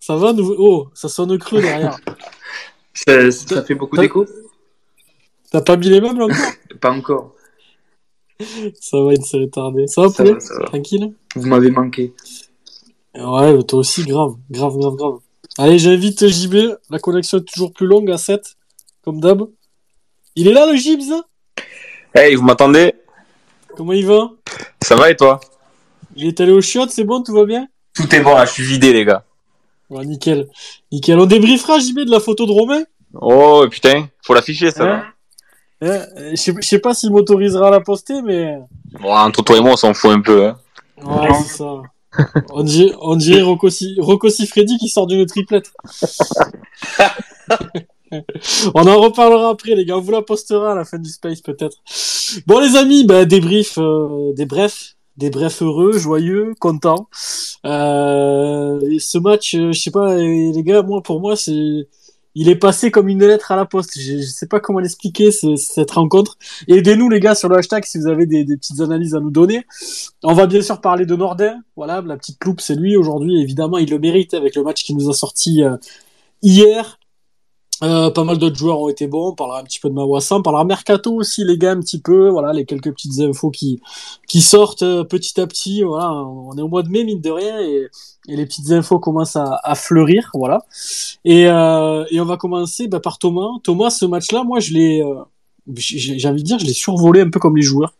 Ça va nous... Oh, ça sonne creux derrière. ça, ça fait beaucoup d'écho T'as pas mis les meubles encore? Pas encore. Ça va, une série tardée. Ça va, poulet Tranquille? Vous m'avez manqué. Ouais, toi aussi, grave. Grave, grave, grave. Allez, j'invite JB. La connexion est toujours plus longue à 7, comme d'hab. Il est là, le Gibbs Hey, vous m'entendez? Comment il va? Ça va et toi? Il est allé au chiottes, c'est bon, tout va bien? Tout est bon là, je suis vidé les gars. Ouais, nickel. Nickel. On débriefera, JB, de la photo de Romain Oh putain, faut l'afficher ça. Hein hein je sais, sais pas s'il m'autorisera à la poster, mais... Bon, entre toi et moi, on s'en fout un peu. Hein. Ouais, c'est ça. On dirait, on dirait Rocco, Freddy qui sort d'une triplette. on en reparlera après, les gars. On vous la postera à la fin du space, peut-être. Bon, les amis, bah, débrief, euh, des brefs, des brefs heureux, joyeux, contents. Euh, ce match, euh, je sais pas, les gars, moi, pour moi, c'est il est passé comme une lettre à la poste. Je, ne sais pas comment l'expliquer cette rencontre. Aidez-nous les gars sur le hashtag si vous avez des, petites analyses à nous donner. On va bien sûr parler de Nordin. Voilà, la petite loupe, c'est lui aujourd'hui. Évidemment, il le mérite avec le match qui nous a sorti euh, hier. Euh, pas mal d'autres joueurs ont été bons. On parlera un petit peu de Mawassa. On parlera Mercato aussi, les gars, un petit peu. Voilà, les quelques petites infos qui, qui sortent euh, petit à petit. Voilà, on est au mois de mai, mine de rien, et, les petites infos commencent à, à fleurir. Voilà. Et, euh, et on va commencer bah, par Thomas. Thomas, ce match-là, moi, je l'ai, euh, j'ai envie de dire, je l'ai survolé un peu comme les joueurs.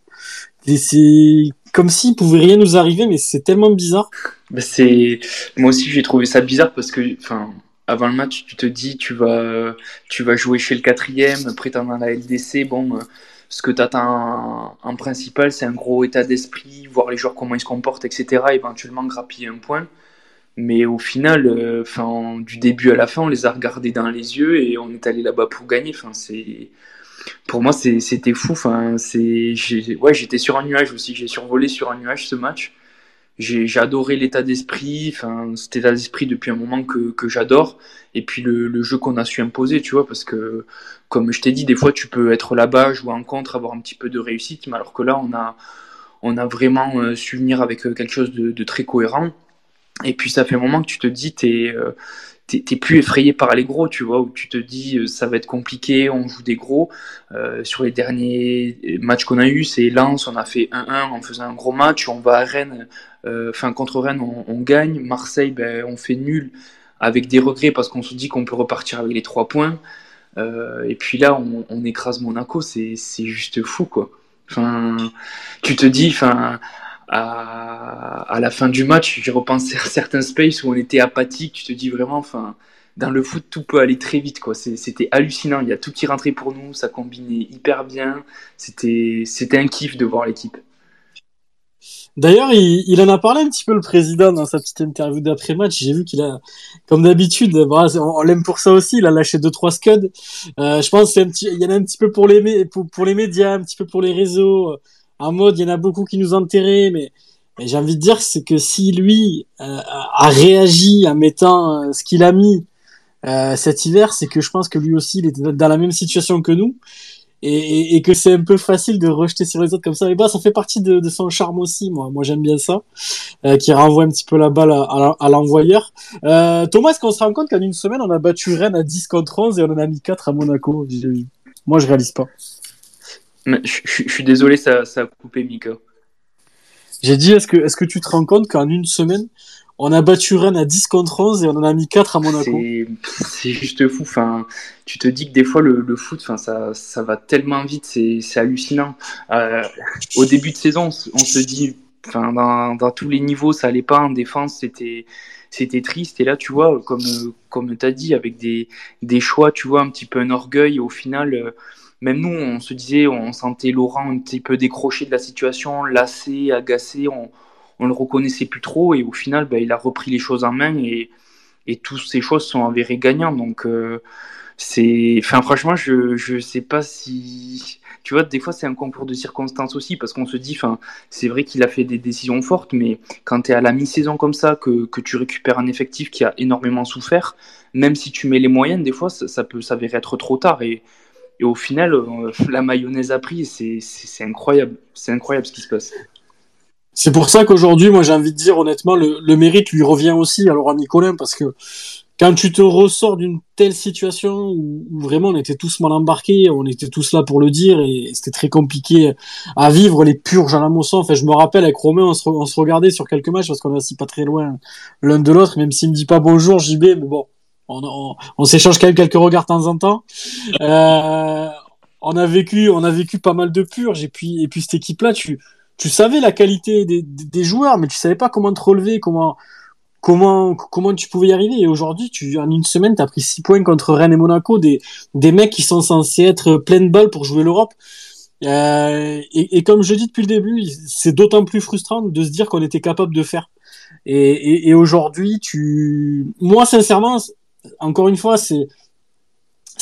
C'est comme s'il pouvait rien nous arriver, mais c'est tellement bizarre. Bah c'est, moi aussi, j'ai trouvé ça bizarre parce que, enfin, avant le match, tu te dis tu vas, tu vas jouer chez le quatrième, prétendant à la LDC. Bon, euh, ce que tu attends en, principal, c'est un gros état d'esprit, voir les joueurs comment ils se comportent, etc. Éventuellement grappiller un point. Mais au final, euh, du début à la fin, on les a regardés dans les yeux et on est allé là-bas pour gagner. Enfin, pour moi, c'était fou. Enfin, ouais, j'étais sur un nuage aussi. J'ai survolé sur un nuage ce match j'ai adoré l'état d'esprit, enfin cet état d'esprit depuis un moment que, que j'adore, et puis le, le jeu qu'on a su imposer, tu vois, parce que comme je t'ai dit, des fois tu peux être là-bas, jouer en contre, avoir un petit peu de réussite, mais alors que là on a, on a vraiment euh, su venir avec euh, quelque chose de, très cohérent, et puis ça fait un moment que tu te dis, t'es euh, t'es plus effrayé par les gros, tu vois, où tu te dis euh, ça va être compliqué, on joue des gros. Sur les derniers matchs qu'on a eu, c'est Lens, on a fait 1-1 en faisant un gros match, on va à Rennes, enfin contre Rennes, on, gagne. Marseille, ben, on fait nul avec des regrets parce qu'on se dit qu'on peut repartir avec les trois points. et puis là, on, on écrase Monaco, c'est juste fou, quoi. Enfin, tu te dis, enfin, à, la fin du match, j'ai repensé à certains spaces où on était apathique. Tu te dis vraiment, enfin, dans le foot, tout peut aller très vite. quoi. C'était hallucinant. Il y a tout qui rentrait pour nous. Ça combinait hyper bien. C'était un kiff de voir l'équipe. D'ailleurs, il, en a parlé un petit peu le président dans sa petite interview d'après-match. J'ai vu qu'il a, comme d'habitude, on, l'aime pour ça aussi. Il a lâché deux trois scuds. Euh, je pense qu'il y en a un petit peu pour les, pour, les médias, un petit peu pour les réseaux en mode il y en a beaucoup qui nous enterraient, mais, mais j'ai envie de dire c'est que si lui euh, a réagi en mettant euh, ce qu'il a mis euh, cet hiver, c'est que je pense que lui aussi il était dans la même situation que nous et, et, que c'est un peu facile de rejeter sur les autres comme ça. Mais bah ça fait partie de, de son charme aussi, moi. Moi j'aime bien ça, euh, qui renvoie un petit peu la balle à, à, l'envoyeur. Euh, Thomas, est-ce qu'on se rend compte qu'en une semaine on a battu Rennes à 10 contre 11 et on en a mis 4 à Monaco? Moi je réalise pas. Je, suis désolé, ça, ça, a coupé Mika. J'ai dit, est-ce que, est que tu te rends compte qu'en une semaine, on a battu Rennes à 10 contre 11 et on en a mis 4 à Monaco C'est juste fou. Enfin, tu te dis que des fois, le, foot, enfin, ça, ça va tellement vite, c'est hallucinant. Euh, au début de saison, on, se dit, enfin, dans, dans, tous les niveaux, ça allait pas. En défense, c'était triste. Et là, tu vois, comme, comme tu as dit, avec des, des choix, tu vois, un petit peu un orgueil, au final, euh, même nous, on se disait, on sentait Laurent un petit peu décroché de la situation, lassé, agacé, on le reconnaissait plus trop, et au final, ben, il a repris les choses en main, et, et toutes ces choses sont avérées gagnantes. Donc, euh, c'est, enfin, franchement, je, je sais pas si, tu vois, des fois, c'est un concours de circonstances aussi, parce qu'on se dit, enfin, c'est vrai qu'il a fait des décisions fortes, mais quand tu es à la mi-saison comme ça, que, que, tu récupères un effectif qui a énormément souffert, même si tu mets les moyennes, des fois, ça, ça peut s'avérer être trop tard, et et au final, euh, la mayonnaise a pris. C'est incroyable. C'est incroyable ce qui se passe. C'est pour ça qu'aujourd'hui, moi, j'ai envie de dire honnêtement, le, le, mérite lui revient aussi à Laurent parce que quand tu te ressors d'une telle situation où, vraiment on était tous mal embarqués, on était tous là pour le dire et c'était très compliqué à vivre les purges à la Mosson. Enfin, je me rappelle avec Romain, on se, on se regardait sur quelques matchs parce qu'on est aussi pas très loin l'un de l'autre, même s'il me dit pas bonjour JB, mais bon, on, on, on s'échange quand même quelques regards de temps en temps. Euh, on a vécu, on a vécu pas mal de purges et puis et puis cette équipe-là, tu tu savais la qualité des, des joueurs, mais tu savais pas comment te relever, comment comment comment tu pouvais y arriver. Et aujourd'hui tu en une semaine tu as pris 6 points contre Rennes et Monaco des des mecs qui sont censés être pleine balle pour jouer l'Europe. Euh, et, et, comme je dis depuis le début c'est d'autant plus frustrant de se dire qu'on était capable de faire. Et, et, et aujourd'hui tu moi sincèrement encore une fois c'est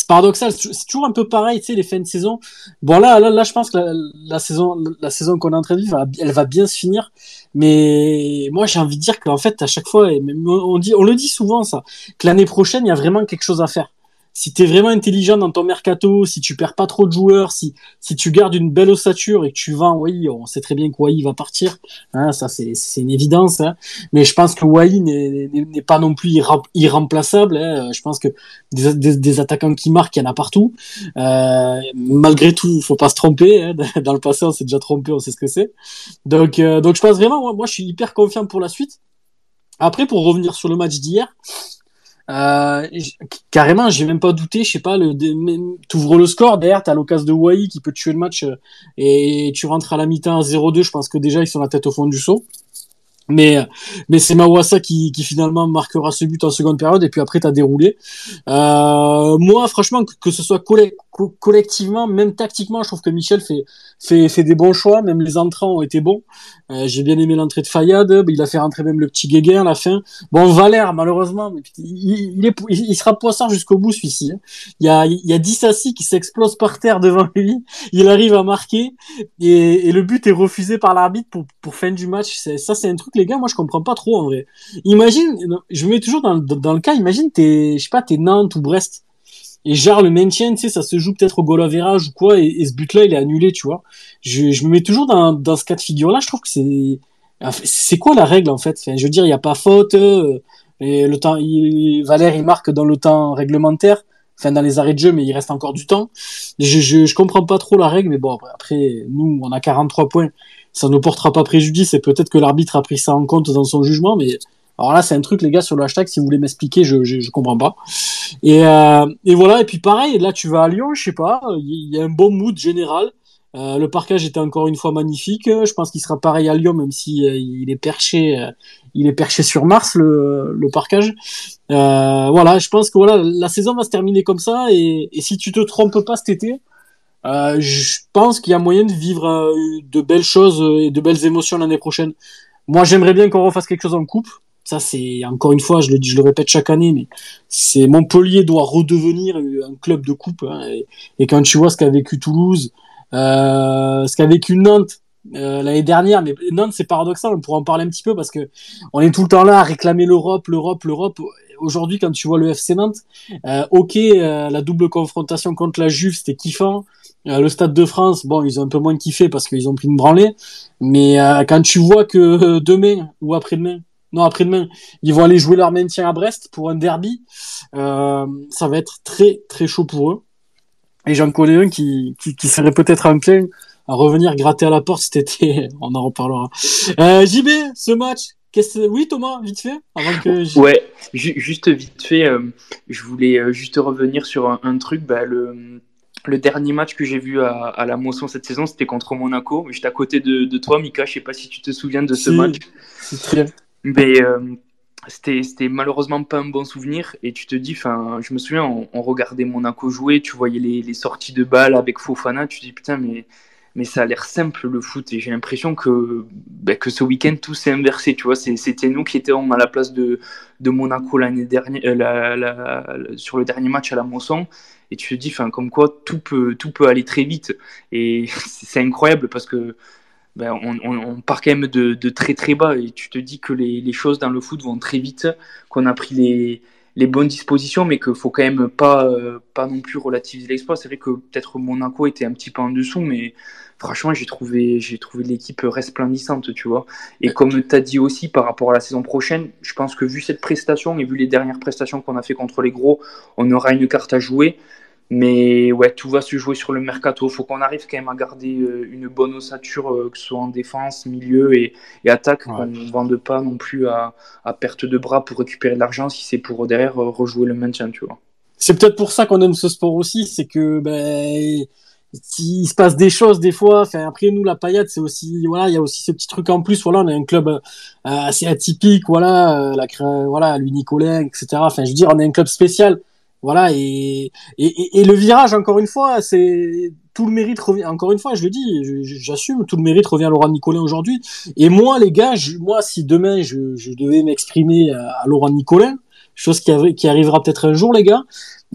paradoxal, c'est toujours un peu pareil, tu sais, les fins de saison. Bon là, là, là, je pense que la, saison, la saison qu'on est en train de vivre, elle va bien se finir. Mais moi, j'ai envie de dire qu'en fait, à chaque fois, on dit, on le dit souvent ça, que l'année prochaine, il y a vraiment quelque chose à faire si tu es vraiment intelligent dans ton mercato, si tu perds pas trop de joueurs, si si tu gardes une belle ossature et que tu vends, oui, on sait très bien que Wai va partir, hein, ça c'est une évidence, hein. mais je pense que Wai n'est pas non plus irremplaçable. Hein. Je pense que des, des, attaquants qui marquent, il y en a partout. Euh, malgré tout, faut pas se tromper. Hein. Dans le passé, on s'est déjà trompé, on sait ce que c'est. Donc euh, donc je pense vraiment, moi, moi je suis hyper confiant pour la suite. Après, pour revenir sur le match d'hier, euh, carrément, j'ai même pas douté, je sais pas, le, t'ouvres le score, derrière t'as l'occasion de Wai qui peut tuer le match euh, et tu rentres à la mi-temps à 0-2, je pense que déjà ils sont la tête au fond du saut. Mais, mais c'est Mawassa qui, qui finalement marquera ce but en seconde période et puis après t'as déroulé. Euh, moi, franchement, que, ce soit collectivement, même tactiquement, je trouve que Michel fait, fait des bons choix. Même les entrants ont été bons. Euh, J'ai bien aimé l'entrée de Fayad. Il a fait rentrer même le petit Guéguin à la fin. Bon, Valère, malheureusement, il, il, est, il sera poisson jusqu'au bout celui-ci. Hein. Il y a, il y a Dissassi qui s'explose par terre devant lui. Il arrive à marquer et, et le but est refusé par l'arbitre pour, pour fin du match. Ça, c'est un truc les gars, moi je comprends pas trop en vrai. Imagine, je me mets toujours dans, dans, le cas, imagine t'es, je sais pas, t'es Nantes ou Brest. Et genre le maintien, tu sais, ça se joue peut-être au goal ou quoi, et, ce but-là il est annulé, tu vois. Je, je me mets toujours dans, dans ce cas de figure-là, je trouve que c'est... C'est quoi la règle en fait? Je veux dire, il n'y a pas faute, euh, et le temps, il, Valère il marque dans le temps réglementaire, enfin dans les arrêts de jeu, mais il reste encore du temps. Je, je, je comprends pas trop la règle, mais bon, après, nous, on a 43 points ça ne portera pas préjudice et peut-être que l'arbitre a pris ça en compte dans son jugement, mais alors là, c'est un truc, les gars, sur le hashtag, si vous voulez m'expliquer, je, je, je, comprends pas. Et, euh, et voilà, et puis pareil, là, tu vas à Lyon, je sais pas, il y a un bon mood général. Euh, le parquage était encore une fois magnifique. Je pense qu'il sera pareil à Lyon, même si euh, il est perché, euh, il est perché sur Mars le, le parquage. Euh, voilà, je pense que voilà, la saison va se terminer comme ça. Et, et si tu te trompes pas cet été, je pense qu'il y a moyen de vivre de belles choses et de belles émotions l'année prochaine. Moi, j'aimerais bien qu'on refasse quelque chose en coupe. Ça, c'est encore une fois, je le dis, je le répète chaque année, mais c'est Montpellier doit redevenir un club de coupe. Hein, et, quand tu vois ce qu'a vécu Toulouse, euh, ce qu'a vécu Nantes euh, l'année dernière, mais Nantes c'est paradoxal, on pourra en parler un petit peu parce que on est tout le temps là à réclamer l'Europe, l'Europe, l'Europe aujourd'hui, quand tu vois le FC Nantes, euh, ok, la double confrontation contre la Juve, c'était kiffant. Le Stade de France, bon, ils ont un peu moins kiffé parce qu'ils ont pris une branlée. Mais quand tu vois que demain ou après-demain, non après-demain, ils vont aller jouer leur maintien à Brest pour un derby, ça va être très très chaud pour eux. Et j'en connais un qui, qui, qui serait peut-être enclin à revenir gratter à la porte cet été. On en reparlera. Euh, JB, ce match, oui, Thomas, vite fait. Avant que ouais, juste vite fait, euh, je voulais euh, juste revenir sur un, truc. Bah, le, le, dernier match que j'ai vu à, la Moisson cette saison, c'était contre Monaco. J'étais à côté de, toi, Mika. Je sais pas si tu te souviens de ce match. Très Mais euh, c'était malheureusement pas un bon souvenir. Et tu te dis, enfin, je me souviens, on, regardait Monaco jouer, tu voyais les, les sorties de balles avec Fofana. Tu te dis, putain, mais mais ça a l'air simple le foot et j'ai l'impression que, bah, que ce week-end tout s'est inversé. Tu vois, c'était nous qui étions à la place de, de Monaco l'année dernière, euh, sur le dernier match à la Moisson. Et tu te dis, enfin, comme quoi tout peut, tout peut aller très vite. Et c'est incroyable parce que ben, on, part quand même de, très très bas et tu te dis que les, choses dans le foot vont très vite, qu'on a pris les, les bonnes dispositions, mais qu'il faut quand même pas, euh, pas non plus relativiser l'exploit. C'est vrai que peut-être Monaco était un petit peu en dessous, mais franchement, j'ai trouvé, j'ai trouvé l'équipe resplendissante, tu vois. Et comme tu as dit aussi par rapport à la saison prochaine, je pense que vu cette prestation et vu les dernières prestations qu'on a fait contre les gros, on aura une carte à jouer. Mais ouais, tout va se jouer sur le mercato. Il faut qu'on arrive quand même à garder euh, une bonne ossature, euh, que ce soit en défense, milieu et, attaque, qu'on ne vende pas non plus à, perte de bras pour récupérer de l'argent si c'est pour derrière euh, rejouer le maintien, tu vois. C'est peut-être pour ça qu'on aime ce sport aussi, c'est que ben, il se passe des choses des fois. Enfin, après nous, la paillade, c'est aussi voilà, il y a aussi ce petit truc en plus. Voilà, on est un club assez atypique. Voilà, la voilà, Nicolin, etc. Enfin, je veux dire, on est un club spécial voilà, et, et, et, le virage, encore une fois, c'est tout le mérite revient. Encore une fois, je le dis, j'assume, tout le mérite revient à Laurent Nicolin aujourd'hui. Et moi, les gars, moi, si demain je, devais m'exprimer à, Laurent Nicolin, chose qui, qui arrivera peut-être un jour, les gars,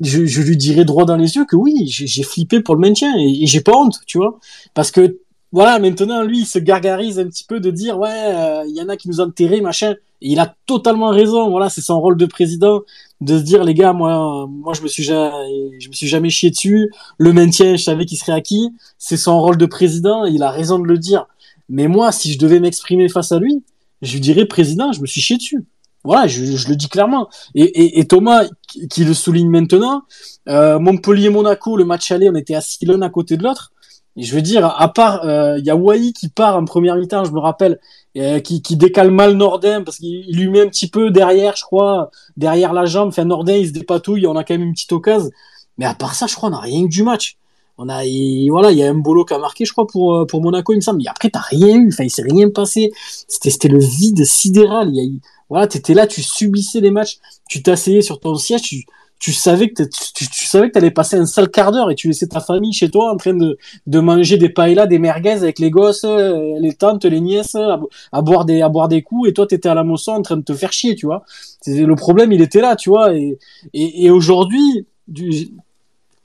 je, lui dirais droit dans les yeux que oui, j'ai flippé pour le maintien et, et j'ai pas honte, tu vois, parce que voilà, maintenant, lui, il se gargarise un petit peu de dire, ouais, euh, il y en a qui nous ont enterrés, machin. Et il a totalement raison. Voilà, c'est son rôle de président de se dire, les gars, moi, moi, je me suis jamais, je me suis jamais chié dessus. Le maintien, je savais qu'il serait acquis. C'est son rôle de président. il a raison de le dire. Mais moi, si je devais m'exprimer face à lui, je lui dirais, président, je me suis chié dessus. Voilà, je, je le dis clairement. Et, et, et, Thomas, qui le souligne maintenant, euh, Montpellier-Monaco, le match aller, on était assis l'un à côté de l'autre je veux dire, à part, euh, il y a Wai qui part en première mi-temps, je me rappelle, euh, qui, décale mal Nordin parce qu'il lui met un petit peu derrière, je crois, derrière la jambe. Enfin, Nordin, il se dépatouille, on a quand même une petite occasion. Mais à part ça, je crois, on n'a rien eu du match. On a, voilà, il y a un bolo qui a marqué, je crois, pour, euh, pour Monaco, il me semble. Mais après, t'as rien eu. Enfin, il s'est rien passé. C'était, le vide sidéral. Y voilà, t'étais là, tu subissais les matchs. Tu t'asseyais sur ton siège, tu savais que tu, tu, savais que t'allais passer un sale quart d'heure et tu laissais ta famille chez toi en train de, de manger des paellas, des merguez avec les gosses, euh, les tantes, les nièces, à, boire des à boire des coups et toi t'étais à la moisson en train de te faire chier, tu vois. Le problème il était là, tu vois. Et, et, et aujourd'hui,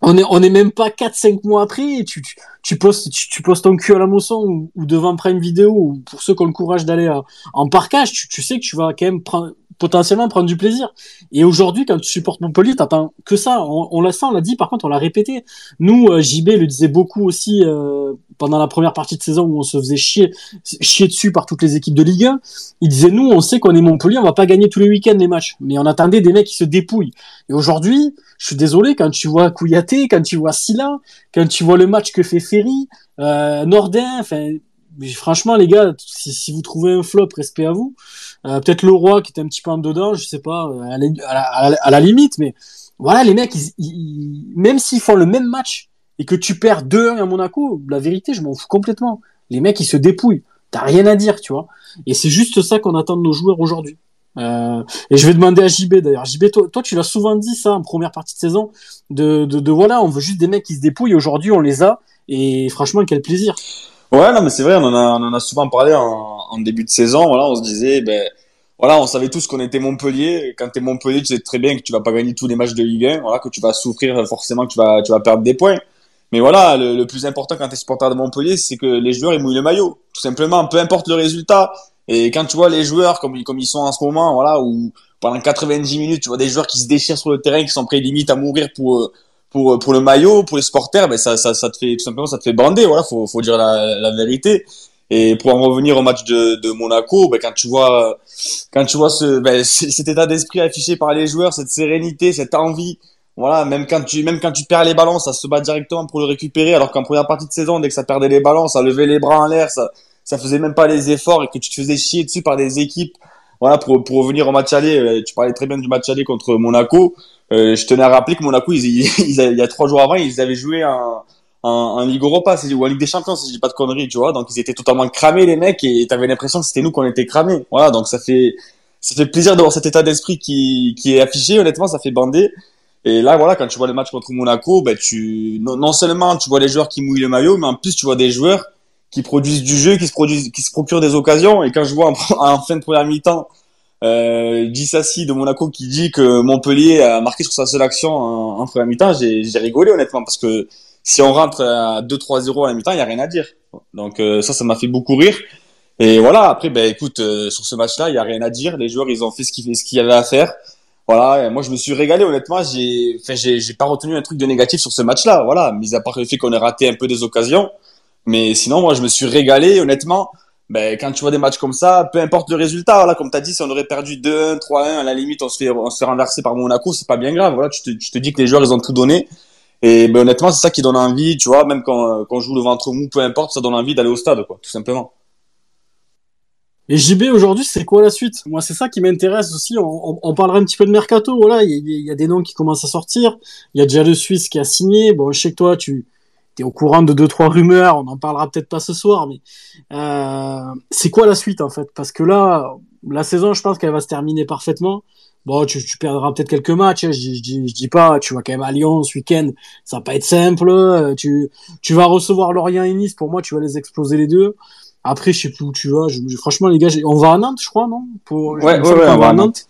on est on est même pas 4 5 mois après tu tu, tu postes tu, postes ton cul à la moisson ou, devant Prime Vidéo ou pour ceux qui ont le courage d'aller en parkage tu, tu sais que tu vas quand même prendre potentiellement prendre du plaisir. Et aujourd'hui, quand tu supportes Montpellier, t'attends que ça. On, l'a ça, on l'a dit. Par contre, on l'a répété. Nous, euh, JB le disait beaucoup aussi euh, pendant la première partie de saison où on se faisait chier, chier dessus par toutes les équipes de Ligue 1. Il disait nous, on sait qu'on est Montpellier, on va pas gagner tous les week-ends les matchs, mais on attendait des mecs qui se dépouillent. Et aujourd'hui, je suis désolé quand tu vois Kouyaté, quand tu vois Silla, quand tu vois le match que fait Ferry, euh, Nordin, enfin franchement, les gars, si, si, vous trouvez un flop, respect à vous. Euh, Peut-être le roi qui était un petit peu en dedans, je sais pas, euh, à la, limite, mais voilà, les mecs, ils, même s'ils font le même match et que tu perds 2-1 à Monaco, la vérité, je m'en fous complètement. Les mecs, ils se dépouillent. T'as rien à dire, tu vois. Et c'est juste ça qu'on attend de nos joueurs aujourd'hui. Euh, et je vais demander à JB d'ailleurs. JB, toi, toi tu l'as souvent dit ça en première partie de saison, de, de, de, voilà, on veut juste des mecs qui se dépouillent. Aujourd'hui, on les a, et franchement, quel plaisir. Ouais, non, mais c'est vrai, on en a, on en a souvent parlé en, en début de saison. Voilà, on se disait, ben, voilà, on savait tous qu'on était Montpellier. Quand t'es Montpellier, tu sais très bien que tu vas pas gagner tous les matchs de Ligue 1, voilà, que tu vas souffrir forcément, que tu vas, tu vas perdre des points. Mais voilà, le, le plus important quand t'es supporter de Montpellier, c'est que les joueurs ils mouillent le maillot, tout simplement, peu importe le résultat. Et quand tu vois les joueurs comme, comme ils sont en ce moment, voilà, où pendant 90 minutes, tu vois des joueurs qui se déchirent sur le terrain, qui sont prêts limite à mourir pour pour pour le maillot, pour les supporters, ben ça, ça ça te fait tout simplement ça te fait bander, voilà, faut faut dire la, la vérité. Et pour en revenir au match de, de Monaco, ben quand tu vois quand tu vois ce ben, cet état d'esprit affiché par les joueurs, cette sérénité, cette envie, voilà, même quand tu même quand tu perds les ballons, ça se bat directement pour le récupérer, alors qu'en première partie de saison, dès que ça perdait les ballons, ça levait les bras en l'air, ça ça faisait même pas les efforts et que tu te faisais chier dessus par des équipes. Voilà, pour pour revenir au match aller, euh, tu parlais très bien du match aller contre Monaco. Euh, je tenais à rappeler que Monaco, ils, ils, il y a trois jours avant, ils avaient joué un, un, un Ligue Europa ou en Ligue des Champions, si je pas de conneries, tu vois. Donc ils étaient totalement cramés les mecs et t'avais l'impression que c'était nous qu'on était cramés. Voilà, donc ça fait ça fait plaisir d'avoir cet état d'esprit qui qui est affiché. Honnêtement, ça fait bander. Et là, voilà, quand tu vois le match contre Monaco, ben tu non, seulement tu vois les joueurs qui mouillent le maillot, mais en plus tu vois des joueurs qui produisent du jeu, qui se produisent, qui se procurent des occasions. Et quand je vois en, en fin de première mi-temps euh, de Monaco qui dit que Montpellier a marqué sur sa seule action en, en première mi-temps, j'ai rigolé honnêtement parce que si on rentre à 2-3-0 à la mi-temps, il y a rien à dire. Donc euh, ça, ça m'a fait beaucoup rire. Et voilà, après, ben écoute, euh, sur ce match-là, il y a rien à dire. Les joueurs, ils ont fait ce qu'ils ce qu'il y à faire. Voilà, moi je me suis régalé honnêtement. J'ai, enfin, j'ai, pas retenu un truc de négatif sur ce match-là. Voilà, mis à part le fait qu'on ait raté un peu des occasions, mais sinon moi je me suis régalé honnêtement. Ben, quand tu vois des matchs comme ça, peu importe le résultat, là, comme tu as dit, si on aurait perdu 2-1, 3-1, à la limite, on se fait, on se fait renverser par Monaco, c'est pas bien grave. Voilà, tu te, tu te dis que les joueurs, ils ont tout donné. Et ben, honnêtement, c'est ça qui donne envie, tu vois, même quand, quand on joue le ventre mou, peu importe, ça donne envie d'aller au stade, quoi, tout simplement. Et JB aujourd'hui, c'est quoi la suite? Moi, c'est ça qui m'intéresse aussi. On, on, on, parlera un petit peu de mercato. Voilà, il y, y, a des noms qui commencent à sortir. Il y a déjà le Suisse qui a signé. Bon, je sais que toi, tu au courant de deux trois rumeurs. On en parlera peut-être pas ce soir, mais euh, c'est quoi la suite en fait? Parce que là, la saison, je pense qu'elle va se terminer parfaitement. Bon, tu, tu perdras peut-être quelques matchs. Hein, je, je, je, dis pas, tu vas quand même à Lyon ce week-end. Ça va pas être simple. Tu, tu vas recevoir Lorient et Nice. Pour moi, tu vas les exploser les deux. Après, je sais plus où tu vas. Franchement, les gars, on va à Nantes, je crois, non? Pour, Ouais, ouais, ouais, on, va à Nantes.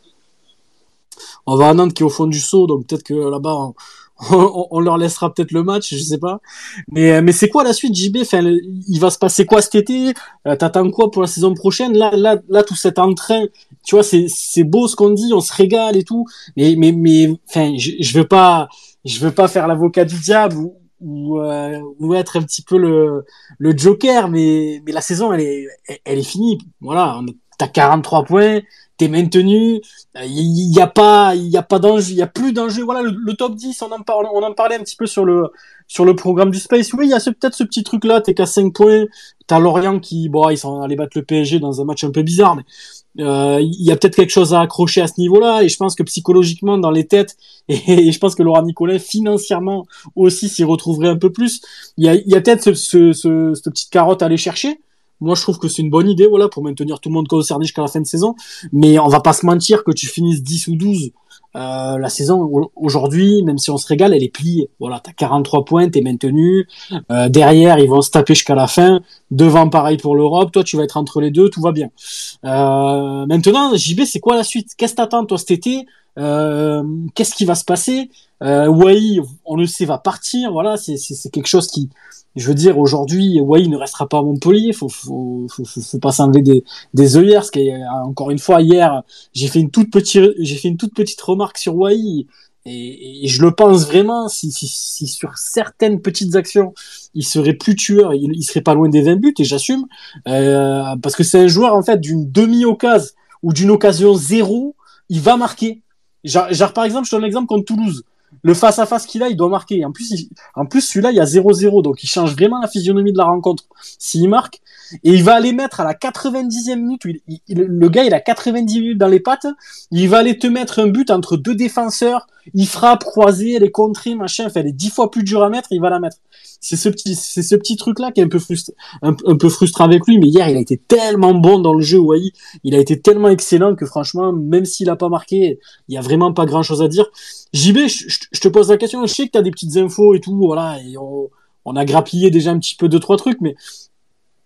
On va à Nantes qui est au fond du saut, donc peut-être que là-bas, on, on, on, leur laissera peut-être le match, je sais pas. Mais, mais c'est quoi la suite, JB enfin, Il va se passer quoi cet été? Euh, T'attends quoi pour la saison prochaine? Là, là, là, tout cet entrain, tu vois, c'est, beau ce qu'on dit, on se régale et tout. Mais, mais, mais, enfin, je, je veux pas, je veux pas faire l'avocat du diable ou, ou, euh, ou être un petit peu le, le Joker, mais, mais la saison, elle est, elle est finie. Voilà, t'as 43 points, t'es maintenu, il y, a pas, il y a pas d'enjeu, il y a plus d'enjeu. Voilà, le, top 10, on en parle, on en parlait un petit peu sur le, sur le programme du Space. Oui, il y a peut-être ce petit truc là, t'es qu'à 5 points, t'as Lorient qui, bon, ils sont allés battre le PSG dans un match un peu bizarre, mais euh, il y a peut-être quelque chose à accrocher à ce niveau-là. Et je pense que psychologiquement dans les têtes et, je pense que Laurent Nicolas financièrement aussi s'y retrouverait un peu plus. Il y a, y a peut-être ce, ce, ce, cette petite carotte à aller chercher moi je trouve que c'est une bonne idée voilà pour maintenir tout le monde concerné jusqu'à la fin de saison mais on va pas se mentir que tu finisses 10 ou 12 euh, la saison aujourd'hui, même si on se régale, elle est pliée. Voilà, t'as 43 points, t'es maintenu. Euh, derrière, ils vont se taper jusqu'à la fin. Devant, pareil pour l'Europe. Toi, tu vas être entre les deux, tout va bien. Euh, maintenant, JB, c'est quoi la suite? Qu'est-ce que t'attends toi cet été? Euh, Qu'est-ce qui va se passer? Euh, Wai, on le sait, va partir. Voilà, c'est quelque chose qui, je veux dire, aujourd'hui, Wai ne restera pas à Montpellier. Faut, faut, faut, faut, pas s'enlever des, des œillères. Parce que, encore une fois, hier, j'ai fait une toute petite, j'ai fait une toute petite remarque sur Wai. Et, et, je le pense vraiment, si, si, si, sur certaines petites actions, il serait plus tueur, il, il serait pas loin des 20 buts, et j'assume, euh, parce que c'est un joueur, en fait, d'une demi-occasion ou d'une occasion zéro, il va marquer. Genre, genre, par exemple, je donne l'exemple contre Toulouse le face à face qu'il a, il doit marquer. En plus, en plus celui-là, il y a 0-0, donc il change vraiment la physionomie de la rencontre. S'il marque, et il va aller mettre à la 90e minute, le gars, il a 90 minutes dans les pattes, il va aller te mettre un but entre deux défenseurs, il frappe, croisé, les contrées, machin, elle est dix fois plus dur à mettre, il va la mettre. C'est ce petit, c'est ce petit truc-là qui est un peu frustrant, un, peu frustrant avec lui, mais hier, il a été tellement bon dans le jeu, ouais, il a été tellement excellent que franchement, même s'il a pas marqué, il y a vraiment pas grand chose à dire. JB, je, te pose la question, je sais que t'as des petites infos et tout, voilà, et on, a grappillé déjà un petit peu deux, trois trucs, mais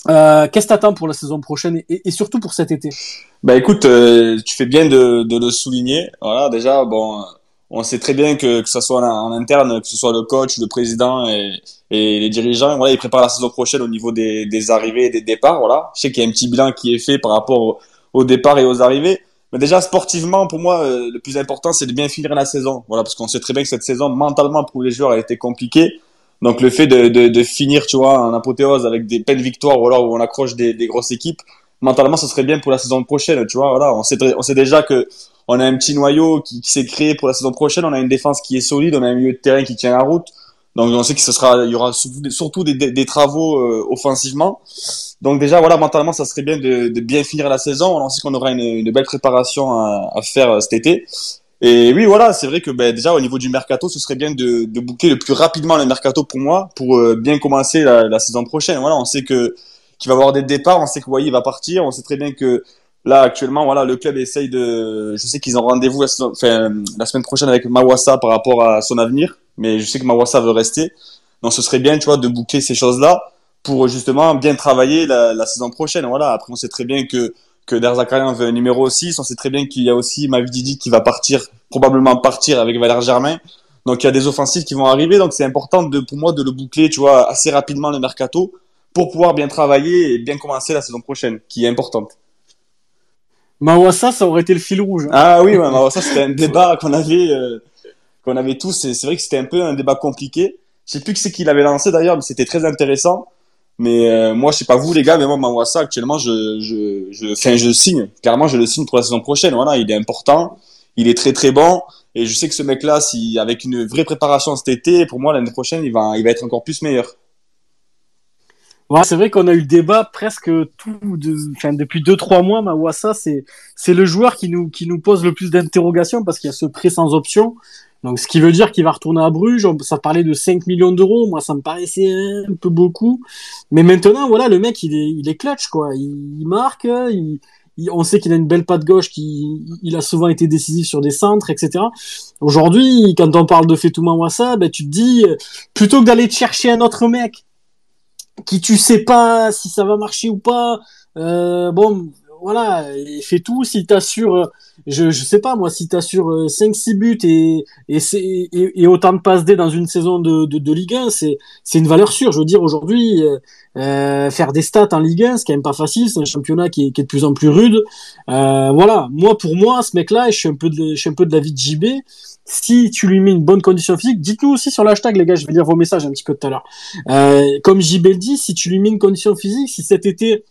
euh, Qu'est-ce que t'attends pour la saison prochaine et, et, surtout pour cet été? Bah écoute, euh, tu fais bien de, de, le souligner. Voilà, déjà, bon, on sait très bien que que ce soit en, interne, que ce soit le coach, le président et, les dirigeants, voilà, ils préparent la saison prochaine au niveau des, des arrivées et des départs. Voilà, je sais qu'il y a un petit bilan qui est fait par rapport au, au départ et aux arrivées. Mais déjà sportivement, pour moi, euh, le plus important, c'est de bien finir la saison. Voilà, parce qu'on sait très bien que cette saison, mentalement pour les joueurs, a été compliquée. Donc le fait de, de, finir, tu vois, en apothéose avec des belles victoires ou alors où on accroche des, des, grosses équipes, mentalement, ce serait bien pour la saison prochaine, tu vois. Voilà, on sait, on sait déjà que on a un petit noyau qui, qui s'est créé pour la saison prochaine, on a une défense qui est solide, on a un milieu de terrain qui tient la route. Donc on sait que ce sera, il y aura surtout, surtout des, des, travaux euh, offensivement. Donc déjà voilà, mentalement ça serait bien de, de bien finir la saison. On sait qu'on aura une, une, belle préparation à, à faire euh, cet été. Et oui, voilà, c'est vrai que ben, déjà au niveau du mercato, ce serait bien de, de boucler le plus rapidement le mercato pour moi, pour euh, bien commencer la, la, saison prochaine. Voilà, on sait que qu'il va y avoir des départs, on sait que Wai va partir, on sait très bien que là actuellement, voilà, le club essaye de. Je sais qu'ils ont rendez-vous la, semaine prochaine avec Mawassa par rapport à son avenir, mais je sais que Mawassa veut rester. Donc ce serait bien, tu vois, de boucler ces choses-là pour justement bien travailler la, la saison prochaine. Voilà. Après, on sait très bien que que Derzakarian veut un numéro 6. On sait très bien qu'il y a aussi Mavididi qui va partir, probablement partir avec Valère Germain. Donc il y a des offensives qui vont arriver. Donc c'est important de, pour moi de le boucler, tu vois, assez rapidement le mercato pour pouvoir bien travailler et bien commencer la saison prochaine, qui est importante. Mawassa, ça aurait été le fil rouge. Ah oui, Mawassa, c'était un débat qu'on avait, euh, qu'on avait tous. C'est c'est vrai que c'était un peu un débat compliqué. Je sais plus qui c'est qui l'avait lancé d'ailleurs, mais c'était très intéressant. Mais euh, moi, je sais pas vous les gars, mais moi, Mawassa, actuellement, je, je, je, signe. Clairement, je le signe pour la saison prochaine. Voilà, il est important, il est très très bon, et je sais que ce mec-là, si avec une vraie préparation cet été, pour moi, l'année prochaine, il va, il va être encore plus meilleur. C'est vrai qu'on a eu le débat presque tout depuis deux trois mois. Mawassa, c'est c'est le joueur qui nous qui nous pose le plus d'interrogations parce qu'il y a ce prêt sans option. Donc, ce qui veut dire qu'il va retourner à Bruges. Ça parlait de 5 millions d'euros. Moi, ça me paraissait un peu beaucoup. Mais maintenant, voilà, le mec, il est, il est clutch, quoi. Il, marque, on sait qu'il a une belle patte gauche, qui, il a souvent été décisif sur des centres, etc. Aujourd'hui, quand on parle de Fetouma Wassa, ben, tu te dis, euh, plutôt que d'aller chercher un autre mec, qui tu sais pas si ça va marcher ou pas, euh, bon, voilà, et fais tout si t'assures, euh, je, je sais pas moi, si t'assures euh, 5-6 buts et, et, et, et autant de passes D dans une saison de, de, de Ligue 1, c'est, c'est une valeur sûre. Je veux dire, aujourd'hui, euh, euh, faire des stats en Ligue 1, c'est quand même pas facile, c'est un championnat qui est, qui est de plus en plus rude. Euh, voilà, moi, pour moi, ce mec-là, je suis un peu de, je suis un peu de l'avis de JB, si tu lui mets une bonne condition physique, dites-nous aussi sur l'hashtag, les gars, je vais lire vos messages un petit peu tout à l'heure. Euh, comme JB le dit, si tu lui mets une condition physique, si cet été,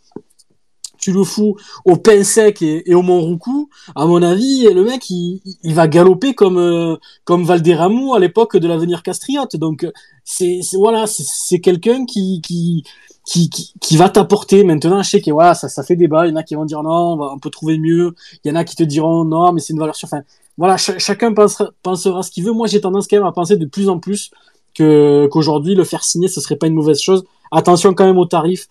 tu le fous au pain sec et, au Montroucou, à mon avis, le mec, il, va galoper comme euh, comme Valderramo à l'époque de l'avenir Castriote. Donc c'est voilà, c'est- quelqu'un qui qui qui, va t'apporter. Maintenant, je sais que voilà, ça ça fait débat. Il y en a qui vont dire non, on, va, on peut trouver mieux. Il y en a qui te diront non, mais c'est une valeur sûre. Enfin, voilà, ch- chacun pensera, pensera ce qu'il veut. Moi, j'ai tendance quand même à penser de plus en plus que qu'aujourd'hui le faire signer, ce serait pas une mauvaise chose. Attention quand même aux tarifs.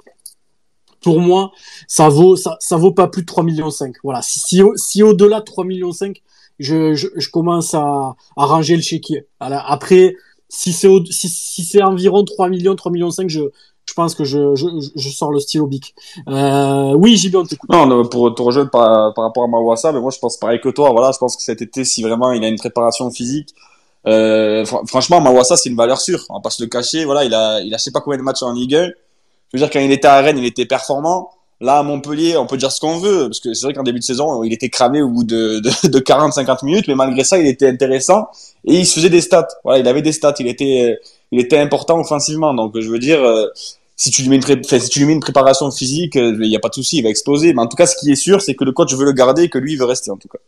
Pour moi, ça vaut ça, ça vaut pas plus de 3 millions 5. Voilà, si si, si au-delà de 3 millions 5, je, je, je commence à, à ranger le chéquier. Voilà. Après, si c'est si, si c'est environ 3 millions, 3 millions 5, je je pense que je, je, je sors le stylo bic. Euh, oui, JB, on t'écoute. Non, non, pour te rejoindre par, par rapport à Mawassa, mais moi je pense pareil que toi. Voilà, je pense que cet été, si vraiment il a une préparation physique, euh, fr- franchement, Mawassa c'est une valeur sûre. On va pas se le cacher. Voilà, il a, il a je sais pas combien de matchs en Ligue 1. Je veux dire, quand il était à Rennes, il était performant. Là, à Montpellier, on peut dire ce qu'on veut, parce que c'est vrai qu'en début de saison, il était cramé au bout de, de, de 40-50 minutes, mais malgré ça, il était intéressant et il se faisait des stats. Voilà, il avait des stats, il était, il était important offensivement. Donc, je veux dire, euh, si tu lui mets une, si tu lui mets une préparation physique, euh, il n'y a pas de souci, il va exploser. Mais en tout cas, ce qui est sûr, c'est que le coach veut le garder et que lui, il veut rester, en tout cas.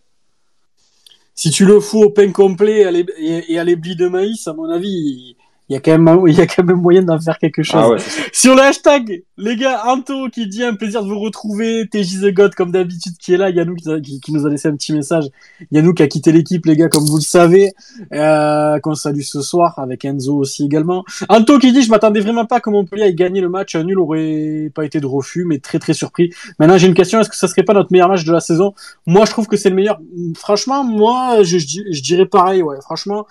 Si tu le fous au pain complet et à l'éblis de maïs, à mon avis, il y a quand même, il y a quand même moyen d'en faire quelque chose. Ah ouais. Sur le hashtag, les gars, Anto qui dit un plaisir de vous retrouver, TJ The God comme d'habitude qui est là, Yannou qui, qui, qui nous a laissé un petit message, Yannou qui a quitté l'équipe, les gars, comme vous le savez, euh, qu'on salue ce soir, avec Enzo aussi également. Anto qui dit, je m'attendais vraiment pas que Montpellier ait gagné le match, un nul aurait pas été de refus, mais très très surpris. Maintenant j'ai une question, est-ce que ça serait pas notre meilleur match de la saison? Moi je trouve que c'est le meilleur. Franchement, moi je, je dirais pareil, ouais, franchement.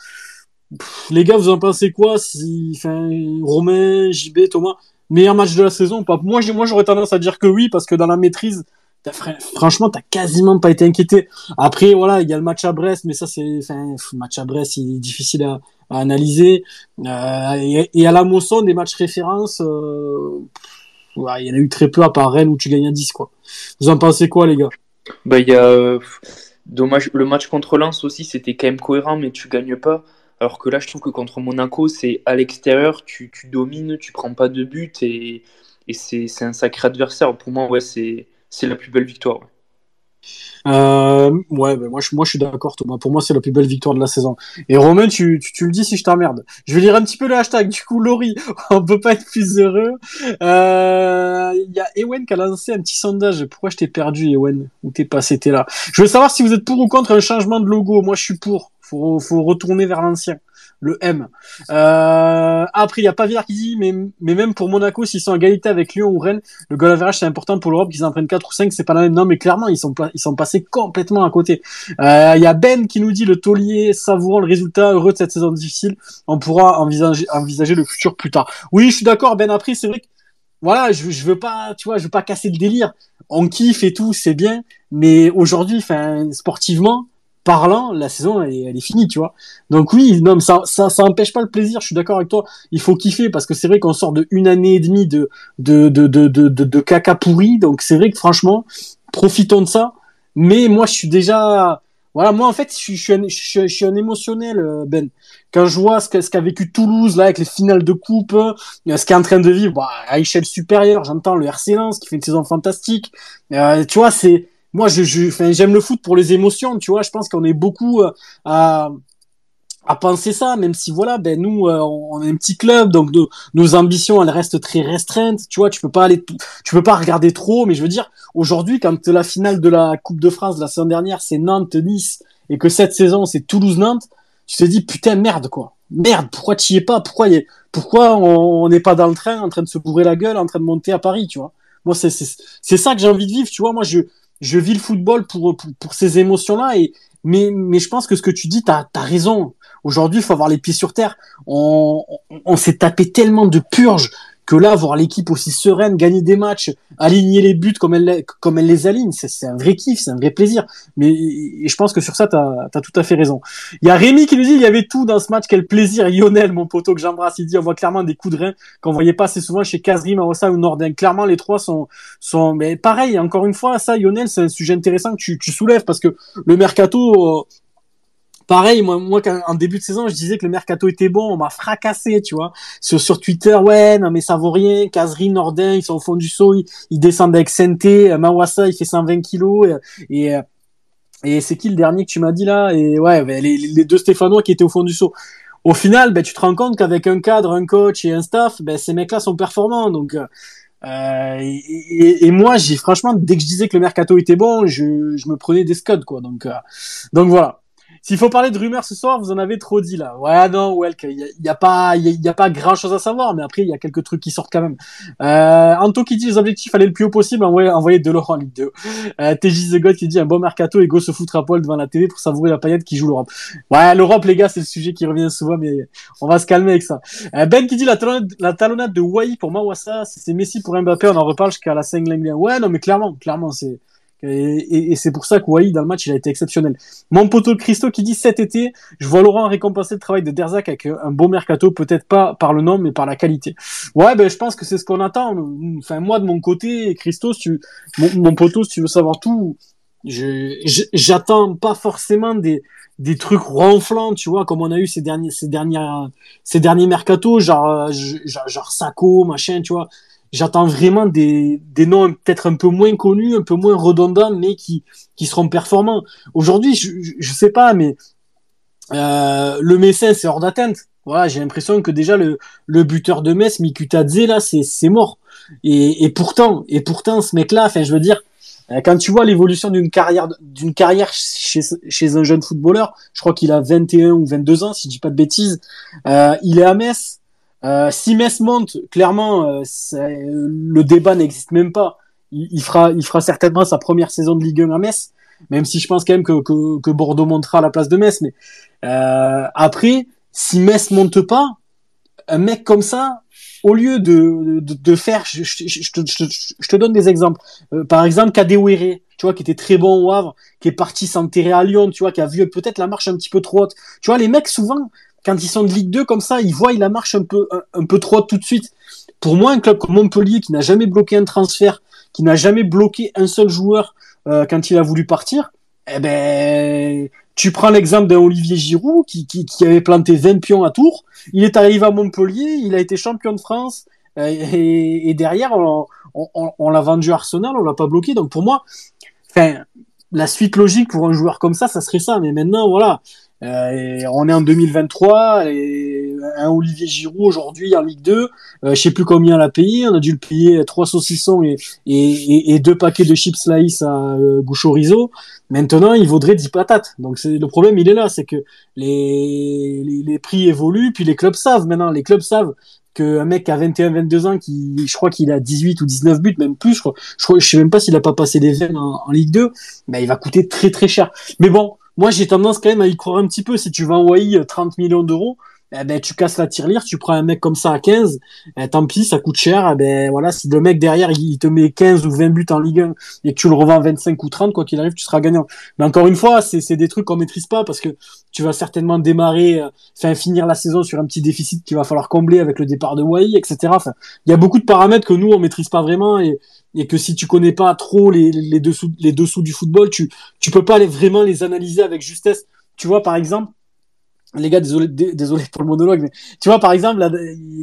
Les gars, vous en pensez quoi si, enfin, Romain, JB, Thomas, meilleur match de la saison pas? Moi, j'aurais tendance à dire que oui, parce que dans la maîtrise, franchement, t'as quasiment pas été inquiété. Après, voilà, il y a le match à Brest, mais ça, c'est, enfin, match à Brest, il est difficile à, analyser. Euh, et, à la Mosson, des matchs références, euh, il y en a eu très peu à part Rennes où tu gagnes à 10, quoi. Vous en pensez quoi, les gars? Bah, il y a. Dommage, le match contre Lens aussi, c'était quand même cohérent, mais tu gagnes pas. Alors que là, je trouve que contre Monaco, c'est à l'extérieur, tu, tu domines, tu prends pas de but et, et c'est un sacré adversaire. Pour moi, ouais, c'est la plus belle victoire. ouais. Euh, ouais, ben moi, je, moi je suis d'accord, Thomas. Pour moi, c'est la plus belle victoire de la saison. Et Romain, tu, tu, dis si je t'emmerde. Je vais lire un petit peu le hashtag. Du coup, Laurie, on peut pas être plus heureux. Euh, Il y a Ewen qui a lancé un petit sondage. Pourquoi je t'ai perdu, Ewen? Où t'es passé? T'es là. Je veux savoir si vous êtes pour ou contre un changement de logo. Moi, je suis pour. Faut, faut retourner vers l'ancien. Le M. Euh, après, il y a Pavillard qui dit, mais, mais même pour Monaco, s'ils sont à égalité avec Lyon ou Rennes, le goal average c'est important pour l'Europe qu'ils en prennent 4 ou 5 c'est pas la même. Non mais clairement ils sont ils sont passés complètement à côté. Euh, il y a Ben qui nous dit le taulier savourant le résultat heureux de cette saison difficile. On pourra envisager envisager le futur plus tard. Oui je suis d'accord Ben. Après c'est vrai que voilà je, je veux pas tu vois je veux pas casser le délire. On kiffe et tout c'est bien. Mais aujourd'hui enfin sportivement parlant la saison elle est, elle est finie tu vois donc oui non mais ça ça ça empêche pas le plaisir je suis d'accord avec toi il faut kiffer parce que c'est vrai qu'on sort de une année et demie de de de de de, de, de caca pourri donc c'est vrai que franchement profitons de ça Mais moi, je suis déjà, voilà, moi en fait, je suis, je suis, un, je, suis un émotionnel, euh, Ben. Quand je vois ce qu'a ce qu'a vécu Toulouse là avec les finales de coupe, euh, ce qu'est en train de vivre, bah, à échelle supérieure, j'entends le RC Lens qui fait une saison fantastique. Euh, tu vois, c'est moi, je, je, j'aime le foot pour les émotions. Tu vois, je pense qu'on est beaucoup euh, à à penser ça, même si voilà, ben nous, euh, on est un petit club, donc nos, ambitions elles restent très restreintes. Tu vois, tu peux pas aller, tu peux pas regarder trop, mais je veux dire, aujourd'hui, quand la finale de la Coupe de France de la saison dernière, c'est Nantes-Nice, et que cette saison c'est Toulouse-Nantes, tu te dis putain merde quoi, merde, pourquoi tu y es pas, pourquoi y pourquoi on n'est pas dans le train en train de se bourrer la gueule, en train de monter à Paris, tu vois? Moi, c'est c'est ça que j'ai envie de vivre, tu vois. Moi, je je vis le football pour pour, ces émotions là et mais mais je pense que ce que tu dis, t'as as raison Aujourd'hui, il faut avoir les pieds sur terre. On, on, s'est tapé tellement de purges que là, voir l'équipe aussi sereine, gagner des matchs, aligner les buts comme elle, comme elle les aligne, c'est un vrai kiff, c'est un vrai plaisir. Mais je pense que sur ça, tu as, tout à fait raison. Il y a Rémi qui nous dit il y avait tout dans ce match, quel plaisir. Lionel, mon poteau que j'embrasse, il dit on voit clairement des coups de rein qu'on voyait pas assez souvent chez Kazri, Marossa ou Nordin. Clairement, les trois sont, sont, mais pareil, encore une fois, ça, Lionel, c'est un sujet intéressant que tu, soulèves parce que le mercato, euh, pareil, moi, moi, en début de saison, je disais que le mercato était bon, on m'a fracassé, tu vois. Sur, sur Twitter, ouais, non, mais ça vaut rien. Caserie, Nordin, ils sont au fond du saut, ils, descendent avec Senté, Mawassa, il fait 120 kilos, et, et, c'est qui le dernier que tu m'as dit là? Et ouais, ben, les, les, deux Stéphanois qui étaient au fond du saut. Au final, ben, tu te rends compte qu'avec un cadre, un coach et un staff, ben, ces mecs-là sont performants, donc, euh, et, et, moi, j'ai franchement, dès que je disais que le mercato était bon, je, je me prenais des scuds, quoi. Donc, euh, donc voilà. S'il faut parler de rumeurs ce soir, vous en avez trop dit là. Ouais, non, Welk, il y, a, pas, il y, a, pas grand chose à savoir, mais après il y a quelques trucs qui sortent quand même. Euh, Anto qui dit les objectifs aller le plus haut possible, envoyer, envoyer de l'or en Ligue 2. Euh, TJ The God qui dit un bon mercato et go se foutre à poil devant la télé pour savourer la paillette qui joue l'Europe. Ouais, l'Europe les gars, c'est le sujet qui revient souvent, mais on va se calmer avec ça. Euh, ben qui dit la talonnade, la talonnade de Wai pour Mawassa, c'est Messi pour Mbappé, on en reparle jusqu'à la 5 Ouais, non, mais clairement, clairement, c'est et, et, c'est pour ça que Wai, dans le match, il a été exceptionnel. Mon poteau Christo qui dit cet été, je vois Laurent récompenser le travail de Derzac avec un beau mercato, peut-être pas par le nom, mais par la qualité. Ouais, ben je pense que c'est ce qu'on attend. Enfin, moi de mon côté, Christo, tu, mon, mon poteau, si tu veux savoir tout, j'attends pas forcément des, des trucs ronflants, tu vois, comme on a eu ces derniers, ces dernières, ces derniers mercatos, genre, genre, genre Sako, machin, tu vois j'attends vraiment des, des noms peut-être un peu moins connus, un peu moins redondants, mais qui, qui seront performants. Aujourd'hui, je, je, sais pas, mais euh, le Messin, c'est hors d'atteinte. Voilà, j'ai l'impression que déjà le, le buteur de Metz, Mikutadze, là, c'est, mort. Et, et pourtant, et pourtant, ce mec-là, enfin, je veux dire, euh, quand tu vois l'évolution d'une carrière, d'une carrière chez, chez un jeune footballeur, je crois qu'il a 21 ou 22 ans, si je dis pas de bêtises, euh, il est à Metz, euh, si Metz monte, clairement, euh, le débat n'existe même pas. Il, fera, il fera certainement sa première saison de Ligue 1 à Metz, même si je pense quand même que, Bordeaux montera à la place de Metz. Mais euh, après, si Metz monte pas, un mec comme ça, au lieu de, de, faire, je, te donne des exemples. Par exemple, Kadewere, tu vois, qui était très bon au Havre, qui est parti s'enterrer à Lyon, tu vois, qui a vu peut-être la marche un petit peu trop haute. Tu vois, les mecs souvent, quand ils sont de Ligue 2 comme ça, ils voient la marche un peu, trop tout de suite. Pour moi, un club comme Montpellier qui n'a jamais bloqué un transfert, qui n'a jamais bloqué un seul joueur euh, quand il a voulu partir, eh ben, tu prends l'exemple d'un Olivier Giroud qui, avait planté 20 pions à Tours. Il est arrivé à Montpellier, il a été champion de France euh, et, derrière on, l'a vendu à Arsenal, on l'a pas bloqué. Donc pour moi, la suite logique pour un joueur comme ça, ça serait ça. Mais maintenant, voilà, euh, on est en 2023 et un Olivier Giroud aujourd'hui en Ligue 2, euh, je sais plus combien l'a payé, on a dû le payer trois saucissons et, et, et deux paquets de chips slice à euh, riso. Maintenant, il vaudrait 10 patates. Donc c'est le problème, il est là, c'est que les, les, prix évoluent, puis les clubs savent maintenant, les clubs savent qu'un mec à 21 22 ans qui je crois qu'il a 18 ou 19 buts même plus je crois je, crois, je sais même pas s'il a pas passé des veines en, en Ligue 2 ben il va coûter très très cher mais bon moi, j'ai tendance quand même à y croire un petit peu. Si tu vas envoyer 30 millions d'euros, eh ben, tu casses la tirelire, tu prends un mec comme ça à 15, eh, tant pis, ça coûte cher. Eh ben, voilà, si le mec derrière, il te met 15 ou 20 buts en Ligue 1 et que tu le revends 25 ou 30, quoi qu'il arrive, tu seras gagnant. Mais encore une fois, c'est des trucs qu'on maîtrise pas parce que tu vas certainement démarrer, euh, enfin, finir la saison sur un petit déficit qu'il va falloir combler avec le départ de Wai, etc. Enfin, il y a beaucoup de paramètres que nous, on maîtrise pas vraiment et, et que si tu connais pas trop les, les dessous, les dessous du football, tu, tu peux pas aller vraiment les analyser avec justesse. Tu vois, par exemple, les gars, désolé, désolé pour le monologue, mais tu vois, par exemple, là,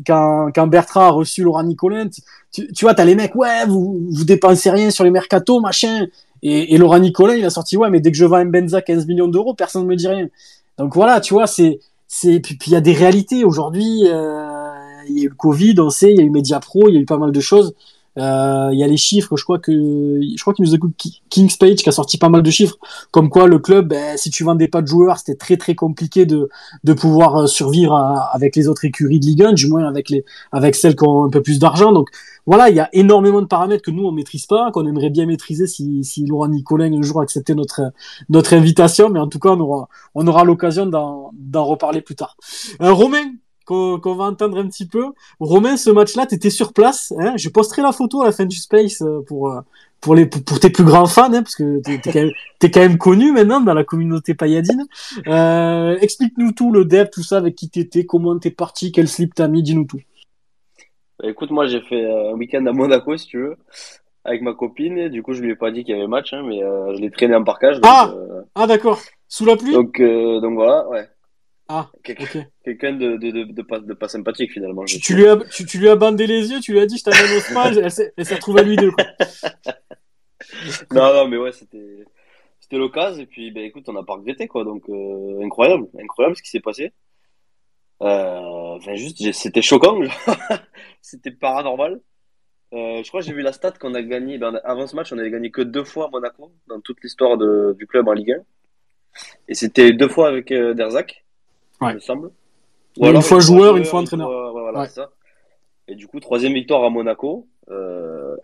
quand, quand Bertrand a reçu Laurent Nicolin, tu, tu vois, t'as les mecs, ouais, vous, vous dépensez rien sur les mercatos, machin. Et, et Laurent Nicolin, il a sorti, ouais, mais dès que je vends Benza 15 millions d'euros, personne ne me dit rien. Donc voilà, tu vois, c'est, c'est, puis il y a des réalités. Aujourd'hui, euh, il y a eu le Covid, on sait, il y a eu Mediapro, il y a eu pas mal de choses. Euh, il y a les chiffres, je crois que je crois qu'il nous écoute King's Page qui a sorti pas mal de chiffres, comme quoi le club, ben, si tu vendais pas de joueurs, c'était très très compliqué de de pouvoir euh, survivre avec les autres écuries de Ligue 1, du moins avec les avec celles qui ont un peu plus d'argent. Donc voilà, il y a énormément de paramètres que nous on maîtrise pas, qu'on aimerait bien maîtriser si si Laurent Nicolin un jour acceptait notre notre invitation, mais en tout cas on aura on aura l'occasion d'en d'en reparler plus tard. Euh, Romain, qu'on va entendre un petit peu. Romain, ce match-là, tu étais sur place. Hein je posterai la photo à la fin du Space euh, pour euh, pour les pour, tes plus grands fans, hein, parce que t'es es quand, même, es quand même connu maintenant dans la communauté payadine. Euh, Explique-nous tout, le dev, tout ça, avec qui t'étais, comment t'es parti, quel slip t'as mis, dis-nous tout. Bah, écoute, moi j'ai fait un week-end à Monaco, si tu veux, avec ma copine. du coup, je lui ai pas dit qu'il y avait match, hein, mais je l'ai traîné en parcage. ah, ah d'accord. Sous la pluie? Donc donc voilà, ouais. Ah, quelqu'un de, de, de, pas, de pas sympathique finalement. Tu, tu, lui as, tu, tu, lui as bandé les yeux, tu lui as dit je t'amène au spa, elle s'est retrouvée à lui deux. Quoi. non, non, mais ouais, c'était c'était l'occasion et puis ben écoute, on n'a pas regretté quoi, donc euh, incroyable, incroyable ce qui s'est passé. Euh, enfin juste, c'était choquant, c'était paranormal. Euh, je crois que j'ai vu la stat qu'on a gagné. Ben, avant ce match, on avait gagné que deux fois à Monaco dans toute l'histoire du club en Ligue 1. Et c'était deux fois avec Derzac ouais. il me semble. Ou une fois joueur, une fois entraîneur. Ouais, voilà, ouais. ça. Et du coup, troisième victoire à Monaco. Euh,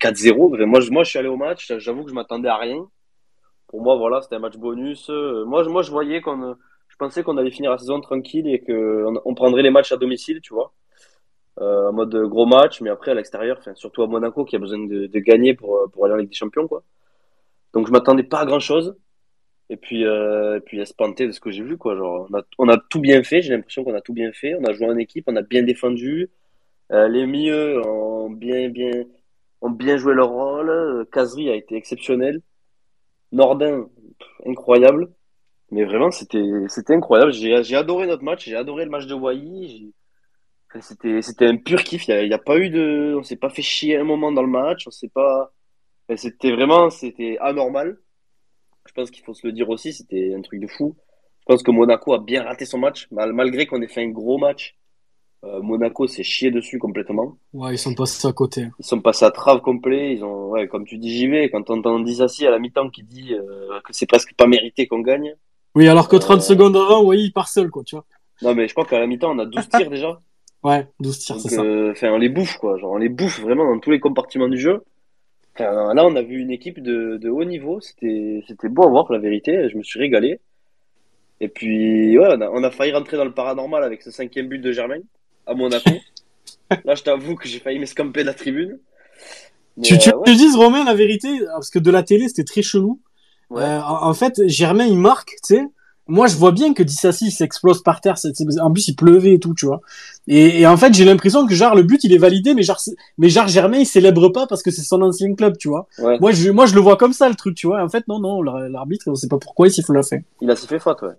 4-0. Moi, moi, je suis allé au match. J'avoue que je m'attendais à rien. Pour moi, voilà, c'était un match bonus. Euh, moi, moi, je voyais qu'on, je pensais qu'on allait finir la saison tranquille et qu'on on prendrait les matchs à domicile, tu vois. Euh, en mode gros match, mais après à l'extérieur, surtout à Monaco qui a besoin de, de, gagner pour, pour aller en Ligue des Champions, quoi. Donc je m'attendais pas à grand chose. Et puis, euh, et puis espanté de ce que j'ai vu, quoi. Genre, on a, tout bien fait. J'ai l'impression qu'on a tout bien fait. On a joué en équipe, on a bien défendu. Euh, les milieux ont bien, bien, ont bien joué leur rôle. Kazri a été exceptionnel. Nordin, incroyable. Mais vraiment, c'était, c'était incroyable. J'ai, j'ai adoré notre match. J'ai adoré le match de Wai. C'était, c'était un pur kiff. Il n'y a, a, pas eu de, on s'est pas fait chier un moment dans le match. On s'est pas, c'était vraiment, c'était anormal je pense qu'il faut se le dire aussi, c'était un truc de fou. Je pense que Monaco a bien raté son match, malgré qu'on ait fait un gros match. Euh, Monaco s'est chié dessus complètement. Ouais, ils sont passés à côté. Ils sont passés à trave complet. Ils ont, ouais, comme tu dis, j'y vais. Quand on entend Dissassi à la mi-temps qui dit euh, que c'est presque pas mérité qu'on gagne. Oui, alors que 30 euh, secondes avant, oui, il part seul, quoi, tu vois. Non, mais je crois qu'à la mi-temps, on a 12 tirs déjà. Ouais, 12 tirs, c'est ça. Enfin, on les bouffe, quoi. Genre, on les bouffe vraiment dans tous les compartiments du jeu là, on a vu une équipe de, de haut niveau. C'était, beau à voir, la vérité. Je me suis régalé. Et puis, ouais, on a, on a failli rentrer dans le paranormal avec ce cinquième but de Germain à Monaco. là, je t'avoue que j'ai failli m'escamper de la tribune. tu, tu, euh, dises, Romain, la vérité, parce que de la télé, c'était très chelou. Euh, en, en, fait, Germain, il marque, tu sais moi je vois bien que Dissassi s'explose par terre en plus il pleuvait et tout tu vois. Et, et en fait j'ai l'impression que genre le but il est validé mais genre mais genre Germain il célèbre pas parce que c'est son ancien club tu vois. Moi je moi je le vois comme ça le truc tu vois. En fait non non l'arbitre on sait pas pourquoi il siffle la fin il a sifflé faute ouais.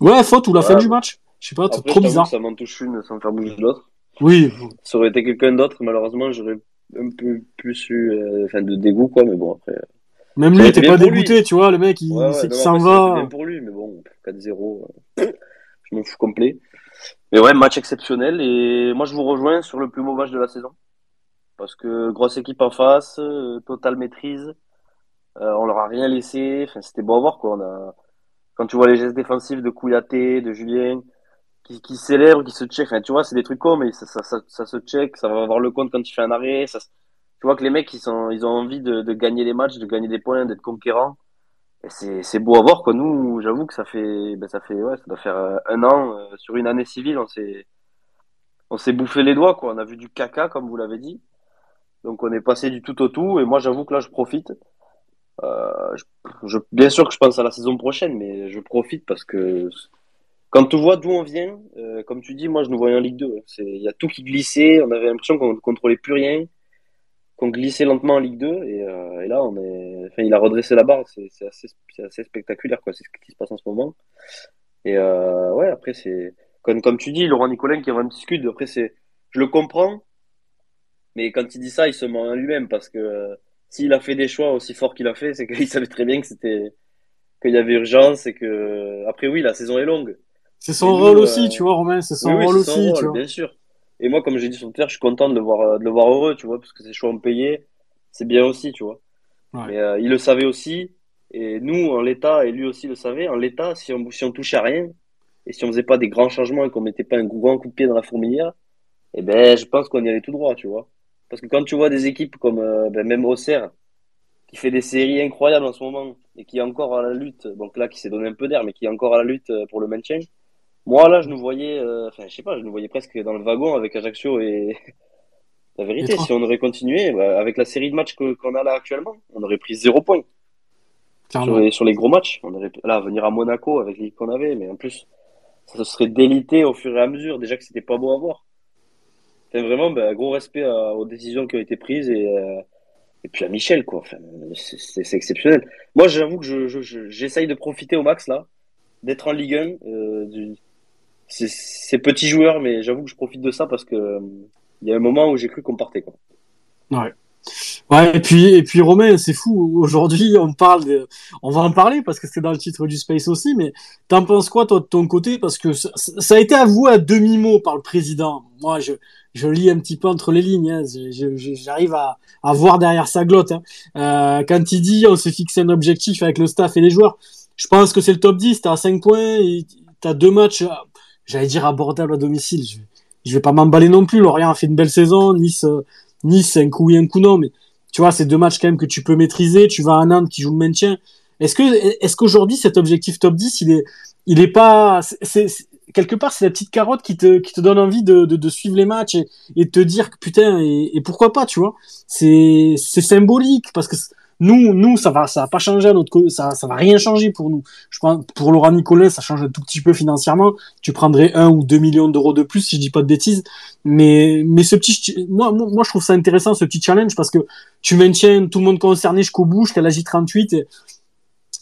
Ouais faute ou la fin du match. Je sais pas trop bizarre. ça m'en touche une sans faire bouger l'autre. Oui. Ça aurait été quelqu'un d'autre malheureusement j'aurais un peu plus eu euh, enfin de dégoût quoi mais bon après même lui, t'es pas dégoûté, tu vois, le mec, il ouais, sait qu'il s'en va. bien pour lui, mais bon, 4-0, euh, je m'en fous complet. Mais ouais, match exceptionnel. Et moi, je vous rejoins sur le plus mauvais match de la saison. Parce que grosse équipe en face, euh, totale maîtrise. Euh, on leur a rien laissé. Enfin, c'était beau à voir, quoi. On a... Quand tu vois les gestes défensifs de Kouyaté, de Julien, qui, qui célèbrent, qui se check. Enfin, tu vois, c'est des trucs comme, mais ça, ça, ça, ça, se check. Ça va avoir le compte quand tu fais un arrêt. Ça, tu vois que les mecs, ils, sont, ils ont envie de, gagner les matchs, de gagner des points, d'être conquérants. et c'est c'est beau à voir quoi. Nous, j'avoue que ça fait ben, ça fait ouais, ça doit faire euh, un an euh, sur une année civile, on s'est on s'est bouffé les doigts quoi. On a vu du caca comme vous l'avez dit. Donc on est passé du tout au tout et moi j'avoue que là je profite. Euh, bien sûr que je pense à la saison prochaine, mais je profite parce que quand tu vois d'où on vient, comme tu dis, moi je nous voyais en Ligue 2. C'est, il y a tout qui glissait, on avait l'impression qu'on ne contrôlait plus rien, qu'on glissait lentement en Ligue 2 et, euh, et là on est, enfin il a redressé la barre, c'est, c'est assez, c'est assez spectaculaire quoi, c'est ce qui se passe en ce moment. Et euh, ouais après c'est comme comme tu dis, Laurent Nicolin qui a un petit scud. Après c'est, je le comprends, mais quand il dit ça, il se ment à lui-même parce que euh, s'il a fait des choix aussi forts qu'il a fait, c'est qu'il savait très bien que c'était qu'il y avait urgence et que après oui la saison est longue. C'est son Et rôle euh, aussi, tu vois, Romain. C'est son Oui, rôle son aussi, rôle, tu vois. bien sûr. Et moi, comme j'ai dit sur Twitter, je suis content de le voir, euh, de le voir heureux, tu vois, parce que ses choix ont payé, c'est bien aussi, tu vois. Ouais. Mais euh, il le savait aussi, et nous, en l'état, et lui aussi le savait, en l'état, si on, si on touchait à rien, et si on faisait pas des grands changements et qu'on mettait pas un grand coup de pied dans la fourmilière, eh ben, je pense qu'on y allait tout droit, tu vois. Parce que quand tu vois des équipes comme euh, ben, même Auxerre, qui fait des séries incroyables en ce moment, et qui est encore à la lutte, donc là, qui s'est donné un peu d'air, mais qui est encore à la lutte euh, pour le maintien, moi, là, je nous voyais, euh, enfin, je sais pas, je nous voyais presque dans le wagon avec Ajaccio et la vérité, si on aurait continué, bah, avec la série de matchs qu'on a là actuellement, on aurait pris zéro point sur les, sur les gros matchs. On aurait, là, venir à Monaco avec l'équipe qu'on avait, mais en plus, ça se serait délité au fur et à mesure. Déjà que c'était pas beau à voir. Enfin, vraiment, bah, gros respect à- aux décisions qui ont été prises et, euh, et puis à Michel, quoi. Enfin, c'est exceptionnel. Moi, j'avoue que je, je, je- j'essaye de profiter au max, là, d'être en Ligue 1, euh, du, c'est petits joueurs, mais j'avoue que je profite de ça parce que euh, il y a un moment où j'ai cru qu'on partait, quoi. Ouais, et puis, et puis Romain, c'est fou. Aujourd'hui, on parle de, on va en parler parce que c'est dans le titre du Space aussi, mais t'en penses quoi, toi, de ton côté? Parce que ça, a été avoué à demi-mot par le président. Moi, je, je lis un petit peu entre les lignes, hein. J'arrive à, à voir derrière sa glotte, hein. Euh, quand il dit, on s'est fixé un objectif avec le staff et les joueurs. Je pense que c'est le top 10, t'as 5 points, t'as deux matchs, j'allais dire abordables à domicile. Je, je vais pas m'emballer non plus. Lorient a fait une belle saison, Nice, Nice, un coup oui, un coup non, mais tu vois, c'est deux matchs quand même que tu peux maîtriser. Tu vas à Nantes qui joue le maintien. Est-ce que, est-ce qu'aujourd'hui, cet objectif top 10, il est, il est pas, c'est, quelque part, c'est la petite carotte qui te, qui te donne envie de, de, de suivre les matchs et, et te dire que putain, et, et pourquoi pas, tu vois. C'est, c'est symbolique parce que nous, nous, ça va, ça va pas changer à notre ça, ça va rien changer pour nous. Je pense, pour Laurent Nicolas, ça change un tout petit peu financièrement. Tu prendrais un ou deux millions d'euros de plus, si je dis pas de bêtises. Mais, mais ce petit, moi, moi, je trouve ça intéressant, ce petit challenge, parce que tu maintiens tout le monde concerné jusqu'au bout, jusqu'à la J38, et,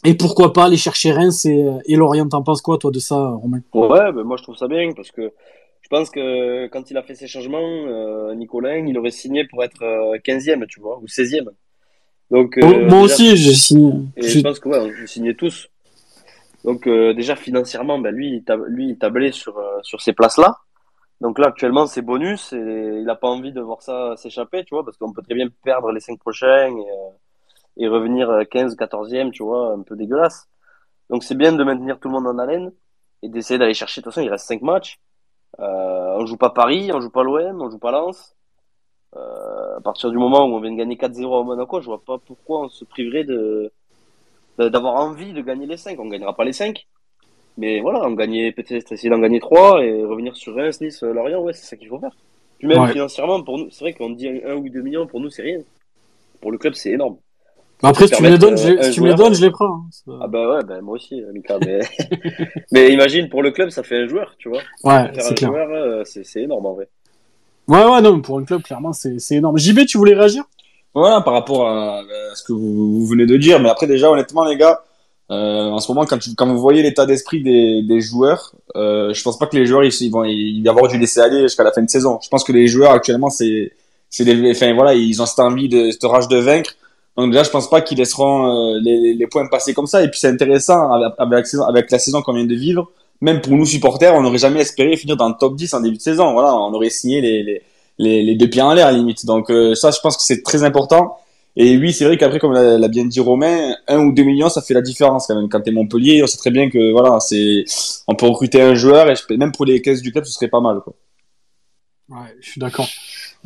et pourquoi pas aller chercher Reims et, et Lorient. T'en penses quoi, toi, de ça, Romain? Ouais, ben moi je trouve ça bien parce que je pense que quand il a fait ses changements, euh, il aurait signé pour être euh, 15e, tu vois, ou 16e. Donc, Moi- euh, moi déjà- aussi, j'ai signé. Et je pense que ouais, on signait tous. Donc euh, déjà financièrement, ben lui, il lui, il tablait sur euh, sur ces places-là. Donc là actuellement, c'est bonus et il a pas envie de voir ça s'échapper, tu vois, parce qu'on peut très bien perdre les cinq prochains et, et revenir euh, 15, 14e, tu vois, un peu dégueulasse. Donc c'est bien de maintenir tout le monde en haleine et d'essayer d'aller chercher. De toute façon, il reste cinq matchs. Euh, on joue pas Paris, on joue pas l'OM, on joue pas Lens. Euh, à partir du moment où on vient de gagner 4-0 à Monaco, je vois pas pourquoi on se priverait de d'avoir envie de gagner les 5. On gagnera pas les 5. Mais voilà, on gagnait peut-être essayer d'en gagner 3 et revenir sur Reims, Nice, Lorient, ouais, c'est ça qu'il faut faire. Puis même Ouais. financièrement, pour nous, c'est vrai qu'on dit 1 ou 2 millions, pour nous, c'est rien. Pour le club, c'est énorme. Bah après, si tu me les donnes, je, euh, si tu me les donnes, je les prends. hein. Ah bah ouais, bah moi aussi, euh, Mika, mais... mais imagine, pour le club, ça fait un joueur, tu vois. Ouais, c'est un clair. euh, c'est énorme en vrai. Ouais, ouais, non, pour un club, clairement, c'est énorme. JB, tu voulais réagir? Voilà, par rapport à, ce que vous, vous venez de dire. Mais après, déjà, honnêtement, les gars, euh, en ce moment, quand, tu- quand vous voyez l'état d'esprit des, des joueurs, euh, je pense pas que les joueurs, ils, ils vont ils y avoir du laisser aller jusqu'à la fin de saison. Je pense que les joueurs, actuellement, c'est, c'est des, enfin, voilà, ils ont cette envie de, cette rage de vaincre. Donc déjà, je pense pas qu'ils laisseront euh, les, les points passer comme ça. Et puis c'est intéressant avec, avec la saison qu'on vient de vivre. Même pour nous supporters, on n'aurait jamais espéré finir dans le top 10 en début de saison. Voilà, on aurait signé les, les, les, deux pieds en l'air à limite. Donc euh, ça, je pense que c'est très important. Et oui, c'est vrai qu'après, comme l'a bien dit Romain, un ou deux millions, ça fait la différence quand même. Quand t'es Montpellier, on sait très bien que voilà, c'est, on peut recruter un joueur et je même pour les caisses du club, ce serait pas mal. Quoi. Ouais, je suis d'accord.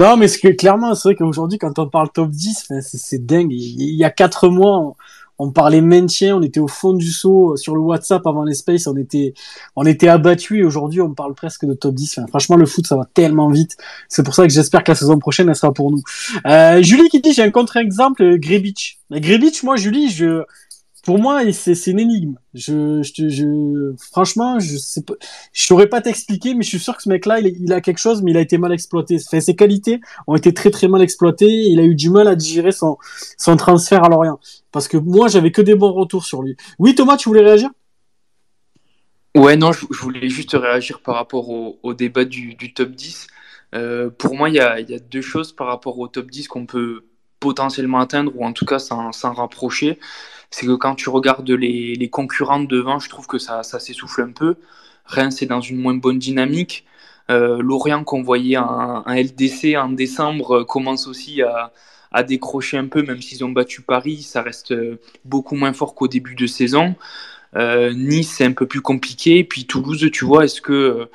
Non, mais ce que clairement, c'est vrai qu'aujourd'hui, quand on parle top 10, enfin, c'est dingue. Il y a quatre mois, on parlait maintien, on était au fond du saut sur le WhatsApp avant les Space, on était, on était abattus et aujourd'hui on parle presque de top 10. Enfin, franchement, le foot ça va tellement vite. C'est pour ça que j'espère que la saison prochaine elle sera pour nous. Euh, Julie qui dit j'ai un contre-exemple, Grebic. Grebic, moi Julie, je, pour moi, c'est une énigme. Je, franchement, je sais pas, je saurais pas t'expliquer, mais je suis sûr que ce mec-là, il, a quelque chose, mais il a été mal exploité. Ses qualités ont été très très mal exploitées. Il a eu du mal à digérer son, transfert à Lorient. Parce que moi, j'avais que des bons retours sur lui. Oui, Thomas, tu voulais réagir? Ouais, non, je, voulais juste réagir par rapport au, débat du, du, top 10. Euh, pour moi, il y a, y a, deux choses par rapport au top 10 qu'on peut potentiellement atteindre, ou en tout cas s'en rapprocher c'est que quand tu regardes les, les concurrents devant, je trouve que ça, s'essouffle un peu. Reims c'est dans une moins bonne dynamique. Euh, Lorient qu'on voyait en, en, LDC en décembre commence aussi à, décrocher un peu, même s'ils ont battu Paris, ça reste beaucoup moins fort qu'au début de saison. Euh, nice c'est un peu plus compliqué, puis Toulouse, tu vois, est-ce que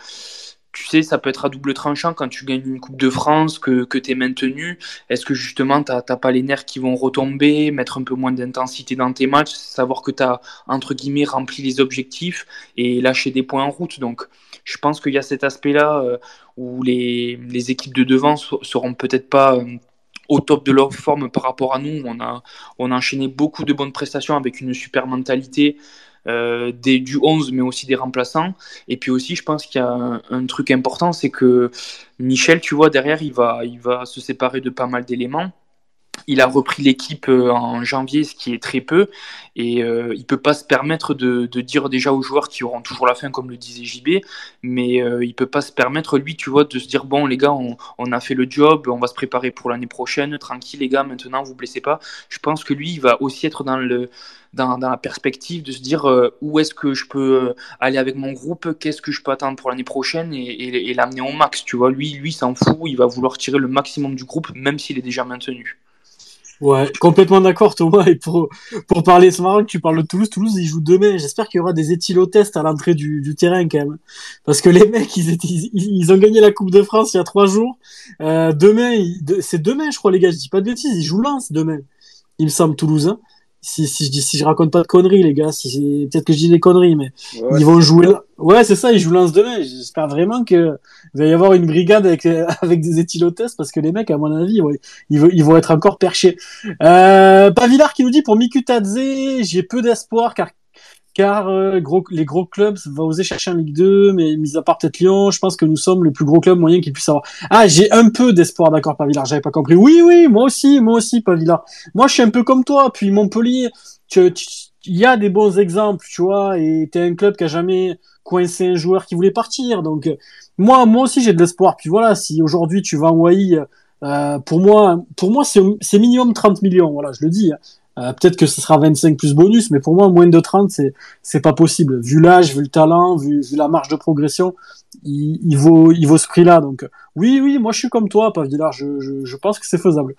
tu sais, ça peut être à double tranchant quand tu gagnes une Coupe de France, que, que tu es maintenu. Est-ce que justement, tu n'as pas les nerfs qui vont retomber, mettre un peu moins d'intensité dans tes matchs, savoir que tu as, entre guillemets, rempli les objectifs et lâcher des points en route? Donc, je pense qu'il y a cet aspect-là euh, où les, équipes de devant seront peut-être pas. Euh, au top de leur forme par rapport à nous. On a enchaîné beaucoup de bonnes prestations avec une super mentalité, euh, des, du 11, mais aussi des remplaçants. Et puis aussi, je pense qu'il y a un, un truc important, c'est que Michel, tu vois, derrière, il va, il va se séparer de pas mal d'éléments. Il a repris l'équipe euh, en janvier, ce qui est très peu, et euh, il peut pas se permettre de, dire déjà aux joueurs qui auront toujours la fin, comme le disait JB, mais euh, il peut pas se permettre, lui, tu vois, de se dire bon, les gars, on, a fait le job, on va se préparer pour l'année prochaine, tranquille, les gars, maintenant, vous blessez pas. Je pense que lui, il va aussi être dans la perspective de se dire où est-ce que je peux aller avec mon groupe, qu'est-ce que je peux attendre pour l'année prochaine et, et, et l'amener au max, tu vois. Lui, lui, s'en fout, il va vouloir tirer le maximum du groupe, même s'il est déjà maintenu. Ouais, complètement d'accord Thomas. Et pour pour parler, c'est marrant que tu parles de Toulouse. Toulouse, ils jouent demain. J'espère qu'il y aura des éthylotests à l'entrée du, du terrain quand même, parce que les mecs, ils étaient, ils, ont gagné la Coupe de France il y a trois jours. Euh, demain, c'est demain, je crois les gars. Je dis pas de bêtises. Ils jouent Lens demain. Il me semble Toulouse. Hein. Si, si je dis si je raconte pas de conneries les gars, si peut-être que je dis des conneries, mais ouais, ils vont jouer. Là. Ouais, c'est ça. Ils jouent Lens demain. J'espère vraiment que il va y avoir une brigade avec, avec des éthylotests parce que les mecs, à mon avis, ouais, ils, vont, ils vont être encore perchés. Euh, Pavillard qui nous dit pour Mikutadze, j'ai peu d'espoir car car euh, gros, les gros clubs vont oser chercher en Ligue 2, mais mis à part peut-être Lyon, je pense que nous sommes le plus gros club moyen qu'ils puissent avoir. Ah, j'ai un peu d'espoir, d'accord, Pavillard, j'avais pas compris. Oui, oui, moi aussi, moi aussi, Pavillard. Moi, je suis un peu comme toi, puis Montpellier, il y a des bons exemples, tu vois, et t'es un club qui a jamais coincé un joueur qui voulait partir, donc moi, moi aussi, j'ai de l'espoir. Puis voilà, si aujourd'hui tu vas en Wai, euh, pour moi, pour moi, c'est minimum 30 millions, voilà, je le dis. Euh, Peut-être que ce sera 25 plus bonus, mais pour moi, moins de 30, c'est c'est pas possible. Vu l'âge, vu le talent, vu, vu, la marge de progression, il, il vaut il vaut ce prix-là. Donc oui, oui, moi je suis comme toi, Pavillard. Je, je, je pense que c'est faisable.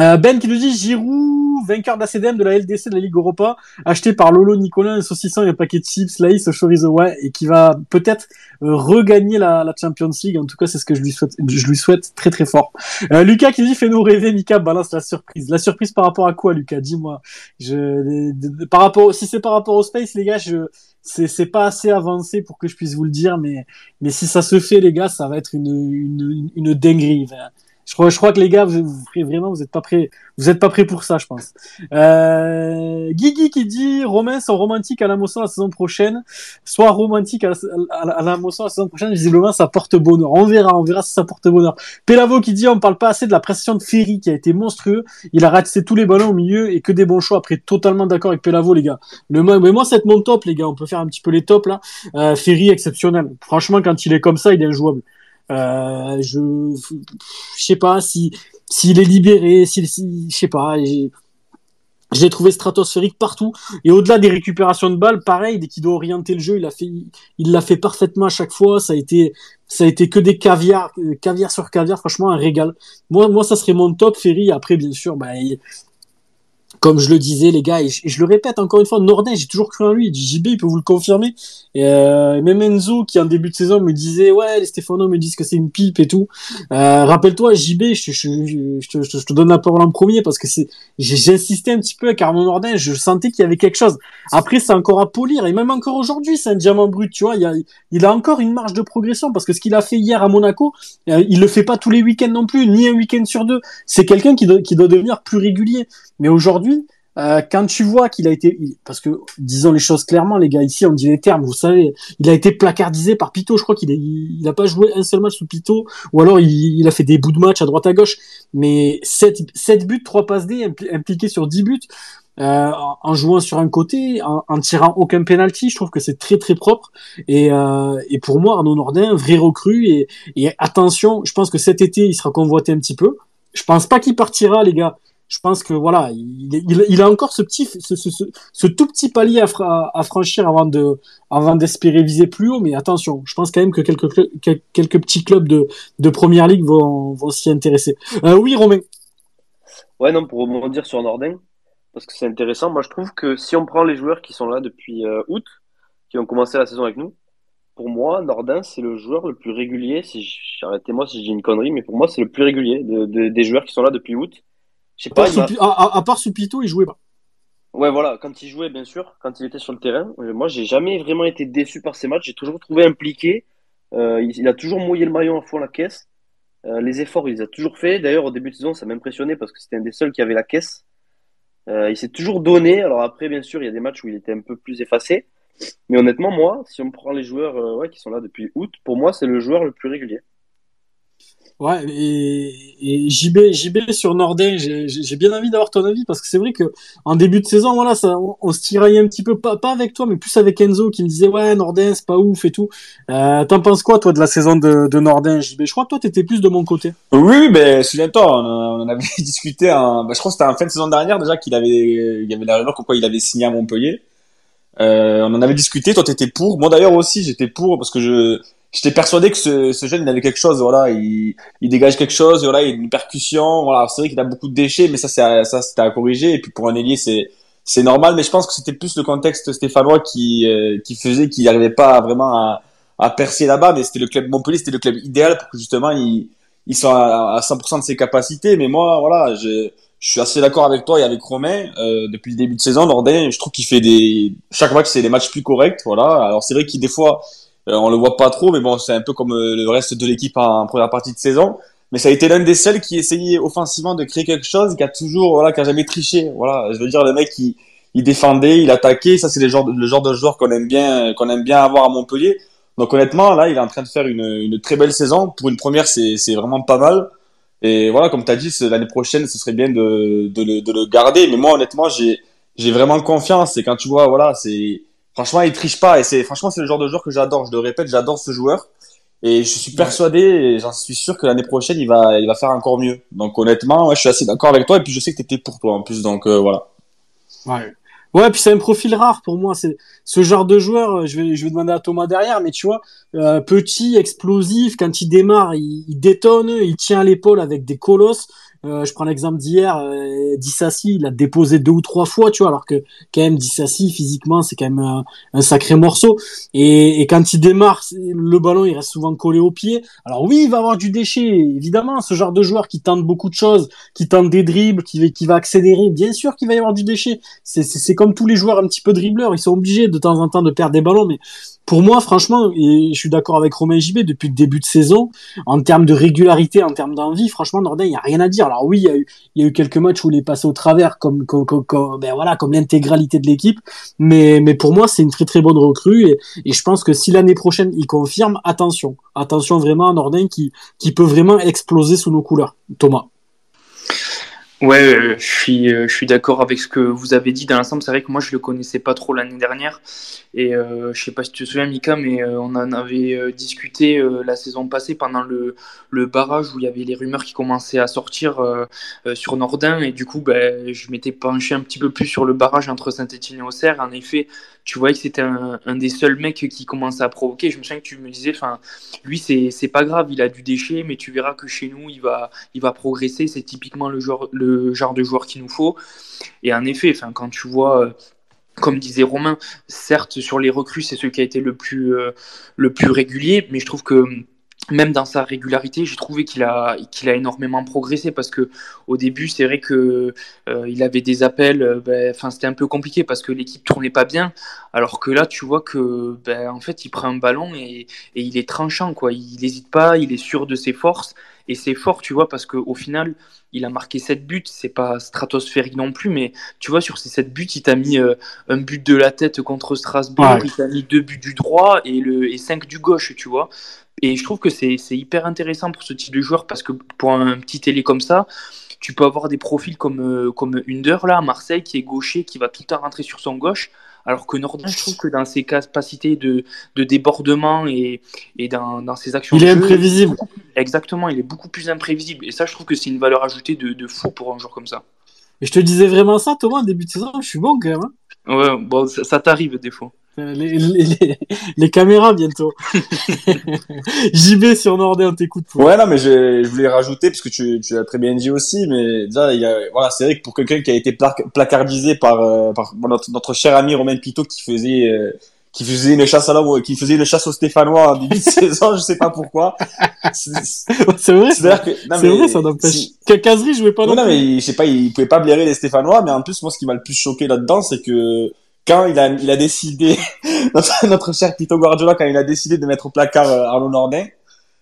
Euh, ben qui nous dit Giroud, vainqueur de la CDM de la LDC de la Ligue Europa, acheté par Lolo Nicolas, un saucisson et un paquet de chips, laïs, chorizo, ouais, et qui va peut-être euh, regagner la, la, Champions League. En tout cas, c'est ce que je lui souhaite, je lui souhaite très très fort. Euh, Lucas qui nous dit fais-nous rêver, Mika balance la surprise. La surprise par rapport à quoi, Lucas? Dis-moi. Je, par rapport, si c'est par rapport au space, les gars, je, c'est c'est pas assez avancé pour que je puisse vous le dire, mais mais si ça se fait, les gars, ça va être une une, une, dinguerie. Je crois, je crois que les gars, vous, vous vraiment, vous êtes pas prêts, vous êtes pas prêts pour ça, je pense. Euh, Guigui qui dit Romain sont romantiques à la moisson la saison prochaine, soit romantique à la, à, la, à la saison prochaine. Visiblement, ça porte bonheur. On verra, on verra si ça porte bonheur. Pelavo qui dit on parle pas assez de la prestation de Ferry qui a été monstrueux. Il a raté tous les ballons au milieu et que des bons choix. Après, totalement d'accord avec Pelavo, les gars. Le mais moi, c'est mon top, les gars. On peut faire un petit peu les tops là. Euh, Ferry exceptionnel. Franchement, quand il est comme ça, il est injouable. Euh, je je sais pas si s'il est libéré, s'il si, je sais pas. J'ai trouvé stratosphérique partout et au-delà des récupérations de balles, pareil, dès qu'il doit orienter le jeu, il a fait, il l'a fait parfaitement à chaque fois. Ça a été, ça a été que des caviar, caviar sur caviar. Franchement, un régal. Moi, moi, ça serait mon top Ferry. Après, bien sûr, bah, comme je le disais, les gars, et je, le répète encore une fois, Nordin, j'ai toujours cru en lui. JB, il peut vous le confirmer. Et euh, même Enzo, qui en début de saison me disait, ouais, les Stéphano me disent que c'est une pipe et tout. Euh, Rappelle-toi, JB, je, je, je, te, donne la parole en premier parce que insisté un petit peu avec Arnaud Nordin. Je sentais qu'il y avait quelque chose. Après, c'est encore à polir et même encore aujourd'hui, c'est un diamant brut. Tu vois, il a, il a encore une marge de progression parce que ce qu'il a fait hier à Monaco, euh, il le fait pas tous les week-ends non plus, ni un week-end sur deux. C'est quelqu'un qui qui doit devenir plus régulier. Mais aujourd'hui, euh, quand tu vois qu'il a été, parce que disons les choses clairement, les gars, ici on dit les termes, vous savez, il a été placardisé par Pito. Je crois qu'il il, a pas joué un seul match sous Pito, ou alors il, a fait des bouts de match à droite à gauche. Mais 7, 7 buts, 3 passes D, impli- impliqués sur 10 buts, euh, en, jouant sur un côté, en, en tirant aucun penalty, je trouve que c'est très très propre. Et, euh, et pour moi, Arnaud Nordin, vrai recrue. Et, et attention, je pense que cet été, il sera convoité un petit peu. Je pense pas qu'il partira, les gars. Je pense que voilà, il, a encore ce tout petit palier à, fra- à franchir avant de, avant d'espérer viser plus haut. Mais attention, je pense quand même que quelques, petits clubs de, première ligue vont, vont s'y intéresser. Euh, oui, Romain. Ouais, non, pour rebondir sur Nordin, parce que c'est intéressant, moi je trouve que si on prend les joueurs qui sont là depuis euh, août, qui ont commencé la saison avec nous, pour moi, Nordin, c'est le joueur le plus régulier, arrêtez-moi si je dis une connerie, mais pour moi, c'est le plus régulier de, de- des joueurs qui sont là depuis août. Je sais À pas, part, il m'a- sous, Pi- à, à- à part sous Pito, il jouait pas. Ouais, voilà, quand il jouait, bien sûr, quand il était sur le terrain, euh, moi, j'ai jamais vraiment été déçu par ses matchs. J'ai toujours trouvé impliqué. Euh, il, il a toujours mouillé le maillot à fond la caisse. Euh, les efforts, il les a toujours fait. D'ailleurs, au début de saison, ça m'impressionnait parce que c'était un des seuls qui avait la caisse. Euh, il s'est toujours donné. Alors après, bien sûr, il y a des matchs où il était un peu plus effacé. Mais honnêtement, moi, si on prend les joueurs ouais, qui sont là depuis août, pour moi, c'est le joueur le plus régulier. Ouais, et, JB, JB sur Nordin, j'ai bien envie d'avoir ton avis parce que c'est vrai que en début de saison, voilà, on, se tiraillait un petit peu, pas, pas avec toi, mais plus avec Enzo qui me disait ouais, Nordin, c'est pas ouf et tout. Euh, T'en penses quoi, toi, de la saison de, de JB Je crois que toi, t'étais plus de mon côté. Oui, ben souviens-toi, on, on avait discuté. En, ben, je crois que c'était en fin de saison dernière déjà qu'il avait, il y avait la rumeur comme quoi il avait signé à Montpellier. Euh, on en avait discuté. Toi, t'étais pour. Moi, d'ailleurs aussi, j'étais pour parce que je, j'étais persuadé que ce, ce jeune, il avait quelque chose. Voilà, il, il dégage quelque chose. Voilà, il a une percussion. Voilà, c'est vrai qu'il a beaucoup de déchets, mais ça, c'est, ça, c'était à corriger. Et puis pour un ailier, c'est, c'est normal. Mais je pense que c'était plus le contexte stéphanois qui, euh, qui faisait qu'il n'arrivait pas vraiment à, à percer là-bas. Mais c'était le club Montpellier, c'était le club idéal pour que justement il ils sont à, à 100% de ses capacités. Mais moi, voilà, je, je suis assez d'accord avec toi et avec Romain. Euh, depuis le début de saison, Nordin, je trouve qu'il fait des chaque match, c'est des matchs plus corrects. Voilà. Alors c'est vrai qu'il des fois, euh, on le voit pas trop, mais bon, c'est un peu comme euh, le reste de l'équipe en, première partie de saison. Mais ça a été l'un des seuls qui essayait offensivement de créer quelque chose, qui a toujours, voilà, qui a jamais triché. Voilà. Je veux dire, le mec, il, il défendait, il attaquait. Ça, c'est le genre, de- le genre de joueur qu'on aime bien, qu'on aime bien avoir à Montpellier. Donc honnêtement, là, il est en train de faire une, une très belle saison. Pour une première, c'est vraiment pas mal. Et voilà, comme tu as dit, l'année prochaine, ce serait bien de, de, le, de le garder. Mais moi, honnêtement, j'ai vraiment confiance. Et quand tu vois, voilà, c'est franchement, il triche pas. Et c'est franchement, c'est le genre de joueur que j'adore. Je le répète, j'adore ce joueur. Et je suis persuadé, et j'en suis sûr que l'année prochaine, il va, il va faire encore mieux. Donc honnêtement, ouais, je suis assez d'accord avec toi. Et puis je sais que tu étais pour toi en plus. Donc euh, voilà. Ouais. Ouais, puis c'est un profil rare pour moi. C'est ce genre de joueur. euh, Je vais, je vais demander à Thomas derrière, mais tu vois, euh, petit, explosif, quand il démarre, il, il détonne, il tient à l'épaule avec des colosses. Euh, je prends l'exemple d'hier, euh, Dissassi, il a déposé deux ou trois fois, tu vois, alors que quand même Dissassi physiquement c'est quand même un, sacré morceau. Et, quand il démarre, le ballon il reste souvent collé au pied. Alors oui, il va avoir du déchet, évidemment, ce genre de joueur qui tente beaucoup de choses, qui tente des dribbles, qui, va- qui va accélérer, bien sûr qu'il va y avoir du déchet. C'est comme tous les joueurs un petit peu dribbleurs, ils sont obligés de temps en temps de perdre des ballons, mais pour moi, franchement, et je suis d'accord avec Romain JB depuis le début de saison, en termes de régularité, en termes d'envie, franchement, Nordin, il n'y a rien à dire. Alors oui, il y, a eu, y a eu quelques matchs où il est passé au travers, comme, comme, comme, comme- ben voilà, comme l'intégralité de l'équipe, mais, mais pour moi, c'est une très très bonne recrue, et, et je pense que si l'année prochaine il confirme, attention, attention vraiment à Nordin qui, qui peut vraiment exploser sous nos couleurs. Thomas. Ouais, euh, je suis, euh, je suis d'accord avec ce que vous avez dit. Dans l'ensemble, c'est vrai que moi, je le connaissais pas trop l'année dernière. Et euh, je sais pas si tu te souviens, Mika, mais euh, on en avait euh, discuté euh, la saison passée pendant le, le barrage où il y avait les rumeurs qui commençaient à sortir sur Nordin. Et du coup, ben, je m'étais penché un petit peu plus sur le barrage entre Saint-Etienne et Auxerre. En effet, tu voyais que c'était un, un des seuls mecs qui commençait à provoquer. Je me souviens que tu me disais, enfin, lui, c'est pas grave, il a du déchet, mais tu verras que chez nous, il va, il va progresser. C'est typiquement le genre, le genre de joueur qu'il nous faut. Et en effet, enfin, quand tu vois. euh, comme disait Romain, certes sur les recrues c'est celui qui a été le plus euh, le plus régulier, mais je trouve que même dans sa régularité, j'ai trouvé qu'il a qu'il a énormément progressé parce que au début c'est vrai que euh, il avait des appels, euh, ben, c'était un peu compliqué parce que l'équipe tournait pas bien, alors que là tu vois que ben, en fait il prend un ballon et, et il est tranchant quoi, il n'hésite pas, il est sûr de ses forces et c'est fort tu vois parce que au final il a marqué 7 buts, c'est pas stratosphérique non plus, mais tu vois, sur ces 7 buts, il t'a mis euh, un but de la tête contre Strasbourg, Ouais. il t'a mis deux buts du droit et, le, et 5 du gauche, tu vois. Et je trouve que c'est hyper intéressant pour ce type de joueur parce que pour un petit télé comme ça, tu peux avoir des profils comme, euh, comme Under là, à Marseille, qui est gaucher, qui va tout le temps rentrer sur son gauche. Alors que Nordin, je trouve que dans ses capacités de, de débordement et, et dans, dans ses actions Il est jeu, imprévisible. Exactement, il est beaucoup plus imprévisible. Et ça, je trouve que c'est une valeur ajoutée de, de fou pour un joueur comme ça. Et je te disais vraiment ça, Thomas, en début de saison, je suis bon quand même. hein. Ouais, bon, ça, ça t'arrive des fois. Les, les, les, les caméras bientôt. JB sur Nordé, on t'écoute. Ouais, non, mais je, je voulais rajouter, parce que tu, tu l'as très bien dit aussi, mais déjà, il y a, voilà, c'est vrai que pour quelqu'un qui a été pla- placardisé par, euh, par bon, notre, notre cher ami Romain Pito qui faisait, euh, qui faisait une chasse à l'homme, qui faisait une chasse au Stéphanois en début de saison, je sais pas pourquoi. C'est c'est vrai, non, C'est vrai, ça n'empêche. si- Que Casery jouait pas non non, plus. mais je sais pas, il pouvait pas blairer les Stéphanois, mais en plus, moi, ce qui m'a le plus choqué là-dedans, c'est que quand il a, il a décidé, notre, notre cher Pito Guardiola, quand il a décidé de mettre au placard euh, Arnaud Nordin,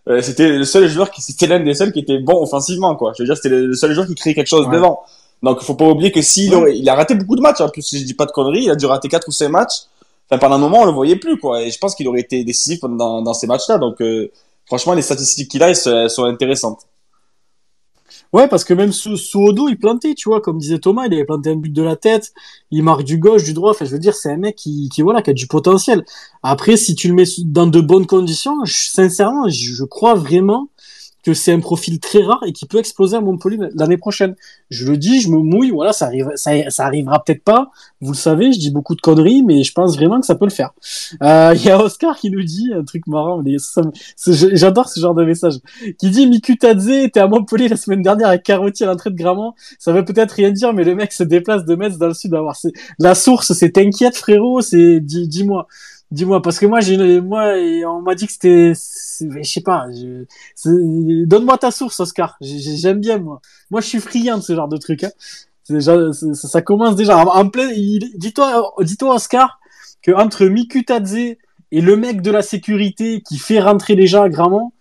euh, c'était le seul joueur qui, c'était l'un des seuls qui était bon offensivement, quoi. Je veux dire, c'était le, seul joueur qui créait quelque chose Ouais. devant. Donc, faut pas oublier que s'il aurait, il a raté beaucoup de matchs, en plus, si je dis pas de conneries, il a dû rater quatre ou cinq matchs. Enfin, pendant un moment, on le voyait plus, quoi. Et je pense qu'il aurait été décisif dans, dans ces matchs-là. Donc, euh, franchement, les statistiques qu'il a, elles elles sont intéressantes. Ouais, parce que même sous, sous Odo, il plantait, tu vois, comme disait Thomas, il avait planté un but de la tête, il marque du gauche, du droit, enfin, je veux dire, c'est un mec qui, qui, voilà, qui a du potentiel. Après, si tu le mets dans de bonnes conditions, je- sincèrement, je, je crois vraiment que c'est un profil très rare et qui peut exploser à Montpellier l'année prochaine. Je le dis, je me mouille, voilà, ça arrive, ça, arrivera peut-être pas. Vous le savez, je dis beaucoup de conneries, mais je pense vraiment que ça peut le faire. Euh, Il y a Oscar qui nous dit un truc marrant, j'adore ce genre de message qui dit Mikutadze était à Montpellier la semaine dernière avec Carotti à l'entrée de Gramont. Ça veut peut-être rien dire, mais le mec se déplace de Metz dans le sud. C'est- la source, c'est t'inquiète, frérot. C'est dis- dis-moi, parce que moi, j'ai, moi, on m'a dit que c'était, je sais pas. je- Donne-moi ta source, Oscar. J'ai- j'ai- J'aime bien moi. Moi, je suis friand de ce genre de truc. Hein. Déjà, ça, commence déjà en, plein. Dis-toi, dis-toi, Oscar, que entre Mikutadze et le mec de la sécurité qui fait rentrer les gens à Gramont,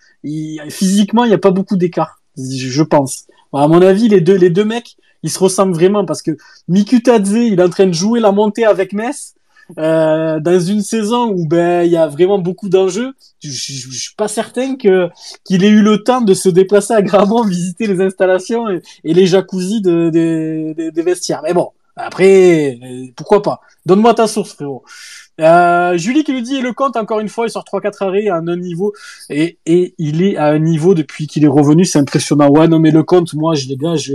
physiquement, il n'y a pas beaucoup d'écart, je je pense. À mon avis, les deux, les deux mecs, ils se ressemblent vraiment parce que Mikutadze, il est en train de jouer la montée avec Metz. Euh, dans une saison où ben il y a vraiment beaucoup d'enjeux, je, je, suis pas certain que qu'il ait eu le temps de se déplacer à Gramont, visiter les installations et, les jacuzzis de, de- de- des vestiaires. Mais bon, après, euh, pourquoi pas? Donne-moi ta source, frérot. Euh, Julie qui nous dit, et le compte, encore une fois, il sort 3-4 arrêts à un niveau, et, et il est à un niveau depuis qu'il est revenu, c'est impressionnant. Ouais, non, mais le compte, moi, je, les gars, je,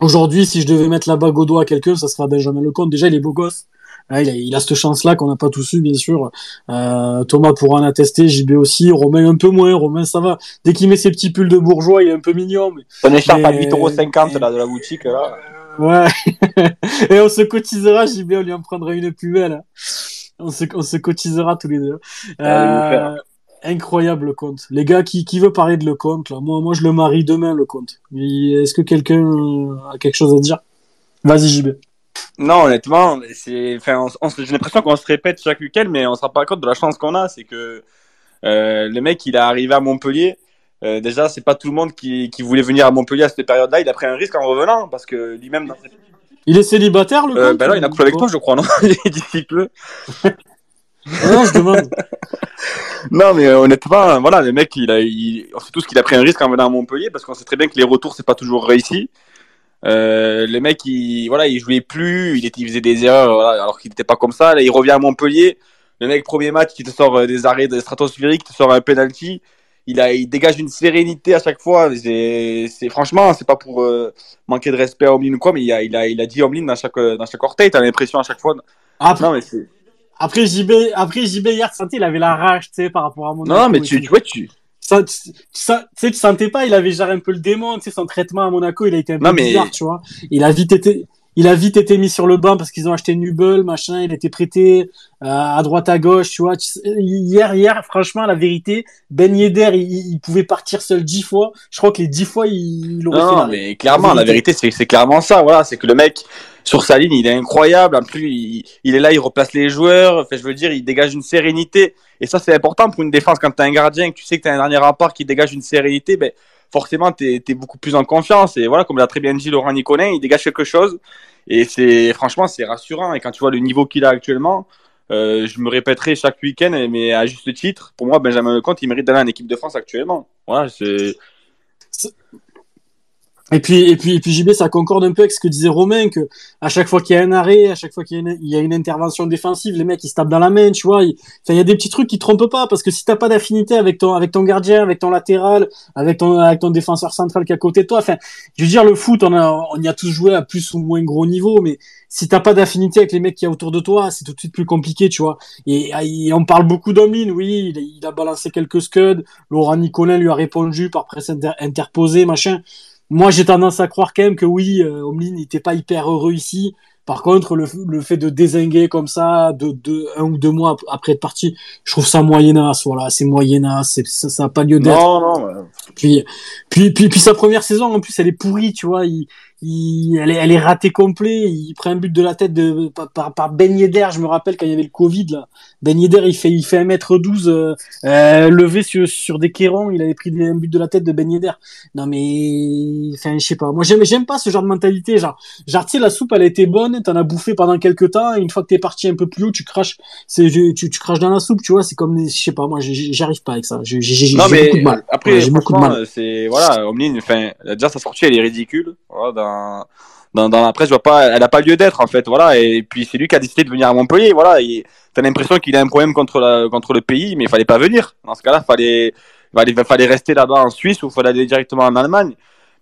aujourd'hui, si je devais mettre la bague au doigt à quelqu'un, ça sera Benjamin Lecomte. Déjà, il est beau gosse. Il, a, il a cette chance-là qu'on n'a pas tous eu, bien sûr. Euh, Thomas pourra en attester, JB aussi, Romain un peu moins, Romain ça va. Dès qu'il met ses petits pulls de bourgeois, il est un peu mignon, mais Ton écharpe à Mais- 8,50€ là, de la boutique, là. Ouais. Et on se cotisera, JB, on lui en prendra une plus belle. On se, on se cotisera tous les deux. Faire. Euh, incroyable le compte. Les gars, qui, qui veut parler de le compte là? Moi, moi, je le marie demain le compte. Est-ce que quelqu'un a quelque chose à dire? Vas-y, JB. Non, honnêtement, c'est, enfin, j'ai l'impression qu'on se répète chaque week-end, mais on se rend pas compte de la chance qu'on a. C'est que euh, le mec, il est arrivé à Montpellier. Euh, déjà, c'est pas tout le monde qui, qui voulait venir à Montpellier à cette période-là. Il a pris un risque en revenant parce que lui-même, dans Il est célibataire le euh, ben là, il a ou couché avec toi, je crois, non? D'ici peu. Ah Non, je demande. Non, mais euh, honnêtement, voilà, le mec, il a, il, on sait tous qu'il a pris un risque en venant à Montpellier parce qu'on sait très bien que les retours, c'est pas toujours réussi. Euh, le mec, il, voilà, il jouait plus, il, était, il faisait des erreurs, voilà, alors qu'il n'était pas comme ça. Là, il revient à Montpellier. Le mec, premier match, il te sort euh, des arrêts de stratosphériques, il te sort un penalty. Il a, il dégage une sérénité à chaque fois. C'est, franchement, c'est pas pour euh, manquer de respect à Omlin ou quoi, mais il a, il a, il a dit Omlin dans chaque, dans chaque orteil. T'as l'impression à chaque fois Après, Non, mais c'est. après JB, après JB hier, il avait la rage, tu sais, par rapport à mon. Non, mais tu, tu vois, tu. Ça, tu, ça- tu sais, tu sentais pas, il avait genre un peu le démon, tu sais, son traitement à Monaco, il a été un peu Non, mais- bizarre, tu vois. Il a vite été, il a vite été mis sur le banc parce qu'ils ont acheté Nubel, machin, il était prêté euh, à droite à gauche, tu vois. Hier, hier, franchement, la vérité, Ben Yedder, il, il pouvait partir seul dix fois. Je crois que les dix fois, il, il aurait fait Non, mais clairement, la vérité, c'est c'est clairement ça. Voilà, c'est que le mec sur sa ligne, il est incroyable. En plus, il, est là, il replace les joueurs. Enfin, je veux dire, il dégage une sérénité. Et ça, c'est important pour une défense. Quand tu as un gardien, que tu sais que tu as un dernier rapport qui dégage une sérénité, ben forcément, tu es, beaucoup plus en confiance. Et voilà, comme l'a très bien dit Laurent Nicolin, il dégage quelque chose. Et c'est franchement, c'est rassurant. Et quand tu vois le niveau qu'il a actuellement, euh, je me répéterai chaque week-end, mais à juste titre, pour moi, Benjamin Lecomte, il mérite d'aller en équipe de France actuellement. Voilà, c'est. Et puis, et puis, et puis JB, ça concorde un peu avec ce que disait Romain, que à chaque fois qu'il y a un arrêt, à chaque fois qu'il y a une, y a une intervention défensive, les mecs ils se tapent dans la main, tu vois. Il, il y a des petits trucs qui trompent pas, parce que si t'as pas d'affinité avec ton, avec ton gardien, avec ton latéral, avec ton, avec ton défenseur central qui est à côté de toi, enfin, je veux dire, le foot, on a, on y a tous joué à plus ou moins gros niveau, mais si t'as pas d'affinité avec les mecs qui a autour de toi, c'est tout de suite plus compliqué, tu vois. Et, et on parle beaucoup d'Omlin, oui, il, il a balancé quelques scuds, Laurent Nicolin lui a répondu par presse inter- interposée, machin. Moi, j'ai tendance à croire quand même que oui, euh, Omlin n'était pas hyper heureux ici. Par contre, le, le fait de désinguer comme ça, de, de un ou deux mois ap- après être parti, je trouve ça moyenasse. Voilà, c'est moyenasse, c'est- ça, ça a pas lieu d'être. Non, non, ouais. Puis, puis, puis, puis sa première saison, en plus, elle est pourrie, tu vois. Il, il, elle, est, elle est ratée complet. Il prend un but de la tête de, par, par, Ben Yedder. Je me rappelle quand il y avait le Covid, là. Ben Yedder, il fait, il fait 1m12, euh, euh, levé sur, sur des quérons. Il avait pris un but de la tête de Ben Yedder. Non, mais, enfin, je sais pas. Moi, j'aime, j'aime pas ce genre de mentalité. Genre, genre, tu sais, la soupe, elle a été bonne. T'en as bouffé pendant quelques temps. Et une fois que t'es parti un peu plus haut, tu craches, c'est, tu, tu craches dans la soupe, tu vois. C'est comme, je sais pas, moi, j'arrive pas avec ça. J'ai, j'ai, beaucoup de mal. après, Ouais, j'ai beaucoup de mal. euh, c'est voilà, Omlin, enfin, déjà sa sortie, elle est ridicule. Voilà, dans, dans, dans la presse, je vois pas, elle a pas lieu d'être en fait. Voilà, et puis c'est lui qui a décidé de venir à Montpellier. Voilà, t'as l'impression qu'il a un problème contre la, contre le pays, mais il fallait pas venir. Dans ce cas-là, fallait, fallait, fallait rester là-bas en Suisse ou fallait aller directement en Allemagne.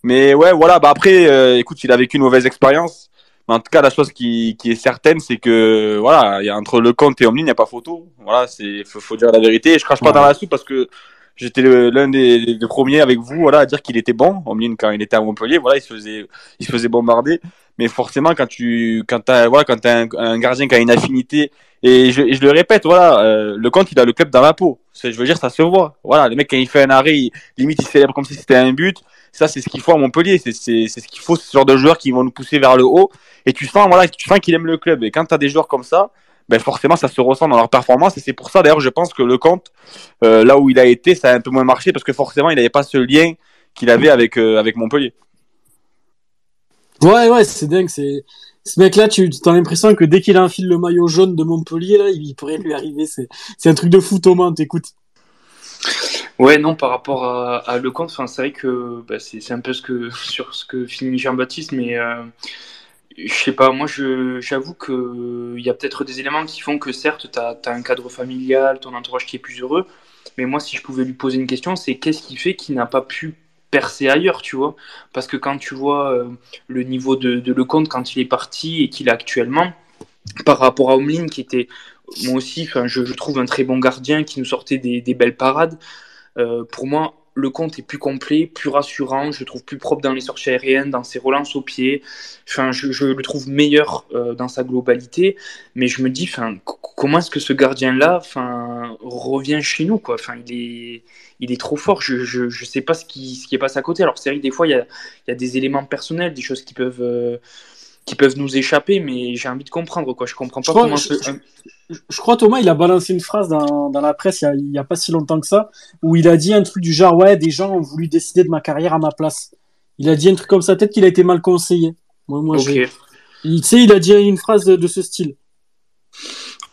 Mais ouais, voilà. Bah après, euh, écoute, il a vécu une mauvaise expérience. Mais en tout cas, la chose qui, qui est certaine, c'est que voilà, il y a entre le compte et Omlin, il n'y a pas photo. Voilà, c'est faut, faut dire la vérité. Et je crache pas Ouais. dans la soupe parce que j'étais l'un des, premiers avec vous, voilà, à dire qu'il était bon. Omlin quand il était à Montpellier, voilà, il se faisait, il se faisait bombarder. Mais forcément, quand tu, quand t'as, voilà, quand t'as un, gardien qui a une affinité, et je, et je le répète, voilà, euh, le compte, il a le club dans la peau. Je veux dire, ça se voit. Voilà, le mec quand il fait un arrêt, il- limite il célèbre comme si c'était un but. Ça, c'est ce qu'il faut à Montpellier. C'est, ce qu'il faut, ce genre de joueurs qui vont nous pousser vers le haut. Et tu sens, voilà, tu sens qu'il aime le club. Et quand t'as des joueurs comme ça, ben forcément, ça se ressent dans leur performance. Et c'est pour ça, d'ailleurs, je pense que le compte, euh, là où il a été, ça a un peu moins marché parce que forcément, il n'avait pas ce lien qu'il avait avec, euh, avec Montpellier. Ouais, ouais, c'est dingue. C'est ce mec-là, tu as l'impression que dès qu'il enfile le maillot jaune de Montpellier, là, il pourrait lui arriver. C'est, c'est un truc de fou, Thomas. T'écoutes. Ouais, non, par rapport à, à Lecomte, c'est vrai que bah, c'est c'est un peu ce que, sur ce que finit Jean-Baptiste, mais euh, je sais pas, moi j'avoue qu'il y a peut-être des éléments qui font que certes, tu as, un cadre familial, ton entourage qui est plus heureux, mais moi si je pouvais lui poser une question, c'est qu'est-ce qui fait qu'il n'a pas pu percer ailleurs, tu vois? Parce que quand tu vois euh, le niveau de, de Lecomte quand il est parti et qu'il a actuellement, par rapport à Omlin qui était moi aussi, je, je trouve un très bon gardien qui nous sortait des, des belles parades. Euh, pour moi, le compte est plus complet, plus rassurant, je le trouve plus propre dans les sorties aériennes, dans ses relances au pied. Enfin, je, le trouve meilleur euh, dans sa globalité, mais je me dis, enfin, comment est-ce que ce gardien-là, enfin, revient chez nous. Enfin, il est, il est trop fort. Je, je, je sais pas ce qui, ce qui est passé à côté. Alors, c'est vrai que des fois, il y a, y a des éléments personnels, des choses qui peuvent, euh, qui peuvent nous échapper, mais j'ai envie de comprendre, quoi. Je comprends pas Je crois- comment. je- ce- Je- Je crois, Thomas, il a balancé une phrase dans, dans la presse il y, a, pas si longtemps que ça, où il a dit un truc du genre, ouais, des gens ont voulu décider de ma carrière à ma place. Il a dit un truc comme ça, peut-être qu'il a été mal conseillé. Moi, moi, j'ai- Ok. il- tu sais, il a dit une phrase de, de ce style.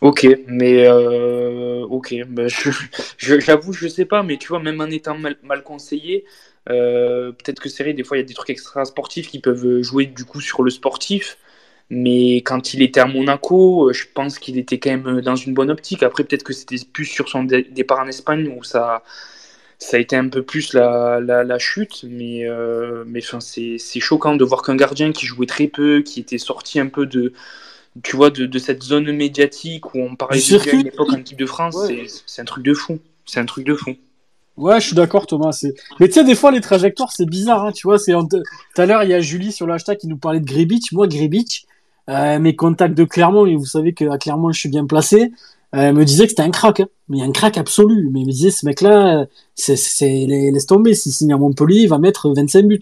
Ok, mais euh, ok, bah, je, je- j'avoue, je sais pas, mais tu vois, même en étant mal, mal conseillé, euh, peut-être que c'est vrai, des fois il y a des trucs extra sportifs qui peuvent jouer du coup sur le sportif, mais quand il était à Monaco, euh, je pense qu'il était quand même dans une bonne optique. Après, peut-être que c'était plus sur son dé- départ en Espagne où ça, ça a été un peu plus la, la, la chute, mais, euh, mais enfin, c'est, choquant de voir qu'un gardien qui jouait très peu, qui était sorti un peu de tu vois, de, de cette zone médiatique où on parlait de lui à une époque en équipe de France, Ouais. c'est un truc de fou. C'est un truc de fou. Ouais, je suis d'accord, Thomas. Mais tu sais, des fois, les trajectoires, c'est bizarre, hein, tu vois. C'est tout à l'heure, il y a Julie sur le hashtag qui nous parlait de Gribic. Moi, Gribic, euh, mes contacts de Clermont, et vous savez qu'à Clermont, je suis bien placé, euh, me disaient que c'était un crack, hein. mais un crack absolu. Mais il me disait, ce mec-là, euh, c'est, laisse tomber. S'il signe à Montpellier, il va mettre 25 buts.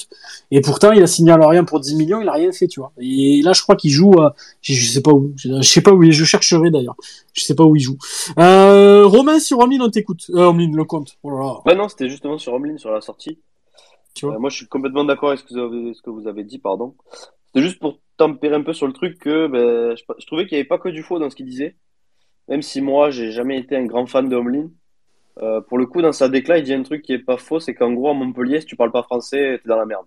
Et pourtant, il a signé à Lorient pour 10 millions, il a rien fait, tu vois. Et là, je crois qu'il joue, à- je, sais pas où, je, sais pas où il je chercherai d'ailleurs. Je sais pas où il joue. Euh, Romain sur Omlin, on t'écoute. Euh, Omlin, le compte. Oh là là. Ouais, non, c'était justement sur Omlin, sur la sortie. Tu vois. Euh, moi, je suis complètement d'accord avec ce que vous avez, ce que vous avez dit, pardon. C'était juste pour tempérer un peu sur le truc que ben, je, je trouvais qu'il n'y avait pas que du faux dans ce qu'il disait. Même si moi, j'ai jamais été un grand fan de Omlin. Euh, pour le coup, dans sa déclat, il dit un truc qui est pas faux, c'est qu'en gros, à Montpellier, si tu parles pas français, t'es dans la merde.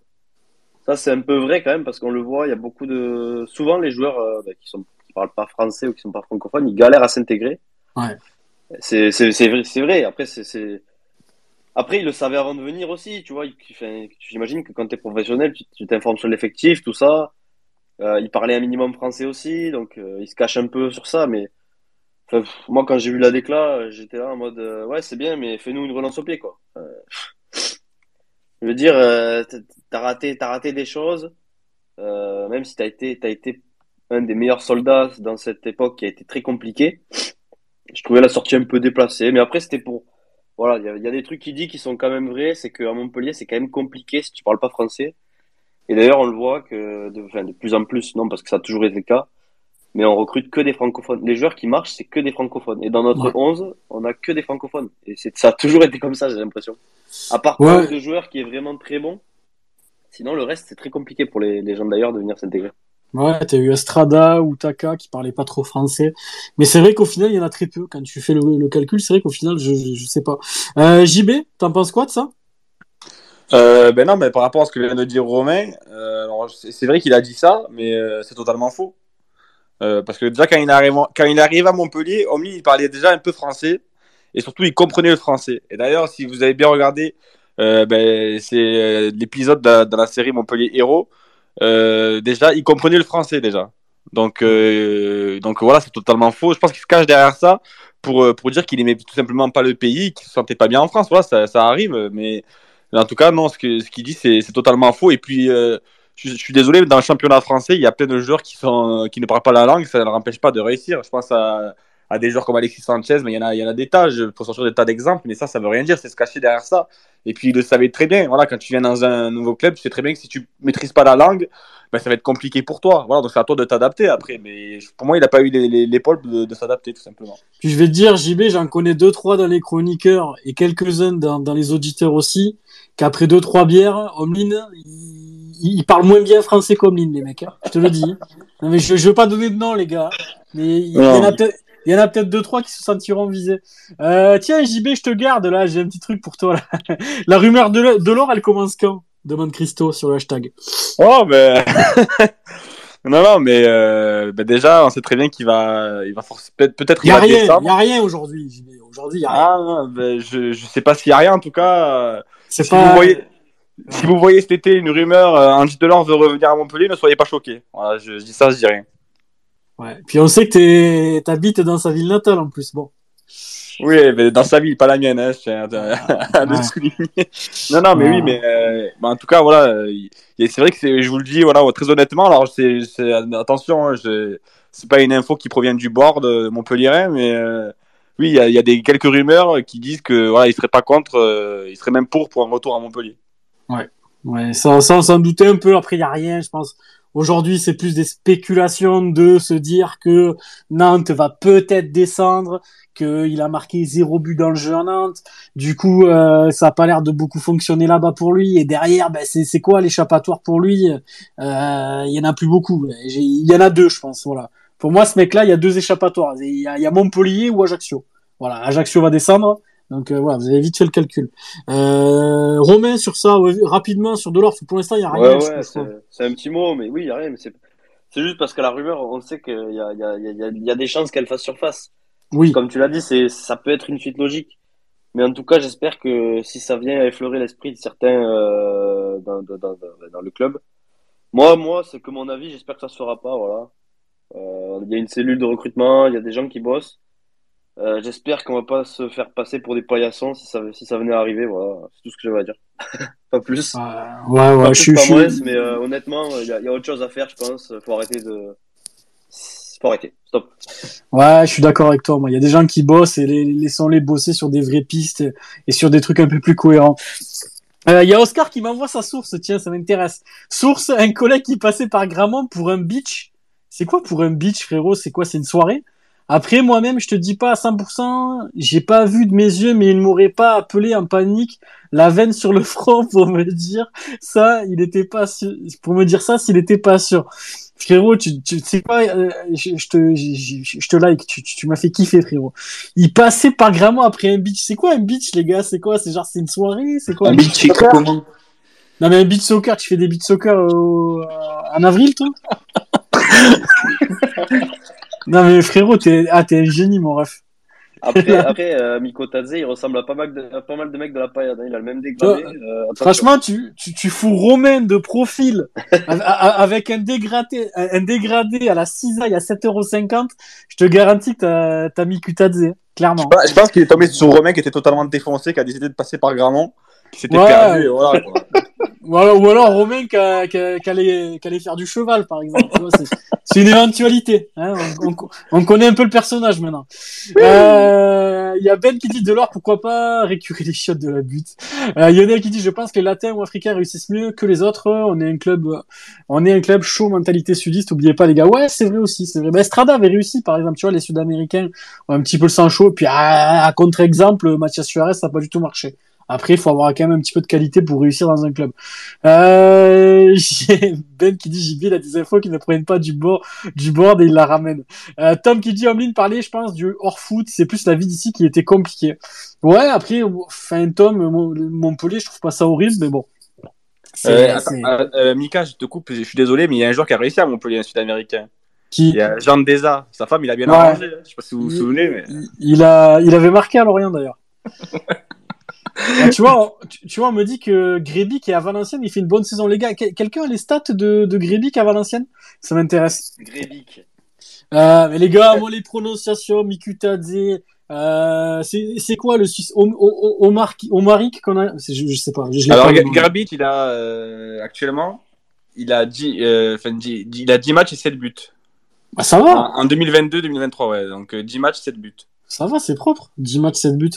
Ça, c'est un peu vrai quand même, parce qu'on le voit, il y a beaucoup de... Souvent, les joueurs euh, ben, qui sont qui parlent pas français ou qui sont pas francophones, ils galèrent à s'intégrer. Ouais. C'est vrai, vrai. Après, c'est-. Après, il le savait avant de venir aussi, tu vois. J'imagine que quand tu es professionnel, tu tu t'informes sur l'effectif, tout ça. Euh, il parlait un minimum français aussi, donc euh, il se cache un peu sur ça. Mais moi, quand j'ai vu la décla, j'étais là en mode euh, ouais, c'est bien, mais fais-nous une relance au pied, quoi. Euh, je veux dire, euh, t'as raté, raté des choses, euh, même si t'as été, été un des meilleurs soldats dans cette époque qui a été très compliquée. Je trouvais la sortie un peu déplacée, mais après, c'était pour voilà, il y, a- des trucs qu'il dit qui sont quand même vrais, c'est qu'à Montpellier, c'est quand même compliqué si tu parles pas français. Et d'ailleurs, on le voit que de, enfin, de plus en plus, non, parce que ça a toujours été le cas, mais on recrute que des francophones. Les joueurs qui marchent, c'est que des francophones. Et dans notre Ouais. 11, on a que des francophones. Et c'est, ça a toujours été comme ça, j'ai l'impression. À part Ouais. de joueurs qui est vraiment très bon. Sinon, le reste, c'est très compliqué pour les, les gens d'ailleurs de venir s'intégrer. Ouais, t'as eu Estrada ou Taka qui parlaient pas trop français. Mais c'est vrai qu'au final, il y en a très peu. Quand tu fais le, le calcul, c'est vrai qu'au final, je, je, je sais pas. Euh, JB, t'en penses quoi de ça? Euh, ben non, mais par rapport à ce que vient de dire Romain, euh, c'est c'est vrai qu'il a dit ça, mais euh, c'est totalement faux. Euh, parce que déjà quand il arrive, quand il arrive à Montpellier, Omni il parlait déjà un peu français et surtout il comprenait le français. Et d'ailleurs, si vous avez bien regardé, euh, ben, c'est euh, l'épisode de, la série Montpellier Héros, déjà il comprenait le français déjà. Donc donc voilà, c'est totalement faux. Je pense qu'il se cache derrière ça pour pour dire qu'il aimait tout simplement pas le pays, qu'il se sentait pas bien en France. Voilà, ça, arrive, mais en tout cas, non, ce qu'il ce qu'il dit, c'est totalement faux. Et puis, je, suis désolé, mais dans le championnat français, il y a plein de joueurs qui, qui ne parlent pas la langue, ça ne leur empêche pas de réussir. Je pense à, des joueurs comme Alexis Sanchez, mais il y en a, il des tas, je peux sortir des tas d'exemples, mais ça, ça veut rien dire, c'est se cacher derrière ça. Et puis, il le savait très bien. Voilà, quand tu viens dans un nouveau club, tu sais très bien que si tu maîtrises pas la langue, ben, ça va être compliqué pour toi. Voilà, donc c'est à toi de t'adapter après. Mais pour moi, il n'a pas eu l'épaule de, de s'adapter, tout simplement. Puis je vais te dire, JB, j'en connais deux, trois dans les chroniqueurs et quelques-uns dans, les auditeurs aussi, qu'après deux, trois bières, Omlin, ils il parlent moins bien français qu'Omlin, les mecs. hein. Je te le dis. Non, mais je, je veux pas donner de nom, les gars. Mais il y, en a peut-être. Il y en a peut-être deux, trois qui se sentiront visés. Euh, tiens, JB, je te garde, là, j'ai un petit truc pour toi, là. La rumeur de l'or- de l'or, elle commence quand? Demande Christo sur le hashtag. Oh, ben. non, non, mais euh, ben déjà, on sait très bien qu'il va, il va peut-être Il il y a rien, il y a rien aujourd'hui, JB. Aujourd'hui, il y a rien. Ah, ben, je, je sais pas s'il y a rien, en tout cas. C'est si pas. vous voyez, si vous voyez cet été une rumeur, euh, Andy Delors veut revenir à Montpellier, ne soyez pas choqués. Voilà, je, je dis ça, je dis rien. Ouais. Puis on sait que t'es- t'habites dans sa ville natale, en plus. Bon. Oui, mais dans sa ville, pas la mienne, hein, le Ouais. souligner. Non, non, mais Ouais. oui, mais euh, bah, en tout cas, voilà, euh, c'est vrai que je vous le dis, voilà, très honnêtement, alors c'est, attention, hein, c'est pas une info qui provient du board de Montpellier, mais euh, oui, il y a, y a des quelques rumeurs qui disent que voilà, il serait pas contre, euh, il serait même pour pour un retour à Montpellier. Ouais, ça, ça on s'en doutait un peu. Après, il y a rien, je pense. Aujourd'hui, c'est plus des spéculations de se dire que Nantes va peut-être descendre, qu'il a marqué zéro but dans le jeu à Nantes. Du coup, euh, ça a pas l'air de beaucoup fonctionner là-bas pour lui. Et derrière, ben, c'est, quoi l'échappatoire pour lui? Euh, Il y en a plus beaucoup. Il y en a deux, je pense. Voilà. Pour moi, ce mec-là, il y a deux échappatoires. Il y y a Montpellier ou Ajaccio. Voilà, Ajaccio va descendre. Donc euh, voilà, vous avez vite fait le calcul. Euh, Romain sur ça, ouais, rapidement sur Delors, pour l'instant il y a rien. Ouais, ouais, trouve. c'est un petit mot, mais oui, il n'y a rien. Mais c'est juste parce que la rumeur, on sait qu'il y a, il y, a, il y, a, il y a des chances qu'elle fasse surface. Oui, Comme tu l'as dit, ça peut être une suite logique. Mais en tout cas, j'espère que si ça vient effleurer l'esprit de certains euh, dans, dans, dans, dans le club, moi, moi, c'est que mon avis, j'espère que ça se fera pas, voilà. Il y a une cellule de recrutement, il y a des gens qui bossent. Euh, J'espère qu'on va pas se faire passer pour des paillassons si ça, si ça venait à arriver. Voilà, c'est tout ce que j'avais à dire. pas plus. Euh, ouais, ouais, Pas je suis. suis- moins, mais euh, honnêtement, il y, a- il y a autre chose à faire, je pense. Faut arrêter de. Faut arrêter. Stop. Ouais, je suis d'accord avec toi. Moi, il y a des gens qui bossent et les, laissons-les bosser sur des vraies pistes et sur des trucs un peu plus cohérents. Euh, Il y a Oscar qui m'envoie sa source. Tiens, ça m'intéresse. Source, un collègue qui passait par Gramont pour un beach. C'est quoi pour un beach, frérot? C'est quoi? C'est une soirée? Après, moi-même, je te dis pas à 100%. J'ai pas vu de mes yeux, mais il ne m'aurait pas appelé en panique la veine sur le front pour me dire ça. Il était pas sûr. Pour me dire ça, s'il était pas sûr. Frérot, tu, tu sais quoi, euh, je, je te, je, te like, tu, tu, tu m'as fait kiffer, frérot. Il passait par Gramont après un beach. C'est quoi un beach, les gars? C'est quoi? C'est genre, c'est une soirée? C'est quoi? Un beach c'est comment? Non, mais un beach soccer, tu fais des beach soccer au- en avril, toi? Non, mais frérot, t'es ah, t'es un génie, mon ref. Après, après euh, Miko Tadze, il ressemble à pas mal de, à pas mal de mecs de la paillade. hein. Il a le même dégradé. Euh. Franchement, tu, tu, tu fous Romain de profil avec un dégradé, un dégradé à la cisaille à 7,50€. Je te garantis que t'as, t'as mis Kutadze, clairement. Je pense qu'il est tombé sur Romain qui était totalement défoncé, qui a décidé de passer par Gramont, qui s'était Ouais. perdu. et Voilà, quoi. Ou alors, ou alors Romain qui, a- qui, a- qui allait, qui allait faire du cheval, par exemple. Tu vois, c'est, c'est une éventualité. Hein on, on- on connaît un peu le personnage maintenant. Euh, Il y a Ben qui dit de l'or, pourquoi pas récurer les chiottes de la butte. Euh, Lionel qui dit je pense que les Latins ou Africains réussissent mieux que les autres. On est un club, on est un club chaud mentalité sudiste. Oubliez pas les gars. Ouais, c'est vrai aussi, c'est vrai. Ben, Estrada avait réussi, par exemple. Tu vois, les Sud-Américains ont un petit peu le sang chaud. Puis à, à contre-exemple, Mathias Suarez, ça n'a pas du tout marché. Après, il faut avoir quand même un petit peu de qualité pour réussir dans un club. Euh, j'ai Ben qui dit JB, il a des infos qui ne prennent pas du bord, du board et il la ramène. Euh, Tom qui dit Omlin parlait, je pense, du hors foot. C'est plus la vie d'ici qui était compliquée. Ouais, après, enfin, Tom, Mon- Montpellier, je trouve pas ça horrible, mais bon. Euh, attends, euh, euh, Mika, je te coupe, je suis désolé, mais il y a un joueur qui a réussi à Montpellier, un Sud-Américain. qui, Il y a Jean Deza. Sa femme, il a bien Ouais. arrangé. hein. Je sais pas si vous vous souvenez, mais. il a, il avait marqué à Lorient d'ailleurs. Ah, tu vois, on- tu, tu vois, on me dit que Grébic est à Valenciennes, il fait une bonne saison. Les gars, quel- quelqu'un a les stats de, de Grébic à Valenciennes? Ça m'intéresse. Grébic. Euh, mais les gars, moi les prononciations, Mikutadze, euh, c'est c'est quoi le Suisse Omar Omaric qu'on a? C'est- je, je sais pas. Je, je Alors. Garbit, il a euh, actuellement, il a 10, euh, enfin, 10 il a 10 matchs et 7 buts. Ah, ça va, En, en 2022-2023, ouais. Donc euh, 10 matchs, 7 buts. ça va, c'est propre. 10 matchs, 7 buts.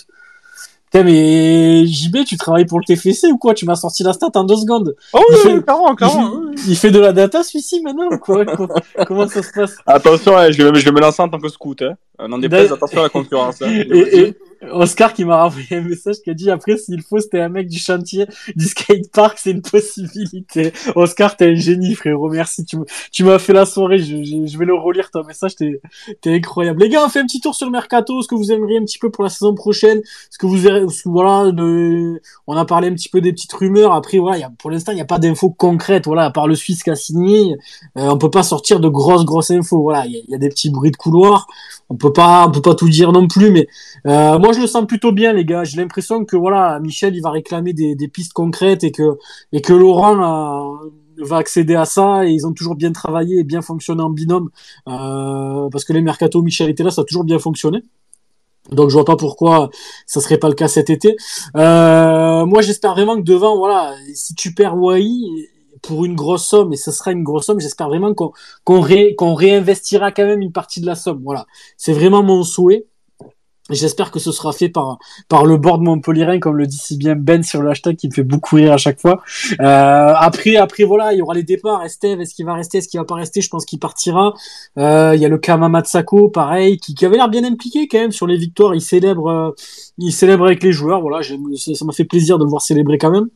Putain, mais JB, tu travailles pour le TFC ou quoi? Tu m'as sorti la stat en deux secondes. Oh, Il oui, fait- oui, clairement, Il clairement. fait, oui. il fait de la data celui-ci maintenant ou quoi? Comment- Comment ça se passe? Attention, hein, je, vais, je vais me lancer en tant que scout. Hein. N'en déplaise, attention à la concurrence. Hein. et, et Oscar qui m'a renvoyé un message qui a dit après s'il faut c'était un mec du chantier du skatepark c'est une possibilité. Oscar t'es un génie frérot. Merci. Tu, tu m'as fait la soirée. Je, je, je vais le relire ton message. T'es t'es incroyable. Les gars on fait un petit tour sur le mercato. Ce que vous aimeriez un petit peu pour la saison prochaine. Ce que vous ce voilà de, on a parlé un petit peu des petites rumeurs. Après voilà il y a, pour l'instant il n'y a pas d'infos concrètes voilà à part le Suisse qui a signé. Euh, on peut pas sortir de grosses grosses infos. Voilà il y a, il y a des petits bruits de couloir. On peut pas on peut pas tout dire non plus mais euh, moi, je le sens plutôt bien, les gars. J'ai l'impression que voilà, Michel, il va réclamer des, pistes concrètes et que et que Laurent euh, va accéder à ça. Et ils ont toujours bien travaillé et bien fonctionné en binôme euh, parce que les mercato Michel était là, ça a toujours bien fonctionné. Donc je vois pas pourquoi ça serait pas le cas cet été. Euh, moi, j'espère vraiment que devant, voilà, si tu perds Wai pour une grosse somme et ce sera une grosse somme, j'espère vraiment qu'on qu'on réinvestira quand même une partie de la somme. Voilà, c'est vraiment mon souhait. J'espère que ce sera fait par par le board montpellierin, comme le dit si bien Ben sur le qui me fait beaucoup rire à chaque fois. Euh, après, après voilà, il y aura les départs. Esteve, est-ce qu'il va rester, est-ce qu'il va pas rester? Je pense qu'il partira. Euh, il y a le Kama Matsako, pareil, qui, avait l'air bien impliqué quand même sur les victoires. Il célèbre, euh, il célèbre avec les joueurs. Voilà, ça m'a fait plaisir de le voir célébrer quand même.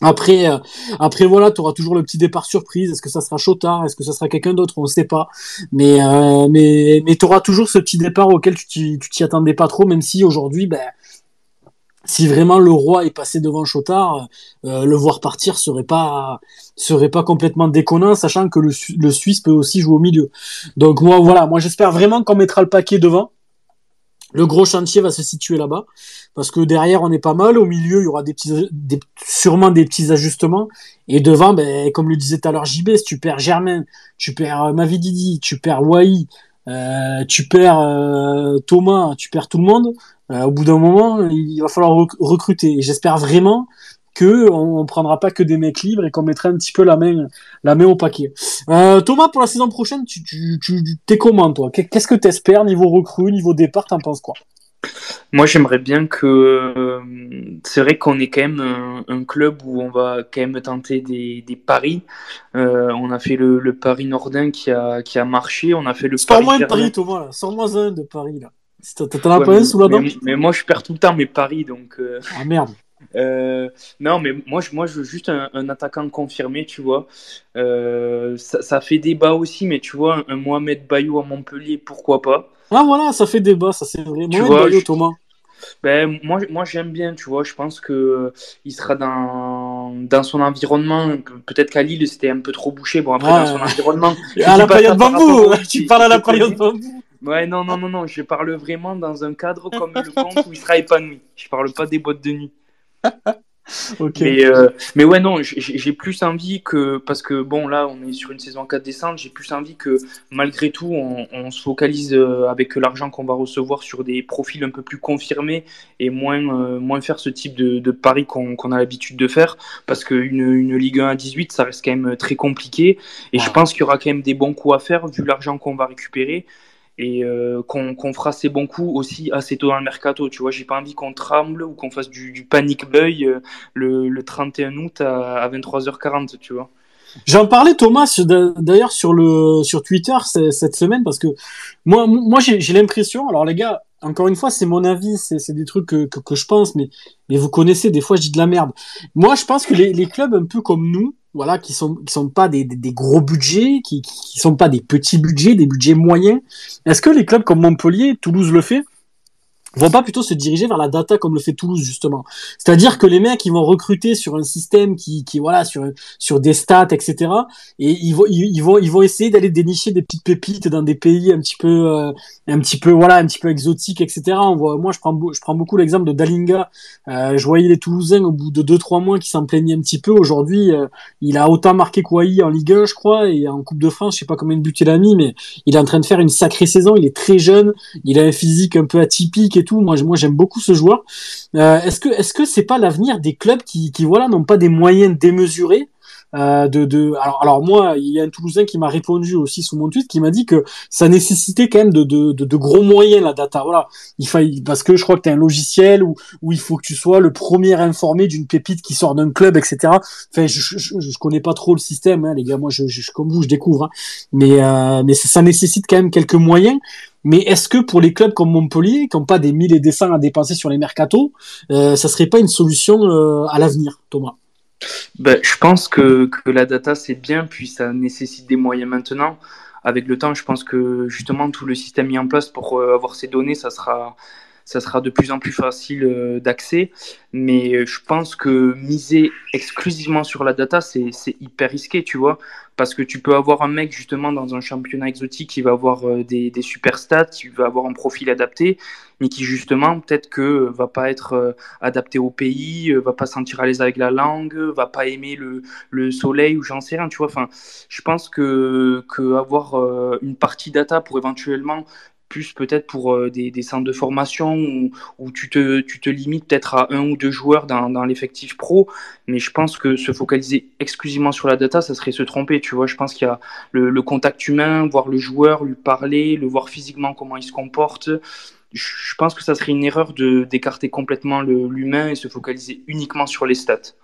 Après, euh, après voilà, tu auras toujours le petit départ surprise. Est-ce que ça sera Chotard? Est-ce que ça sera quelqu'un d'autre? On ne sait pas. Mais euh, mais mais tu auras toujours ce petit départ auquel tu t'y attendais pas trop, même si aujourd'hui, ben, si vraiment le roi est passé devant Chotard, euh, le voir partir serait pas serait pas complètement déconnant, sachant que le, le Suisse peut aussi jouer au milieu. Donc moi voilà, moi j'espère vraiment qu'on mettra le paquet devant. le gros chantier va se situer là-bas parce que derrière on est pas mal, au milieu il y aura sûrement des petits ajustements et devant, ben, comme le disait tout à l'heure JB, si tu perds Germain, tu perds euh, Mavididi, tu perds Wai, euh, tu perds euh, Thomas, tu perds tout le monde. Au bout d'un moment, il va falloir recruter. Et j'espère vraiment que on, prendra pas que des mecs libres et qu'on mettra un petit peu la main, la main au paquet. Thomas, pour la saison prochaine, tu, tu, tu t'es comment toi? Qu'est-ce que t'espères niveau recrue, niveau départ? T'en penses quoi? Moi, j'aimerais bien que. Euh, c'est vrai qu'on est quand même un, club où on va quand même tenter des, des paris. Euh, on a fait le, le Paris Nordin qui a, qui a marché. On a fait le Sors-moi un pari, Thomas. Sors-moi un de Paris, là. T'en as pas un sous la dent mais, mais, moi, je perds tout le temps mes paris, donc. Euh... Ah merde. Euh, non, mais moi, je, moi, je veux juste un, un attaquant confirmé, tu vois. Ça, ça, fait débat aussi, mais tu vois, un, Mohamed Bayou à Montpellier, pourquoi pas? Ah voilà, ça fait débat, ça c'est vrai. Tu Bayou, Thomas. Ben, moi, moi j'aime bien, tu vois. Je pense que il sera dans, dans son environnement. Peut-être qu'à Lille, c'était un peu trop bouché. Bon, après, dans son environnement. à la période bambou Tu parles à la période bambou Ouais, non, non, non, non. Je parle vraiment dans un cadre comme le compte où il sera épanoui. Je parle pas des boîtes de nuit. Mais, euh, mais ouais, non, j'ai plus envie que, parce que bon, là, on est sur une saison 4 descente, j'ai plus envie que malgré tout, on, se focalise euh, avec l'argent qu'on va recevoir sur des profils un peu plus confirmés et moins, euh, moins faire ce type de, de paris qu'on a l'habitude de faire, parce qu'une une Ligue 1 à 18, ça reste quand même très compliqué. Et je pense qu'il y aura quand même des bons coups à faire vu l'argent qu'on va récupérer et euh, qu'on fera ses bons coups aussi assez tôt dans le mercato. Tu vois, j'ai pas envie qu'on tremble ou qu'on fasse du, du panic buy euh, le, le, 31 août à, à 23h40, tu vois. J'en parlais Thomas d'ailleurs sur le sur Twitter cette semaine parce que moi moi j'ai l'impression alors les gars encore une fois c'est mon avis c'est des trucs que, que, que, je pense mais mais vous connaissez des fois je dis de la merde moi je pense que les, les clubs un peu comme nous voilà, qui sont qui sont pas des, des, gros budgets, qui qui sont pas des petits budgets, des budgets moyens. Est-ce que les clubs comme Montpellier, Toulouse le fait, vont pas plutôt se diriger vers la data comme le fait Toulouse justement. C'est-à-dire que les mecs ils vont recruter sur un système qui, qui voilà sur sur des stats etc. Et ils vont ils, vont ils vont essayer d'aller dénicher des petites pépites dans des pays un petit peu euh, un petit peu voilà un petit peu exotiques etc. On voit moi je prends je prends beaucoup l'exemple de Dalinga. Euh, je voyais les Toulousains au bout de deux trois mois qui s'en plaignaient un petit peu. Aujourd'hui euh, il a autant marqué qu'Ouai en Ligue 1 je crois et en Coupe de France je sais pas combien de buts il a mis mais il est en train de faire une sacrée saison. Il est très jeune. Il a un physique un peu atypique tout. Moi, moi j'aime beaucoup ce joueur. Euh, est-ce que est-ce que c'est pas l'avenir des clubs qui, qui voilà n'ont pas des moyens démesurés euh, de, de alors, alors moi il y a un Toulousain qui m'a répondu aussi sous mon tweet qui m'a dit que ça nécessitait quand même de, de, de, gros moyens la data. Voilà. Il fallait parce que je crois que tu un logiciel où, où il faut que tu sois le premier informé d'une pépite qui sort d'un club etc enfin je, je, je, connais pas trop le système hein, les gars. Moi je, je comme vous je découvre hein. mais euh, mais ça, nécessite quand même quelques moyens. Mais est-ce que pour les clubs comme Montpellier, qui n'ont pas des mille et des cents à dépenser sur les mercatos, euh, ça serait pas une solution euh, à l'avenir, Thomas? Ben, Je pense que, que la data, c'est bien, puis ça nécessite des moyens maintenant. Avec le temps, je pense que justement, tout le système mis en place pour euh, avoir ces données, ça sera, ça sera de plus en plus facile euh, d'accès. Mais je pense que miser exclusivement sur la data, c'est hyper risqué, tu vois parce que tu peux avoir un mec justement dans un championnat exotique qui va avoir euh, des, des super stats, qui va avoir un profil adapté, mais qui justement peut-être que euh, va pas être euh, adapté au pays, va pas sentir à l'aise avec la langue, va pas aimer le, le soleil ou j'en sais rien, tu vois. Enfin, je pense que, que avoir une partie data pour éventuellement plus peut-être pour euh, des, des, centres de formation où, où, tu, te, tu te limites peut-être à un ou deux joueurs dans, dans l'effectif pro. Mais je pense que se focaliser exclusivement sur la data, ça serait se tromper. Tu vois, je pense qu'il y a le, contact humain, voir le joueur, lui parler, le voir physiquement comment il se comporte. Je pense que ça serait une erreur de d'écarter complètement l'humain et se focaliser uniquement sur les stats.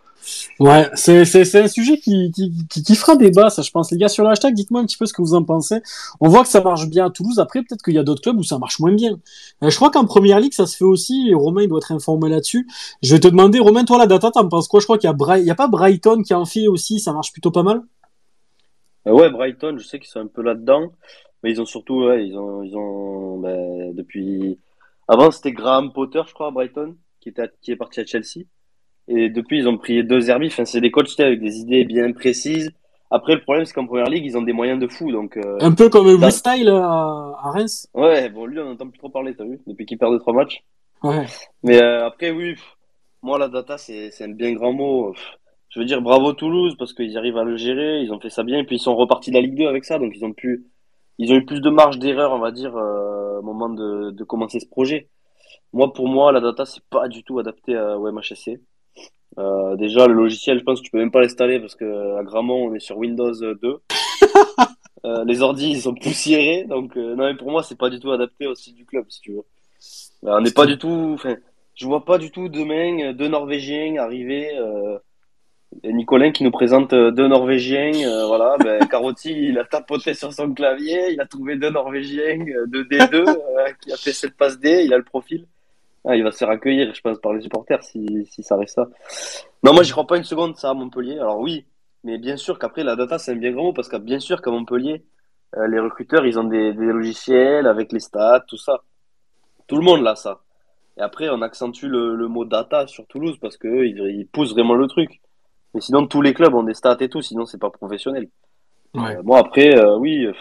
Ouais, c'est, c'est, c'est un sujet qui, qui, qui, fera débat, ça, je pense. Les gars, sur le hashtag, dites-moi un petit peu ce que vous en pensez. On voit que ça marche bien à Toulouse. Après, peut-être qu'il y a d'autres clubs où ça marche moins bien. Euh, je crois qu'en première ligue, ça se fait aussi. Et Romain, il doit être informé là-dessus. Je vais te demander, Romain, toi, la data, t'en penses quoi? Je crois qu'il y a Bray... il y a pas Brighton qui en fait aussi. Ça marche plutôt pas mal? Euh, ouais, Brighton, je sais qu'ils sont un peu là-dedans. Mais ils ont surtout, ouais, ils ont, ils ont, ben, depuis, avant, c'était Graham Potter, je crois, à Brighton, qui était, qui est parti à Chelsea. Et depuis, ils ont pris deux Herbie. Enfin, c'est des coachs avec des idées bien précises, Après, le problème, c'est qu'en première ligue, ils ont des moyens de fou. Donc, euh, Un peu comme Dans- Style à, à Reims. ouais, bon, lui, on n'entend plus trop parler, t'as vu, depuis qu'il perd deux, trois matchs. Ouais. Mais euh, après, oui, pff, moi, la data, c'est c'est un bien grand mot. Pff, Je veux dire, bravo Toulouse, parce qu'ils arrivent à le gérer, ils ont fait ça bien, et puis ils sont repartis de la Ligue 2 avec ça, donc ils ont pu, ils ont eu plus de marge d'erreur, on va dire, euh, au moment de, de commencer ce projet. Moi, pour moi, la data, c'est pas du tout adapté à, au MHSC. Euh, déjà, le logiciel, je pense que tu peux même pas l'installer parce que à Gramont, on est sur Windows 2. Euh, les ordis, ils sont poussiérés, donc euh, non, mais pour moi, c'est pas du tout adapté au style du club, si tu veux. Euh, on n'est pas du tout, enfin, je vois pas du tout demain euh, deux Norvégiens arriver. Et Nicolin qui nous présente euh, deux Norvégiens, euh, voilà. Ben, Carotti, il a tapoté sur son clavier, il a trouvé deux Norvégiens euh, de D2 euh, qui a fait cette passe D, il a le profil. Ah, il va se faire accueillir, je pense, par les supporters si, si ça reste ça. Non, moi, j'y crois pas une seconde, ça, à Montpellier. Alors oui, mais bien sûr qu'après, la data, c'est un bien grand mot, parce que bien sûr qu'à Montpellier, euh, les recruteurs, ils ont des, des logiciels avec les stats, tout ça. Tout le monde l'a, ça. Et après, on accentue le, le mot data sur Toulouse, parce que eux, ils, ils poussent vraiment le truc. Mais sinon, tous les clubs ont des stats et tout, sinon, c'est pas professionnel. Ouais. Euh, moi, après, euh, oui. euh,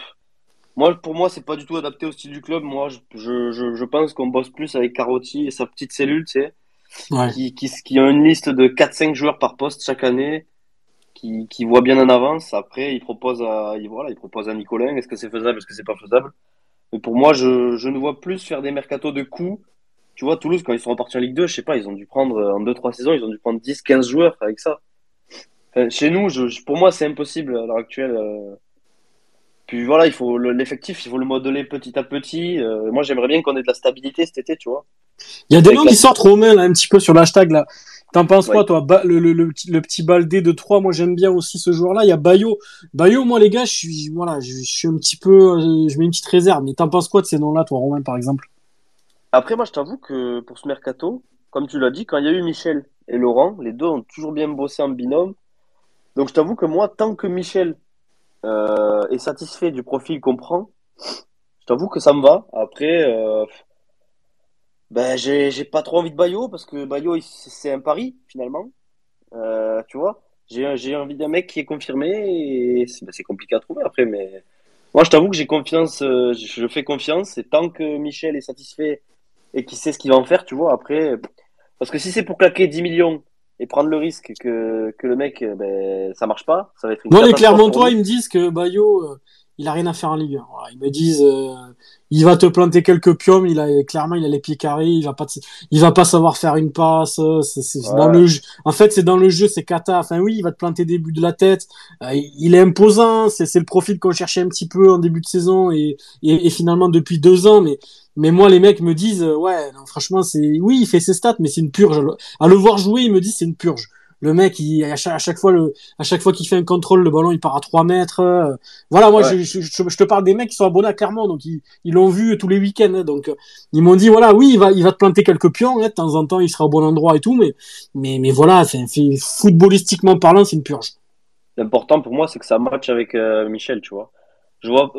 moi, pour moi, c'est pas du tout adapté au style du club. Moi, je, je, je, je pense qu'on bosse plus avec Carotti et sa petite cellule, tu sais Ouais. qui, qui, qui a une liste de 4-5 joueurs par poste chaque année, qui, qui voit bien en avance. Après, il propose à, il, voilà, il propose à Nicolin. Est-ce que c'est faisable, est-ce que c'est pas faisable? Mais pour moi, je, je ne vois plus faire des mercatos de coups. Tu vois, Toulouse, quand ils sont repartis en Ligue 2, je sais pas, ils ont dû prendre, en 2-3 saisons, ils ont dû prendre 10-15 joueurs avec ça. Enfin, chez nous, je, je- pour moi, c'est impossible à l'heure actuelle. euh. Puis voilà, il faut le- l'effectif, il faut le modeler petit à petit. Euh, moi, j'aimerais bien qu'on ait de la stabilité cet été, tu vois. Il y a des Avec noms la- qui sortent Romain là un petit peu sur l'hashtag là. T'en penses quoi toi? Ba- le, le, le, petit- le petit Baldé de 3, moi j'aime bien aussi ce joueur-là. Il y a Bayo. Bayo, moi les gars, je suis voilà, je, je suis un petit peu, euh, je mets une petite réserve. Mais t'en penses quoi de ces noms-là, toi Romain par exemple? Après, moi, je t'avoue que pour ce mercato, comme tu l'as dit, quand il y a eu Michel et Laurent, les deux ont toujours bien bossé en binôme. Donc, je t'avoue que moi, tant que Michel euh, est satisfait du profil qu'on prend, je t'avoue que ça me va. Après, euh, ben, j'ai pas trop envie de Bayo parce que Bayo, c'est un pari finalement. Euh, tu vois, j'ai envie d'un mec qui est confirmé et c'est ben, c'est compliqué à trouver après, mais moi, je t'avoue que j'ai confiance, je fais confiance et tant que Michel est satisfait et qu'il sait ce qu'il va en faire, tu vois, après, parce que si c'est pour claquer 10 millions et prendre le risque que, que le mec, euh, ben, ça marche pas, ça va être une Moi les Clermontois, ils me disent que Bayo, euh, il a rien à faire en Ligue 1. Voilà, ils me disent, euh, il va te planter quelques piomes. Il a clairement, il a les pieds carrés. Il va pas, te- il va pas savoir faire une passe. euh, C'est Ouais. dans le jeu. En fait, c'est dans le jeu, c'est cata. Enfin oui, il va te planter des buts de la tête. Euh, il est imposant. C'est c'est le profil qu'on cherchait un petit peu en début de saison et, et, et finalement depuis deux ans. Mais mais moi, les mecs me disent, euh, ouais, non, franchement, c'est oui, il fait ses stats, mais c'est une purge. À le voir jouer, ils me disent c'est une purge. Le mec, il, à, chaque, à chaque fois, le, à chaque fois qu'il fait un contrôle, le ballon, il part à 3 mètres. euh, voilà, moi, Ouais. je, je, je- je te parle des mecs qui sont abonnés à Clermont, donc ils ils l'ont vu tous les week-ends. hein, donc, euh, ils m'ont dit, voilà, oui, il va, il va te planter quelques pions, hein, de temps en temps, il sera au bon endroit et tout, mais, mais, mais voilà, c'est, footballistiquement parlant, c'est une purge. L'important pour moi, c'est que ça matche avec euh, Michel, tu vois. Je vois,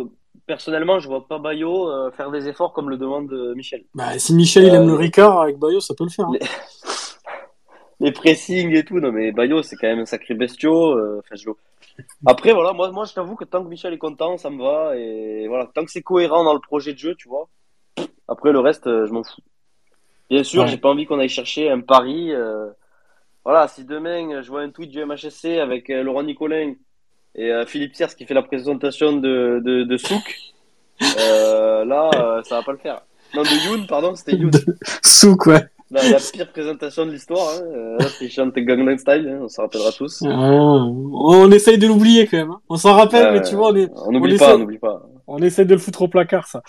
personnellement, je vois pas Bayo euh, faire des efforts comme le demande euh, Michel. Bah, si Michel, il Euh, aime le Ricard avec Bayo, ça peut le faire. hein. Les, les pressings et tout, non mais Bayo, c'est quand même un sacré bestiau. euh, je... Après, voilà, moi, moi je t'avoue que tant que Michel est content, ça me va. Et voilà, tant que c'est cohérent dans le projet de jeu, tu vois. Après, le reste, euh, je m'en fous. Bien sûr, Ouais. j'ai pas envie qu'on aille chercher un pari. euh, Voilà, si demain euh, je vois un tweet du MHSC avec euh, Laurent Nicolin et euh, Philippe Sers qui fait la présentation de, de, de Souk, euh, là, euh, ça va pas le faire. Non, de Youn, pardon, c'était Youn. Souk, ouais. La, la pire présentation de l'histoire, hein. euh, là, c'est chante Gangnam Style, hein, on s'en rappellera tous. Ah, on essaye de l'oublier quand même. hein. On s'en rappelle, mais tu vois, on est, On n'oublie pas, on n'oublie pas. On essaie de le foutre au placard, ça.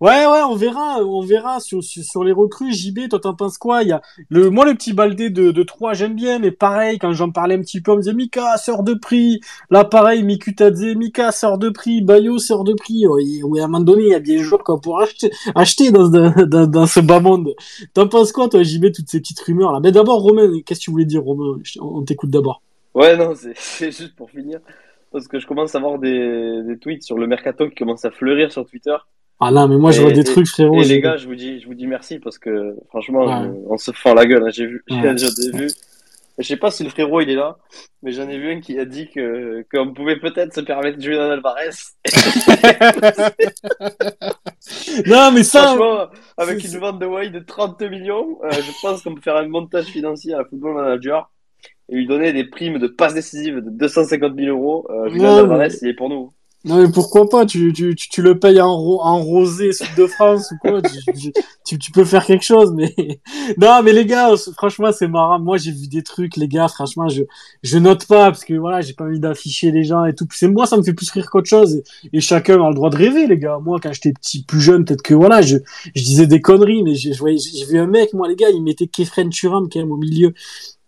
Ouais, ouais, on verra, on verra sur, sur, les recrues. JB, toi, t'en penses quoi? Il y a le, moi, le petit Baldé de, de 3, j'aime bien, mais pareil, quand j'en parlais un petit peu, on me disait, Mika, sort de prix. Là, pareil, Mikutadze, Mika, sort de prix. Bayo, sort de prix. Oui, à un moment donné, il y a bien des joueurs qu'on acheter, acheter dans, dans, dans ce bas monde. T'en penses quoi, toi, JB, toutes ces petites rumeurs, là? Mais d'abord, Romain, qu'est-ce que tu voulais dire, Romain? On t'écoute d'abord. Ouais, non, c'est juste pour finir. Parce que je commence à voir des, des tweets sur le mercato qui commencent à fleurir sur Twitter. Ah là, mais moi, je Et- vois des et- trucs, frérot. Et les gars, je vous dis, je vous dis merci parce que franchement, Ouais. je- on se fend la gueule. hein. J'ai vu, Ouais. j'ai vu. Je sais pas si le frérot il est là, mais j'en ai vu un qui a dit que qu'on pouvait peut-être se permettre Julian Alvarez. Non, mais ça, Franchement, avec une vente de Wai de 30 millions, euh, je pense qu'on peut faire un montage financier à Football Manager et lui donner des primes de passes décisives de 250 000 euros. Euh, Julian Ouais, mais- il est pour nous. non, mais pourquoi pas? Tu, tu, tu, tu le payes en, ro- en rosé Sud de France ou quoi? tu, tu- peux faire quelque chose, mais non, mais les gars, franchement, c'est marrant. Moi, j'ai vu des trucs, les gars. Franchement, je, je note pas parce que voilà, j'ai pas envie d'afficher les gens et tout. C'est moi, ça me fait plus rire qu'autre chose. Et, et chacun a le droit de rêver, les gars. Moi, quand j'étais petit, plus jeune, peut-être que voilà, je, je disais des conneries, mais je, je voyais, j'ai vu un mec, moi, les gars, il mettait Kefren Turam quand même au milieu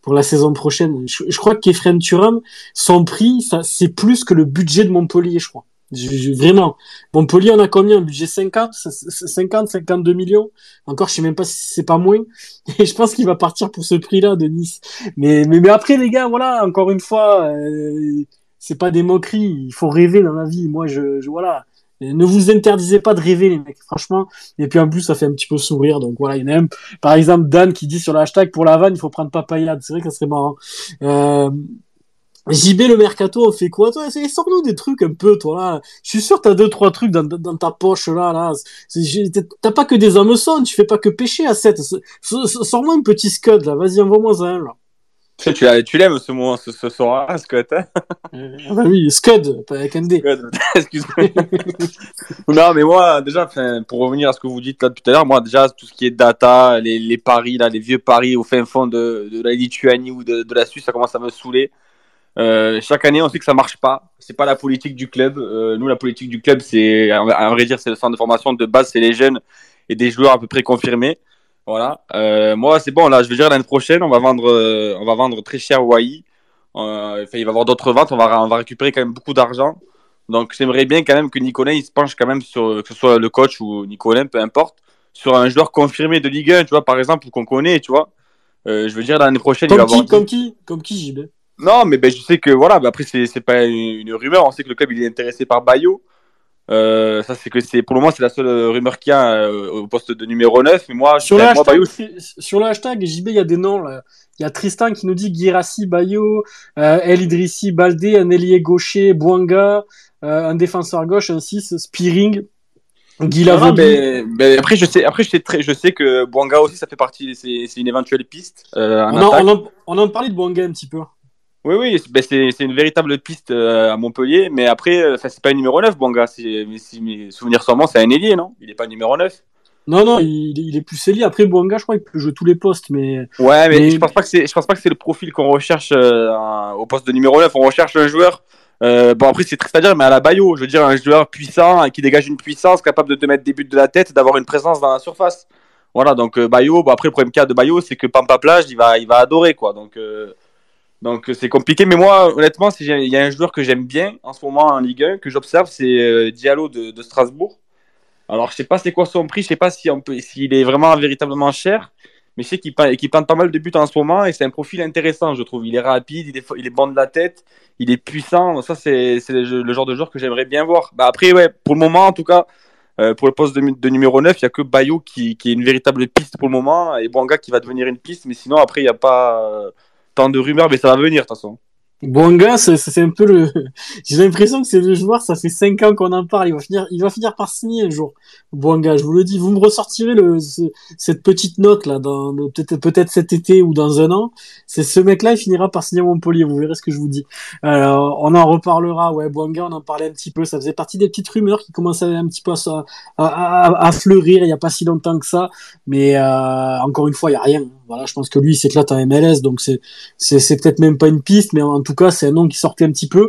pour la saison prochaine. Je, je crois que Kefren Turam, son prix, c'est plus que le budget de Montpellier, je crois. Vraiment. Montpellier, on a combien? Un budget 50, 50, 52 millions? Encore, je sais même pas si c'est pas moins. Et je pense qu'il va partir pour ce prix-là de Nice. Mais, mais, mais après, les gars, voilà, encore une fois, euh, c'est pas des moqueries. Il faut rêver dans la vie. Moi, je, je voilà. Ne vous interdisez pas de rêver, les mecs, franchement. Et puis en plus, ça fait un petit peu sourire. Donc voilà, il y en a un, par exemple, Dan qui dit sur le hashtag pour la vanne, il faut prendre Papayade. C'est vrai que ça serait marrant. Euh, JB le mercato, on fait quoi toi? Sors-nous des trucs un peu, toi là. Je suis sûr t'as deux trois trucs dans, dans ta poche là, là. T'as pas que des Hameçon, tu fais pas que pêcher à 7 Sors-moi un petit scud là. Vas-y, envoie-moi un là. Tu sais, tu l'aimes ce moment, ce, ce soir, Scott. Hein ah bah oui, scud, pas avec un D. Scott, Excuse-moi. non, mais moi, déjà, pour revenir à ce que vous dites là depuis tout à l'heure, moi, déjà, tout ce qui est data, les, les paris, là, les vieux paris au fin fond de, de la Lituanie ou de, de la Suisse, ça commence à me saouler. Euh, chaque année, on sait que ça marche pas. C'est pas la politique du club. Euh, nous, la politique du club, c'est, à vrai dire, c'est le centre de formation de base, c'est les jeunes et des joueurs à peu près confirmés. Voilà. Euh, moi, c'est bon. Là, je veux dire l'année prochaine, on va vendre, euh, on va vendre très cher Wai. Euh, enfin, il va y avoir d'autres ventes. On va, on va récupérer quand même beaucoup d'argent. Donc, j'aimerais bien quand même que Nicolas il se penche quand même sur, que ce soit le coach ou Nicolas, peu importe, sur un joueur confirmé de Ligue 1, tu vois, par exemple, ou qu'on connaît, tu vois. Je veux dire l'année prochaine, il va avoir qui, comme qui, comme qui, JB non, mais ben, je sais que voilà, ben, après c'est c'est pas une, une rumeur, on sait que le club il est intéressé par Bayo. Euh, ça c'est que c'est pour le moment c'est la seule euh, rumeur qu'il y a euh, au poste de numéro 9 mais moi Sur le, ben, moi, hashtag, sur le hashtag JB, il y a des noms. Là. Il y a Tristan qui nous dit Guirassi, Bayo, euh, El Idrissi, Baldé, un ailier gaucher, Bouanga, un défenseur gauche, un 6, Spearing, Lavogui. mais, mais après je sais après je sais très je sais que Bouanga aussi ça fait partie c'est c'est une éventuelle piste en On, en, on, en, on en parlait de Bouanga un petit peu. Oui oui, c'est- ben, c'est une véritable piste euh, à Montpellier mais après euh, enfin, c'est pas un numéro 9 Bouanga, c'est mais si mes souvenirs sont bons, c'est un ailier non? Il est pas numéro 9. Non, non, il, il est plus ailier. Après, Bouanga, je crois qu'il peut jouer tous les postes, mais Ouais, mais, Mais- je pense pas que c'est, je pense pas que c'est le profil qu'on recherche euh, au poste de numéro 9. On recherche un joueur. euh, bon après c'est triste à dire, mais à la Bayo, je veux dire un joueur puissant qui dégage une puissance, capable de te mettre des buts de la tête, d'avoir une présence dans la surface. Voilà, donc Bayo. Bon après le problème qu'il y a de Bayo, c'est que Pampa Plage, il va, il va adorer quoi. Donc euh, donc euh, c'est compliqué. Mais moi, honnêtement, il y a un joueur que j'aime bien en ce moment en Ligue 1 que j'observe, c'est euh, Diallo de, Strasbourg. Alors je sais pas c'est quoi son prix, je sais pas si on s'il est vraiment véritablement cher. Mais je sais qu'il plante pas mal de buts en ce moment et c'est un profil intéressant, je trouve. Il est rapide, il est, il est bon de la tête, il est puissant. Ça, c'est le, genre de joueur que j'aimerais bien voir. Bah après, ouais, pour le moment, en tout cas, euh, pour le poste de, numéro 9, il n'y a que Bayo qui, qui est une véritable piste pour le moment et Bouanga qui va devenir une piste. Mais sinon, après, il n'y a pas tant de rumeurs, mais ça va venir de toute façon. Bouanga, c'est un peu le. J'ai l'impression que c'est le joueur, ça fait 5 ans qu'on en parle. Il va finir, il va finir par signer un jour. Bouanga, je vous le dis. Vous me ressortirez le, ce- cette petite note là, peut-être peut-être cet été ou dans un an. C'est ce mec-là, il finira par signer Montpellier. Vous verrez ce que je vous dis. Alors, on en reparlera. Ouais, Bouanga, on en parlait un petit peu. Ça faisait partie des petites rumeurs qui commençaient un petit peu à, à, fleurir. Il y a pas si longtemps que ça. Mais euh, encore une fois, il y a rien. Voilà, je pense que lui, il s'éclate en MLS, donc c'est c'est peut-être même pas une piste, mais en tout cas, c'est un nom qui sortait un petit peu.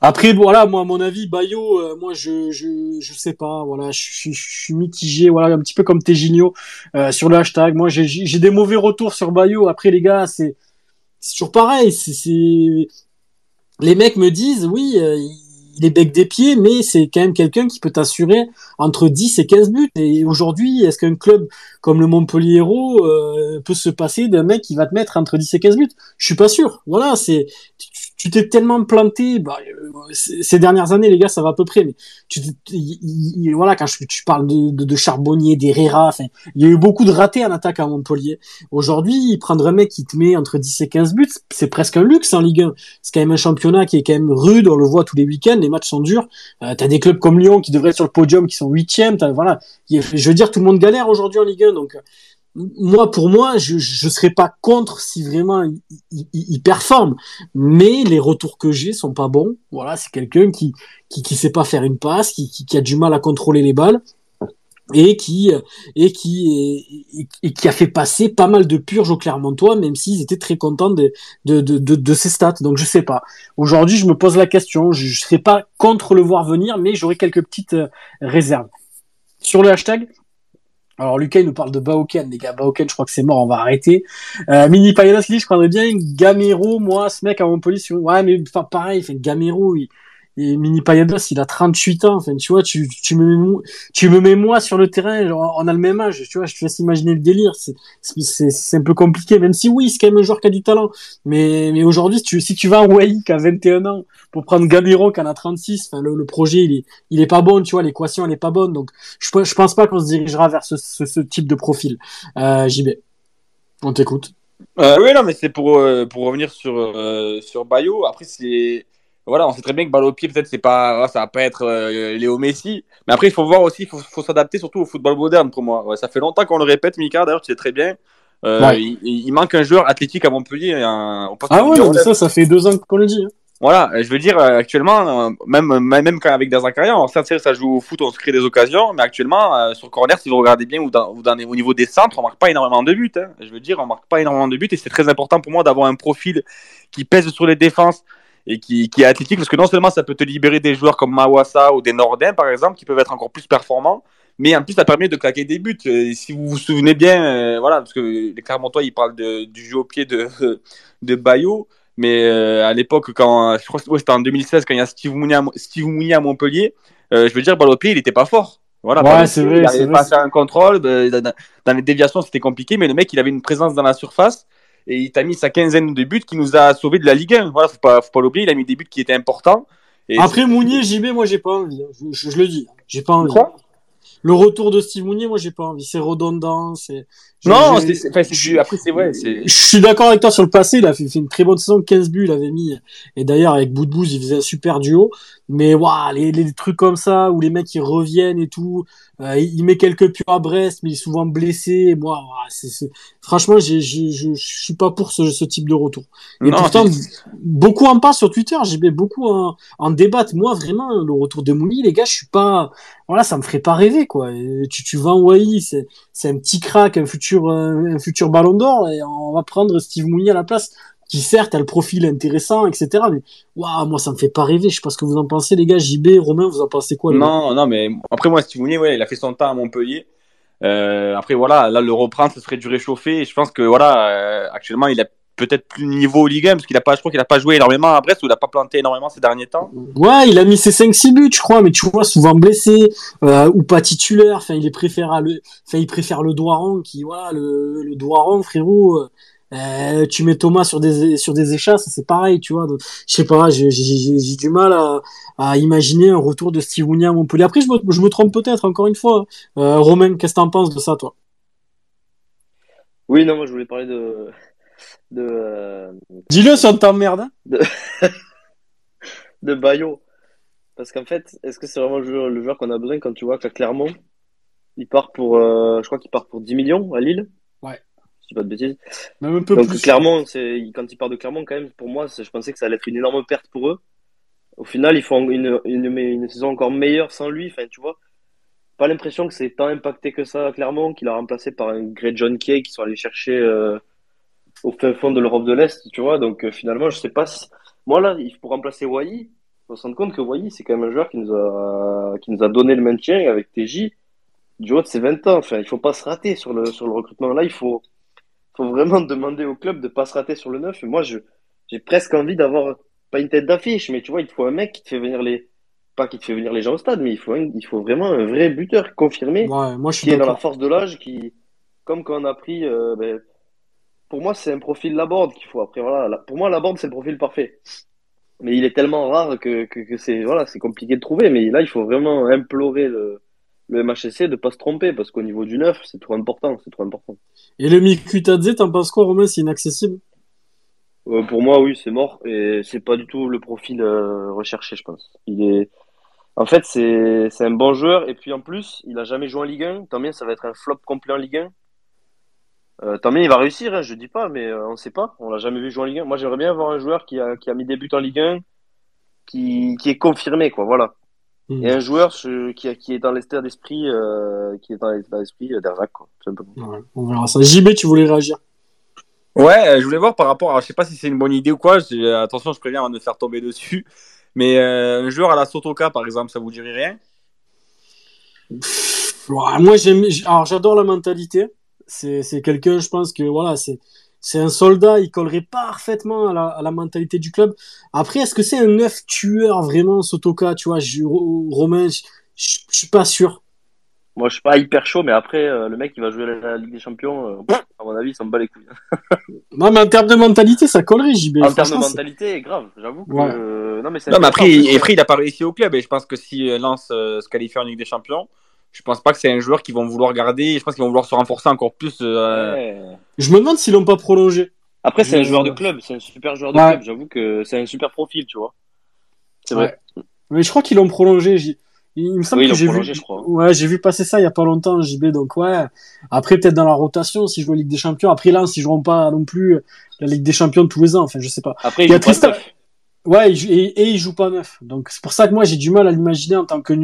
Après, voilà, moi, à mon avis, Bayo, euh, moi, je, je, je sais pas, voilà, je, suis- mitigé, voilà, un petit peu comme Tejinho euh, sur le hashtag. Moi, j'ai des mauvais retours sur Bayo. Après, les gars, c'est c'est toujours pareil. C'est c'est- les mecs me disent, oui, euh, il est bec des pieds, mais c'est quand même quelqu'un qui peut t'assurer entre 10 et 15 buts. Et aujourd'hui, est-ce qu'un club comme le Montpellier euh, peut se passer d'un mec qui va te mettre entre 10 et 15 buts? Je suis pas sûr. Voilà, c'est tu, t'es tellement planté. Bah, euh, ces dernières années, les gars, ça va à peu près. Mais tu, voilà, quand tu parles de, de, de Charbonnier, d'Herrera, il y a eu beaucoup de ratés en attaque à Montpellier. Aujourd'hui, prendre un mec qui te met entre 10 et 15 buts, c'est presque un luxe en Ligue 1. C'est quand même un championnat qui est quand même rude. On le voit tous les week-ends. Les matchs sont durs. Euh, t'as des clubs comme Lyon qui devraient être sur le podium, qui sont huitièmes. Voilà. Je veux dire, tout le monde galère aujourd'hui en Ligue 1. Donc, moi, pour moi, je ne serais pas contre si vraiment il, il, performe. Mais les retours que j'ai sont pas bons. Voilà, c'est quelqu'un qui, qui qui sait pas faire une passe, qui, qui, qui, a du mal à contrôler les balles et qui et qui et, qui a fait passer pas mal de purges au Clermontois, même s'ils étaient très contents de de, de, de, de ses stats. Donc je sais pas. Aujourd'hui, je me pose la question. Je, je serais pas contre le voir venir, mais j'aurais quelques petites euh, réserves. Sur le hashtag, alors Lucas il nous parle de Baoken, les gars. Baoken, je crois que c'est mort, on va arrêter. Euh, Mini Payadas qui dit, je croirais bien Gamero, moi, ce mec à Montpellier, ouais, mais enfin pareil, fait Gamero, il, et Mini Payadas, il a 38 ans. Enfin, tu vois, tu, tu me, tu me mets moi sur le terrain, on a le même âge. Tu vois, je te laisse imaginer le délire. C'est, un peu compliqué, même si oui, c'est quand même un joueur qui a du talent. Mais, mais aujourd'hui, si tu, si tu vas en Wai qui a 21 ans pour prendre Gamero qui en a 36, enfin, le, projet, il est, il est pas bon, tu vois, l'équation, elle est pas bonne. Donc, je, je pense pas qu'on se dirigera vers ce, ce, ce type de profil. Euh, JB, on t'écoute. Euh, oui, non, mais c'est pour, euh, pour revenir sur, euh, sur Bayo. Après, c'est, voilà, on sait très bien que balle au pied, peut-être, c'est pas, ça va pas être euh, Léo Messi. Mais après, il faut voir aussi, il faut, faut s'adapter surtout au football moderne pour moi. Ouais, ça fait longtemps qu'on le répète, Mika, d'ailleurs, tu sais très bien. Euh, ouais. il, il, manque un joueur athlétique à Montpellier. Un, ah ouais, mais ça, ça fait deux ans qu'on le dit. Hein. Voilà, je veux dire, actuellement, même, même quand avec Zakaria, on sait ça joue au foot, on se crée des occasions, mais actuellement, euh, sur corner, si vous regardez bien, ou, dans, ou dans, au niveau des centres, on marque pas énormément de buts. Hein. Je veux dire, on marque pas énormément de buts, et c'est très important pour moi d'avoir un profil qui pèse sur les défenses, et qui, qui, est athlétique parce que non seulement ça peut te libérer des joueurs comme Mawassa ou des Nordins par exemple qui peuvent être encore plus performants, mais en plus ça permet de claquer des buts. Et si vous vous souvenez bien, euh, voilà, parce que les Clermontois ils parlent de, du jeu au pied de, de Bayo, mais euh, à l'époque quand je crois que c'était en 2016 quand il y a Steve Mounier à, Steve Mounier à Montpellier, euh, je veux dire balle au pied il était pas fort. Voilà, ouais, c'est vrai. Il n'arrivait pas à faire un contrôle. Dans, dans les déviations, c'était compliqué, mais le mec, il avait une présence dans la surface et il t'a mis sa quinzaine de buts qui nous a sauvé de la Ligue 1. Voilà, faut pas, faut pas l'oublier, il a mis des buts qui étaient importants. Et Après Mounier, JB, moi j'ai pas envie. Hein. Je, je, je, le dis, j'ai pas envie. Quoi? Le retour de Steve Mounier, moi j'ai pas envie. C'est redondant. C'est. Non, c'est, enfin, c'est, après c'est ouais. C'est... Je suis d'accord avec toi sur le passé. Il a fait, fait, une très bonne saison, 15 buts, il avait mis. Et d'ailleurs avec Boudbouz, il faisait un super duo. Mais waouh, les, les trucs comme ça où les mecs ils reviennent et tout. Euh, il met quelques purs à Brest, mais il est souvent blessé. moi, c'est, c'est... franchement, je, je suis pas pour ce, ce type de retour. Et non, pourtant, beaucoup en parlent sur Twitter. J'ai beaucoup en, en débattent. Moi, vraiment, le retour de Mouli, les gars, je suis pas. Voilà, ça me ferait pas rêver, quoi. tu, tu vas en Wai, c'est, c'est un petit crack, un futur, un futur Ballon d'Or, et on va prendre Steve Mounier à la place qui certes a le profil intéressant, etc. Mais waouh, moi ça me fait pas rêver. Je sais pas ce que vous en pensez, les gars. JB, Romain, vous en pensez quoi Non, non, mais après moi, Steve Mounier, ouais, il a fait son temps à Montpellier. Euh, après voilà, là le reprendre, ce serait du réchauffé. Et je pense que voilà, euh, actuellement il a peut-être plus niveau au Ligue 1 parce qu'il a pas, je crois qu'il a pas joué énormément à Brest ou il a pas planté énormément ces derniers temps. Ouais, il a mis ses 5-6 buts, je crois, mais tu vois, souvent blessé euh, ou pas titulaire. Enfin, il est préfère le, enfin, il préfère le Doiron qui, voilà, le, le Doiron, frérot. Euh, tu mets Thomas sur des sur des échasses, c'est pareil, tu vois. Je sais pas, j'ai du mal à, à, imaginer un retour de Steve Mounier à Montpellier. Après, je me, je me trompe peut-être encore une fois. Euh, Romain, qu'est-ce que t'en penses de ça, toi? Oui, non, moi je voulais parler de de. Euh... Dis-le, ça t'emmerde. Hein de de Bayo, parce qu'en fait, est-ce que c'est vraiment le joueur, le joueur qu'on a besoin quand tu vois que Clermont, il part pour, euh, je crois qu'il part pour 10 millions à Lille? Ouais je dis pas de bêtises. Même un peu Donc plus. quand il part de Clermont, quand même, pour moi, je pensais que ça allait être une énorme perte pour eux. Au final, ils font une, une, une saison encore meilleure sans lui. Enfin, tu vois, pas l'impression que c'est tant impacté que ça, Clermont, qu'il a remplacé par un Grey John Kay qui sont allés chercher euh, au fin fond de l'Europe de l'Est, tu vois. Donc euh, finalement, je sais pas. Si... Moi là, pour remplacer Wai, il faut se rendre compte que Wai, c'est quand même un joueur qui nous a qui nous a donné le maintien avec TJ du haut de ses 20 ans. Enfin, il faut pas se rater sur le sur le recrutement. Là, il faut faut vraiment demander au club de pas se rater sur le neuf. Et moi, je, j'ai presque envie d'avoir, pas une tête d'affiche, mais tu vois, il te faut un mec qui te fait venir les, pas qui te fait venir les gens au stade, mais il faut, un, il faut vraiment un vrai buteur confirmé, ouais, moi, je suis qui est dans la force de l'âge, qui, comme quand on a pris, euh, ben, pour moi, c'est un profil Laborde qu'il faut. Après, voilà, la, pour moi, Laborde, c'est le profil parfait. Mais il est tellement rare que, que, que c'est voilà, c'est compliqué de trouver. Mais là, il faut vraiment implorer le, le MHSC de pas se tromper parce qu'au niveau du neuf, c'est trop important. C'est trop important. Et le Mikutadze, t'en penses quoi, Romain? C'est inaccessible? Euh, pour moi, oui, c'est mort et c'est pas du tout le profil euh, recherché, je pense. Il est, en fait, c'est c'est un bon joueur et puis en plus, il a jamais joué en Ligue 1. Tant bien, ça va être un flop complet en Ligue 1. Euh, tant bien, il va réussir, hein, je dis pas, mais euh, on sait pas. On l'a jamais vu jouer en Ligue 1. Moi, j'aimerais bien avoir un joueur qui a qui a mis des buts en Ligue 1, qui qui est confirmé, quoi. Voilà. Hmm. Et un joueur qui est dans l'état d'esprit, euh, qui est dans l'état d'esprit euh, d'Herzac, quoi. tout simplement. Ouais, On verra ça. JB, tu voulais réagir? Ouais, euh, je voulais voir par rapport à, je sais pas si c'est une bonne idée ou quoi, attention, je préviens avant de me faire tomber dessus, mais euh, un joueur à la Sotoka, par exemple, ça vous dirait rien? Pff, ouais, Moi, j'aime. j'- Alors, j'adore la mentalité. C'est c'est quelqu'un, je pense que voilà, c'est c'est un soldat. Il collerait parfaitement à la, à la mentalité du club. Après, est-ce que c'est un neuf tueur vraiment, Sotoka Tu vois, je, Romain, je, je, je suis pas sûr. Moi, je suis pas hyper chaud, mais après, euh, le mec, il va jouer la, la Ligue des Champions. euh, à mon avis, il s'en bat les couilles. Non, mais en termes de mentalité, ça collerait, JB. en termes de mentalité, grave. J'avoue que. Ouais. euh, non, mais Non, après, il, il a pas réussi au club, et je pense que si euh, se qualifie en Ligue des Champions, je pense pas que c'est un joueur qu'ils vont vouloir garder, je pense qu'ils vont vouloir se renforcer encore plus. euh, ouais. Je me demande s'ils l'ont pas prolongé. Après, c'est un joueur de club. C'est un super joueur de Ouais. club. J'avoue que c'est un super profil, tu vois. C'est vrai. Ouais. Mais je crois qu'ils l'ont prolongé. J- Il me semble Oui, que l'ont j'ai prolongé, vu. je crois. Ouais, j'ai vu passer ça il y a pas longtemps, JB. Donc ouais. Après, peut-être dans la rotation, si je joue Ligue des Champions. Après là, s'ils joueront pas non plus la Ligue des Champions tous les ans. Enfin, je sais pas. Après, Il y a Tristan-. Ouais, et, et il joue pas neuf. Donc c'est pour ça que moi j'ai du mal à l'imaginer en tant que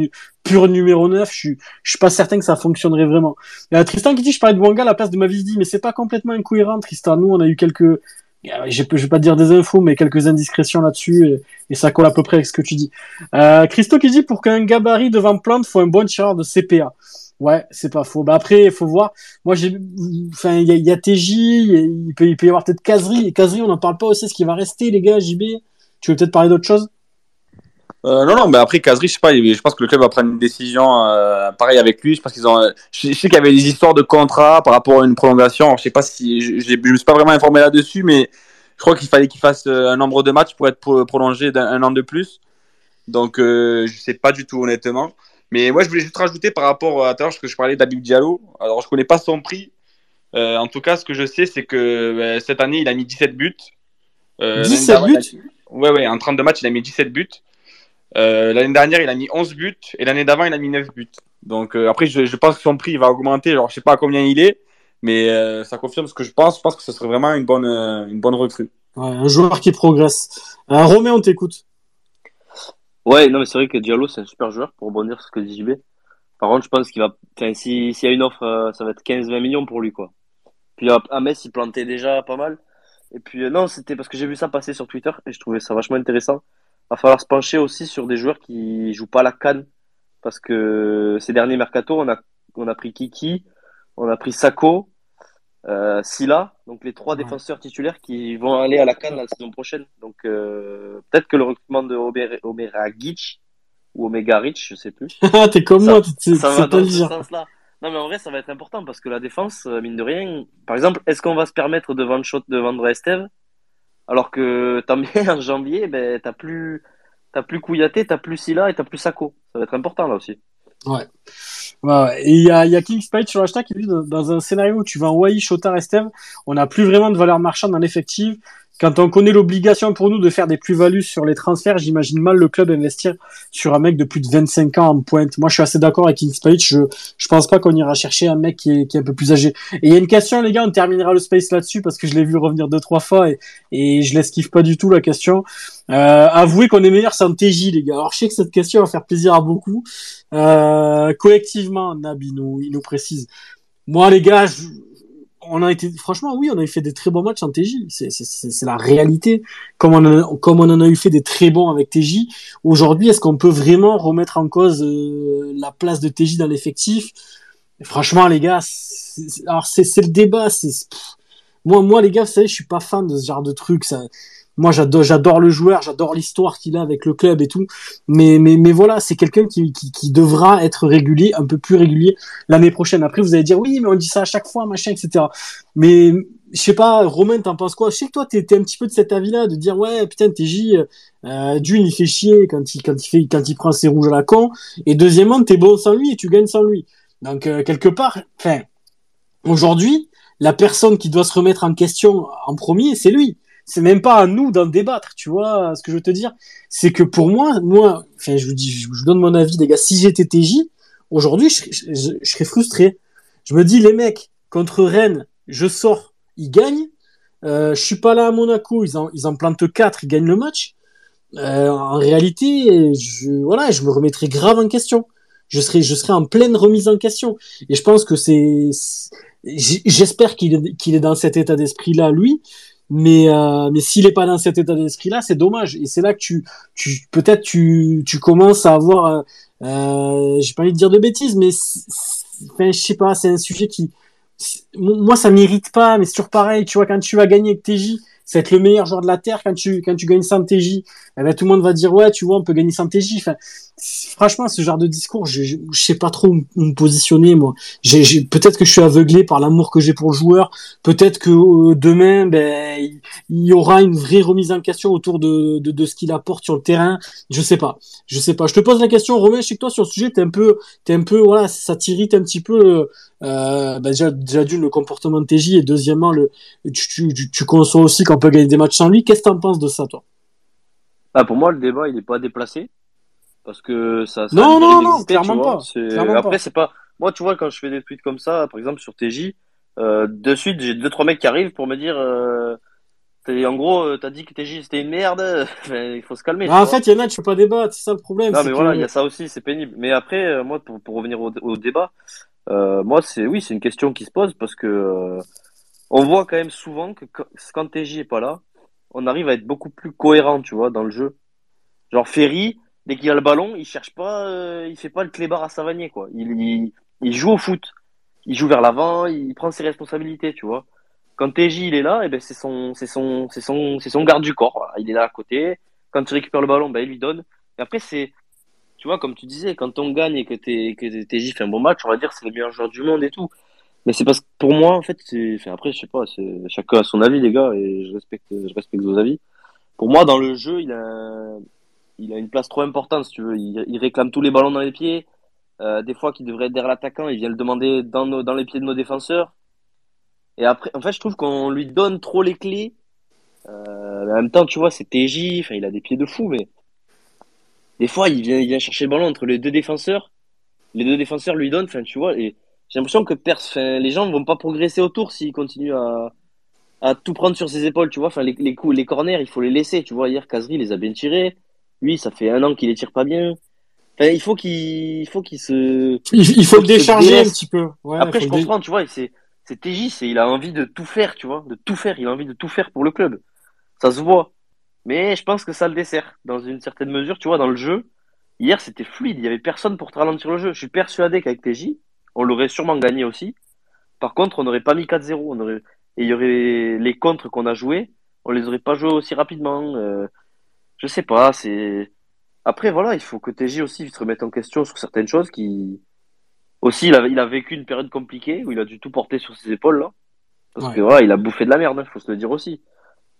pur numéro 9. Je suis, je suis pas certain que ça fonctionnerait vraiment. A Tristan qui dit je parlais de Wanga à la place de Mavidi, mais c'est pas complètement incohérent, Tristan. Nous, on a eu quelques, euh, je, vais pas dire des infos, mais quelques indiscrétions là-dessus, et, ça colle à peu près avec ce que tu dis. Euh, Christo qui dit pour qu'un gabarit devant plante, faut un bon tireur de CPA. Ouais, c'est pas faux. Bah après, il faut voir. Moi, j'ai, enfin, il y y a TJ, il peut, il peut y avoir peut-être Casery. Et on n'en parle pas aussi. Ce qui va rester, les gars, JB. Tu veux peut-être parler d'autre chose? Euh, non, non, mais après, Kazri, je sais pas, je pense que le club va prendre une décision euh, pareil avec lui. Je pense qu'ils ont. Je, je sais qu'il y avait des histoires de contrat par rapport à une prolongation. Alors, je sais pas si. Je, je, je me suis pas vraiment informé là-dessus, mais je crois qu'il fallait qu'il fasse euh, un nombre de matchs pour être pro- prolongé d'un un an de plus. Donc, euh, je sais pas du tout, honnêtement. Mais moi, je voulais juste rajouter par rapport à tout à l'heure, que je parlais d'Abib Diallo. Alors, je connais pas son prix. En tout cas, ce que je sais, c'est que cette année, il a mis 17 buts. Euh, l'année 17 dernière, il a- buts Ouais, ouais, en 32 matchs, il a mis 17 buts. Euh, l'année dernière, il a mis 11 buts. Et l'année d'avant, il a mis 9 buts. Donc, euh, après, je, je pense que son prix il va augmenter. Alors, je sais pas à combien il est. Mais euh, ça confirme ce que je pense. Je pense que ce serait vraiment une bonne, euh, une bonne recrue. Ouais, un joueur qui progresse. Euh, Romain, on t'écoute. Ouais, non, mais c'est vrai que Diallo, c'est un super joueur pour rebondir sur ce que dit JB. Par contre, je pense qu'il va, enfin, si, s'il y a une offre, ça va être 15-20 millions pour lui, quoi. Puis à, à Metz, il plantait déjà pas mal. Et puis, euh, non, c'était parce que j'ai vu ça passer sur Twitter et je trouvais ça vachement intéressant. Va falloir se pencher aussi sur des joueurs qui jouent pas la canne. Parce que ces derniers mercato, on a, on a pris Kiki, on a pris Sako, euh, Silla, donc les trois défenseurs titulaires qui vont aller à la canne la saison prochaine. Donc, euh, peut-être que le recrutement de Omer, Omeragic ou Omega Rich, je sais plus. Ah, T'es comme Ça- moi, tu sais ça tu va sais pas dans le sens-là. Non, mais en vrai, ça va être important parce que la défense, euh, mine de rien, par exemple, est-ce qu'on va se permettre de vendre, shot- de vendre Esteve alors que t'as bien en janvier, ben, t'as plus, t'as plus Kouyaté, t'as plus Silla et t'as plus Sako. Ça va être important là aussi. Ouais. Et il y a, y a King Spite sur hashtag qui dit dans un scénario où tu vas en Wai, Shota, Esteve, on n'a plus vraiment de valeur marchande dans l'effectif. Quand on connaît l'obligation pour nous de faire des plus-values sur les transferts, j'imagine mal le club investir sur un mec de plus de 25 ans en pointe. Moi, je suis assez d'accord avec King Spite. Je, je pense pas qu'on ira chercher un mec qui est, qui est un peu plus âgé. Et il y a une question, les gars, on terminera le space là-dessus parce que je l'ai vu revenir deux, trois fois et, et je l'esquive pas du tout la question. Euh, avouez qu'on est meilleur sans TJ, les gars. Alors, je sais que cette question va faire plaisir à beaucoup. Euh, collectivement, Nab, il nous, il nous précise. Moi, les gars, je- on a été, franchement, oui, on a eu fait des très bons matchs en TJ. C'est, la réalité. Comme on, a- comme on en a eu fait des très bons avec TJ. Aujourd'hui, est-ce qu'on peut vraiment remettre en cause euh, la place de TJ dans l'effectif? Franchement, les gars, alors c'est, le débat. C'est, moi, moi, les gars, vous savez, je suis pas fan de ce genre de truc. Ça, moi, j'adore, j'adore le joueur, j'adore l'histoire qu'il a avec le club et tout. Mais, mais, mais voilà, c'est quelqu'un qui, qui, qui devra être régulier, un peu plus régulier l'année prochaine. Après, vous allez dire, oui, mais on dit ça à chaque fois, machin, etc. Mais je sais pas, Romain, t'en penses quoi? Je sais que toi, t'es t'es un petit peu de cet avis-là, de dire ouais, putain, TJ, euh, d'une, il fait chier quand il quand il fait quand il prend ses rouges à la con, et deuxièmement, t'es bon sans lui et tu gagnes sans lui. Donc euh, quelque part, enfin, aujourd'hui, la personne qui doit se remettre en question en premier, c'est lui. C'est même pas à nous d'en débattre, tu vois ce que je veux te dire C'est que pour moi, moi, enfin, je vous dis, je vous donne mon avis, les gars. Si j'étais TJ, aujourd'hui, je, serais frustré. Je me dis, les mecs, contre Rennes, je sors, ils gagnent. Euh, je suis pas là à Monaco, ils en, ils en plantent quatre, ils gagnent le match. Euh, en réalité, je, voilà, je me remettrais grave en question. Je serais, je serais en pleine remise en question. Et je pense que c'est, j'espère qu'il est, qu'il est dans cet état d'esprit-là, lui. Mais, euh, mais s'il est pas dans cet état d'esprit-là, c'est dommage. Et c'est là que tu, tu, peut-être tu, tu commences à avoir, euh, euh, j'ai pas envie de dire de bêtises, mais enfin, je sais pas, c'est un sujet qui, moi, ça m'irrite pas, mais c'est toujours pareil. Tu vois, quand tu vas gagner avec TJ, c'est être le meilleur joueur de la terre. Quand tu, quand tu gagnes sans TJ, eh ben, tout le monde va dire, ouais, tu vois, on peut gagner sans TJ. Enfin, franchement, ce genre de discours, je, je, sais pas trop où, me positionner, moi. Peut-être que je suis aveuglé par l'amour que j'ai pour le joueur. Peut-être que euh, demain, ben, il, y aura une vraie remise en question autour de, de, ce qu'il apporte sur le terrain. Je sais pas. Je sais pas. Je te pose la question, Romain, je sais que toi, sur le sujet, t'es un peu, t'es un peu, voilà, ça t'irrite un petit peu, euh, bah, déjà, déjà d'une, le comportement de TJ, et deuxièmement, le, tu, tu conçois aussi qu'on peut gagner des matchs sans lui. Qu'est-ce que t'en penses de ça, toi? Ah, pour moi, le débat, il n'est pas déplacé. Parce que ça, ça Non, non, non, clairement pas. Clairement Après, c'est pas. Moi, tu vois, quand je fais des tweets comme ça, par exemple sur TJ, euh, de suite, j'ai deux, trois mecs qui arrivent pour me dire. Euh, en gros, euh, t'as dit que TJ c'était une merde. Il faut se calmer. en vois. fait, il y en a, tu peux pas débattre, c'est ça le problème. Non, mais voilà, il y a ça aussi, c'est pénible. Mais après, euh, moi, pour, pour revenir au, au débat, euh, moi, c'est oui, c'est une question qui se pose parce que on voit quand même souvent que quand, quand TJ est pas là, on arrive à être beaucoup plus cohérent, tu vois, dans le jeu. Genre Ferry, dès qu'il a le ballon, il cherche pas, euh, il fait pas le clébard à Savanier, quoi. Il, il, il joue au foot, il joue vers l'avant, il prend ses responsabilités, tu vois. Quand TJ il est là, et ben c'est son, c'est son, c'est son, c'est son garde du corps. Il est là à côté. Quand il récupère le ballon, ben il lui donne. Et après c'est, tu vois, comme tu disais, quand on gagne et que t'es, que TJ fait un bon match, on va dire c'est le meilleur joueur du monde et tout. Mais c'est parce que pour moi, en fait, c'est, enfin, après, je sais pas, c'est, chacun a son avis, les gars, et je respecte, je respecte vos avis. Pour moi, dans le jeu, il a, il a une place trop importante, si tu veux. Il, réclame tous les ballons dans les pieds. Euh, des fois, qu'il devrait être derrière l'attaquant, il vient le demander dans, nos, dans les pieds de nos défenseurs. Et après, en fait, je trouve qu'on lui donne trop les clés. Euh, en même temps, tu vois, c'est TJ, il a des pieds de fou, mais des fois, il vient, il vient chercher le ballon entre les deux défenseurs. Les deux défenseurs lui donnent, enfin, tu vois, et j'ai l'impression que pers enfin, les gens vont pas progresser autour s'ils continuent à, à tout prendre sur ses épaules, tu vois. Enfin, les, les coups, les corners, il faut les laisser, tu vois. Hier, Kazri les a bien tirés. Lui, ça fait un an qu'il les tire pas bien. Enfin, il faut qu'il, il faut qu'il se, Il, il faut le Faut décharger un petit peu. Ouais, après, je dé- comprends, tu vois, c'est, c'est TJ, c'est, il a envie de tout faire, tu vois, de tout faire. Il a envie de tout faire pour le club. Ça se voit. Mais je pense que ça le dessert, dans une certaine mesure, tu vois, dans le jeu. Hier, c'était fluide. Il y avait personne pour te ralentir le jeu. Je suis persuadé qu'avec TJ, on l'aurait sûrement gagné aussi. Par contre, on n'aurait pas mis 4-0. On aurait, et il y aurait les contres qu'on a joués, on les aurait pas joués aussi rapidement. Euh, je sais pas, c'est, après, voilà, il faut que TJ aussi se remette en question sur certaines choses qui, aussi, il a, il a vécu une période compliquée où il a dû tout porter sur ses épaules, là. Parce Ouais. que voilà, il a bouffé de la merde, il faut se le dire aussi.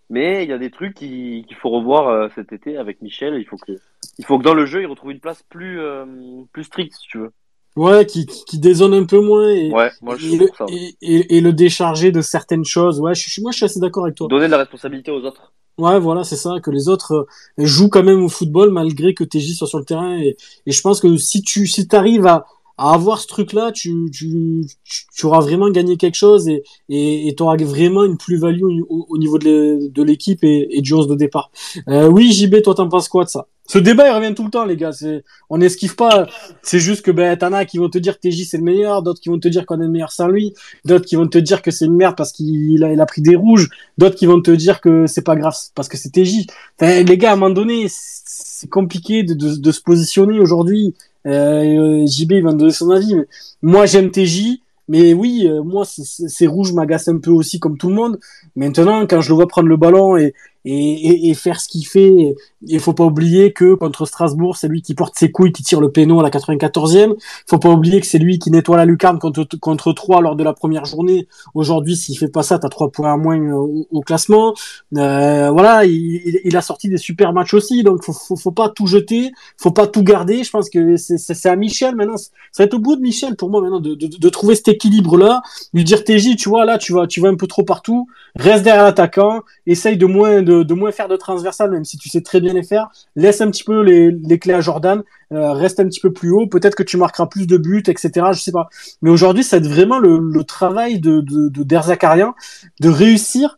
Mais il y a des trucs qui- qu'il faut revoir euh, cet été avec Michel. Il faut que, il faut que dans le jeu, il retrouve une place plus, euh, plus stricte, si tu veux. Ouais, qui, qui, qui dézone un peu moins et, Ouais, moi je et, le, ça. et, et- et le décharger de certaines choses. Ouais, je, moi je suis assez d'accord avec toi. Donner de la responsabilité aux autres. Ouais, voilà, c'est ça, que les autres euh, jouent quand même au football malgré que TJ soit sur le terrain. Et, je pense que si tu si arrives à, à avoir ce truc-là, tu, tu, tu, tu auras vraiment gagné quelque chose et et tu vraiment une plus-value au, au niveau de l'équipe et, et du 11 de départ. Euh, oui, JB, toi, t'en penses quoi de ça? Ce débat, il revient tout le temps, les gars. C'est, on n'esquive pas. C'est juste que ben, t'en as qui vont te dire que TJ c'est le meilleur, d'autres qui vont te dire qu'on est le meilleur sans lui, d'autres qui vont te dire que c'est une merde parce qu'il a, il a pris des rouges, d'autres qui vont te dire que c'est pas grave parce que c'est TJ. Les gars, à un moment donné, c'est compliqué de, de, de se positionner aujourd'hui. Euh, JB il va me donner son avis. Mais moi, j'aime TJ, mais oui, euh, moi, ces rouges m'agacent un peu aussi, comme tout le monde. Maintenant, quand je le vois prendre le ballon et, et, et faire ce qu'il fait. Il faut pas oublier que contre Strasbourg, c'est lui qui porte ses couilles, qui tire le péno à la 94e. Faut pas oublier que c'est lui qui nettoie la lucarne contre contre 3 lors de la première journée. Aujourd'hui, s'il fait pas ça, t'as trois points à moins au, au classement. Euh, voilà, il, il, a sorti des super matchs aussi, donc faut, faut, faut pas tout jeter, faut pas tout garder. Je pense que c'est à Michel maintenant. Ça va être au bout de Michel pour moi maintenant de, de, de trouver cet équilibre là, lui dire TJ, tu vois là, tu vas tu vas un peu trop partout, reste derrière l'attaquant, essaye de moins de, de moins faire de transversal, même si tu sais très bien faire. Laisse un petit peu les, clés à Jordan, euh, reste un petit peu plus haut. Peut-être que tu marqueras plus de buts, etc. Je sais pas. Mais aujourd'hui, ça va être vraiment le, travail de de, de réussir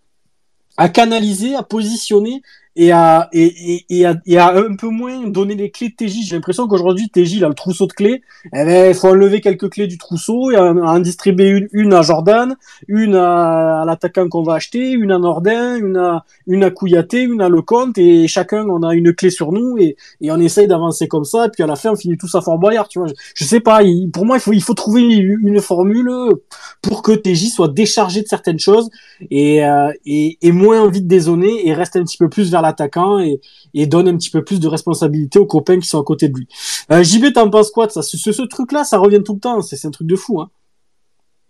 à canaliser, à positionner et à, et, et, et, à, et à un peu moins donner les clés de TJ. J'ai l'impression qu'aujourd'hui, TJ, il a le trousseau de clés. Eh ben, il faut enlever quelques clés du trousseau et en, en distribuer une, une à Jordan, une à, à l'attaquant qu'on va acheter, une à Nordin, une à, une à Kouyaté, une à Lecomte et chacun, on a une clé sur nous et, et on essaye d'avancer comme ça. Et puis à la fin, on finit tous à Fort Boyard, tu vois. Je, sais pas, pour moi, il faut, il faut trouver une formule pour que TJ soit déchargé de certaines choses et, euh, et, et moins envie de dézoner et reste un petit peu plus vers l'attaquant et, et donne un petit peu plus de responsabilité aux copains qui sont à côté de lui. Euh, JB, t'en penses quoi de ça? Ce, ce, truc-là, ça revient tout le temps. C'est un truc de fou. Hein.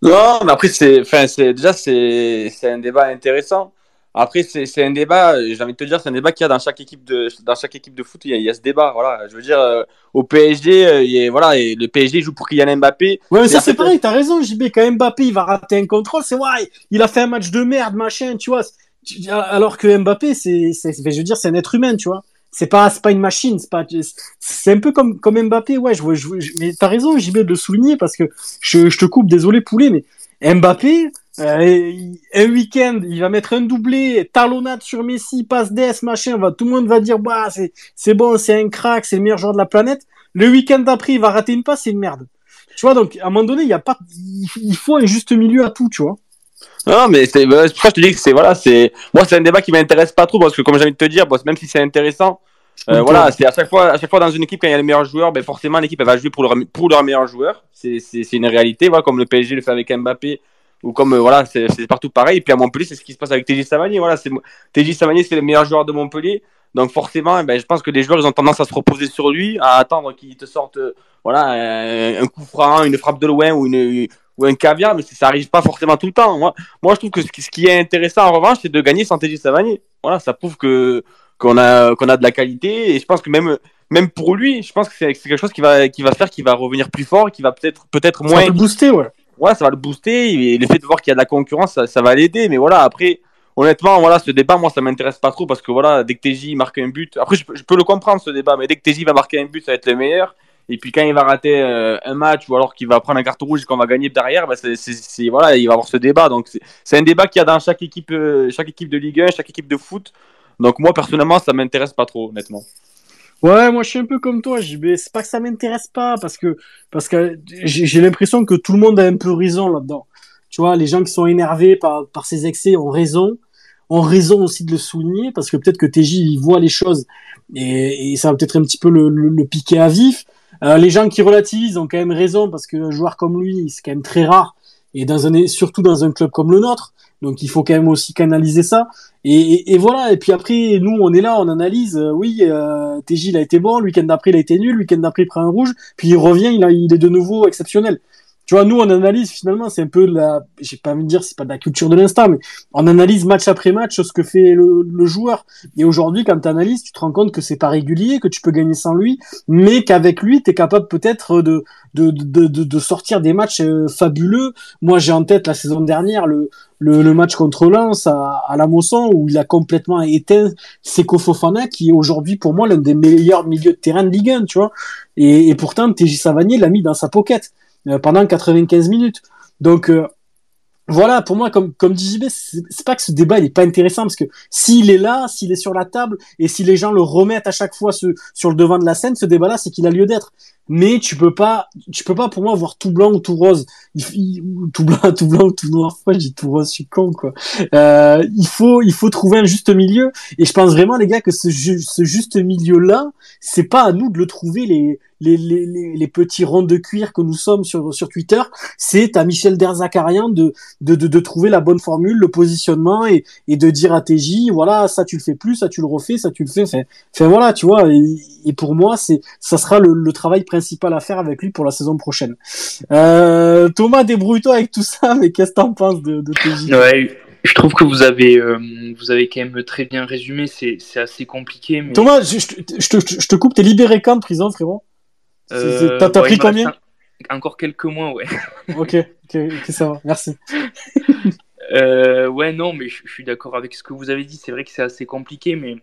Non, mais après, c'est, enfin, c'est déjà c'est un débat intéressant. Après, c'est un débat, j'ai envie de te dire, c'est un débat qu'il y a dans chaque équipe de, dans chaque équipe de foot. Il y a, il y a ce débat. Voilà. Je veux dire, euh, au PSG, euh, il voilà, et le PSG joue pour Kylian Mbappé. Ouais, mais ça, c'est pareil, t'as raison, JB. Quand Mbappé, il va rater un contrôle, c'est ouais, il a fait un match de merde, machin, tu vois. Alors que Mbappé, c'est, je veux dire, c'est un être humain, tu vois. C'est pas, c'est pas une machine, c'est pas, c'est un peu comme, comme Mbappé, ouais, je, je, je mais t'as raison, JB, de le souligner parce que je, te coupe, désolé, poulet, mais Mbappé, euh, un week-end, il va mettre un doublé, talonnade sur Messi, passe DS, machin, va, tout le monde va dire, bah, c'est, c'est bon, c'est un crack, c'est le meilleur joueur de la planète. Le week-end d'après, il va rater une passe, c'est une merde. Tu vois, donc, à un moment donné, il y a pas, il faut un juste milieu à tout, tu vois. Non, mais c'est pour ça que je te dis que c'est voilà, c'est moi c'est un débat qui m'intéresse pas trop parce que comme j'ai envie de te dire, bon, même si c'est intéressant, euh, voilà, c'est à chaque fois à chaque fois dans une équipe quand il y a les meilleurs joueurs, ben forcément l'équipe elle va jouer pour leur pour leur meilleur joueur. C'est c'est c'est une réalité, voilà, comme le PSG le fait avec Mbappé ou comme euh, voilà, c'est partout pareil. Et puis à Montpellier, c'est ce qui se passe avec TJ Savanier. Voilà, c'est TJ Savanier, c'est le meilleur joueur de Montpellier. Donc forcément, ben, je pense que les joueurs ils ont tendance à se reposer sur lui, à attendre qu'il te sorte euh, voilà un coup franc, une frappe de loin ou une ou un caviar, mais ça arrive pas forcément tout le temps. Moi, moi je trouve que ce qui est intéressant en revanche, c'est de gagner sans TJ Savanier. Voilà, ça prouve que qu'on a qu'on a de la qualité et je pense que même même pour lui, je pense que c'est quelque chose qui va qui va faire qu'il va revenir plus fort, qui va peut-être peut-être moins. Ça va le booster, ouais. Ouais, ça va le booster. Et le fait de voir qu'il y a de la concurrence, ça, ça va l'aider. Mais voilà, après, honnêtement, voilà, ce débat, moi, ça m'intéresse pas trop parce que voilà, dès que TJ marque un but, après, je, je, peux le comprendre ce débat, mais dès que TJ va marquer un but, ça va être le meilleur. Et puis quand il va rater euh, un match ou alors qu'il va prendre un carton rouge et qu'on va gagner derrière, bah c'est voilà, il va avoir ce débat. Donc c'est un débat qu'il y a dans chaque équipe, euh, chaque équipe de Ligue 1, chaque équipe de foot. Donc moi personnellement, ça m'intéresse pas trop, honnêtement. Ouais, moi je suis un peu comme toi. C'est pas que ça m'intéresse pas, parce que parce que j'ai l'impression que tout le monde a un peu raison là-dedans. Tu vois, les gens qui sont énervés par, par ces excès ont raison, ont raison aussi de le souligner, parce que peut-être que TJ il voit les choses et, ça va peut-être un petit peu le piquer à vif. Euh, les gens qui relativisent ont quand même raison, parce qu'un joueur comme lui, c'est quand même très rare, et surtout dans un club comme le nôtre. Donc il faut quand même aussi canaliser ça. Et, voilà. Et puis après, nous, on est là, on analyse. Euh, oui, euh, TJ il a été bon. Le week-end d'après, il a été nul. Le week-end d'après, il prend un rouge. Puis il revient, il est de nouveau exceptionnel. Tu vois, nous, on analyse finalement, c'est un peu de la, j'ai pas envie de dire, c'est pas de la culture de l'instant, mais on analyse match après match ce que fait le, le joueur. Et aujourd'hui, quand tu analyses, tu te rends compte que c'est pas régulier, que tu peux gagner sans lui, mais qu'avec lui, tu es capable peut-être de, de, de, de, de, sortir des matchs euh, fabuleux. Moi, j'ai en tête la saison dernière le, le, le match contre Lens à, à la Mosson où il a complètement éteint Seko Fofana, qui est aujourd'hui pour moi l'un des meilleurs milieux de terrain de Ligue 1, tu vois. Et, et pourtant, TJ Savanier l'a mis dans sa pocket pendant 95 minutes. Donc euh, voilà, pour moi, comme, comme dit JB, c'est pas que ce débat il est pas intéressant parce que s'il est là, s'il est sur la table et si les gens le remettent à chaque fois sur le devant de la scène, ce débat-là, c'est qu'il a lieu d'être. Mais tu peux pas, tu peux pas pour moi voir tout blanc ou tout rose. Tout blanc, tout blanc ou tout noir. Pourquoi j'ai tout rose, je suis con quoi. Euh, il faut, il faut trouver un juste milieu. Et je pense vraiment les gars que ce, ce juste milieu là, c'est pas à nous de le trouver les les, les, les, petits ronds de cuir que nous sommes sur sur Twitter. C'est à Michel Derzakarian de, de de de trouver la bonne formule, le positionnement et et de dire à TJ voilà ça tu le fais plus, ça tu le refais, ça tu le fais. Enfin, voilà tu vois. Et, et pour moi c'est ça sera le, le travail à faire avec lui pour la saison prochaine. Euh, Thomas, débrouille-toi avec tout ça, mais qu'est-ce que t'en penses de, de TJ Ouais, je trouve que vous avez, euh, vous avez quand même très bien résumé. C'est c'est assez compliqué. Mais, Thomas, je, je, te- je, te, coupe, t'es libéré quand de prison, frérot? C'est- c'est- euh, T'as pris combien? un- Encore quelques mois, ouais. ok, ok, ok, ça va, merci. Euh, ouais, non, mais je, je suis d'accord avec ce que vous avez dit. C'est vrai que c'est assez compliqué, mais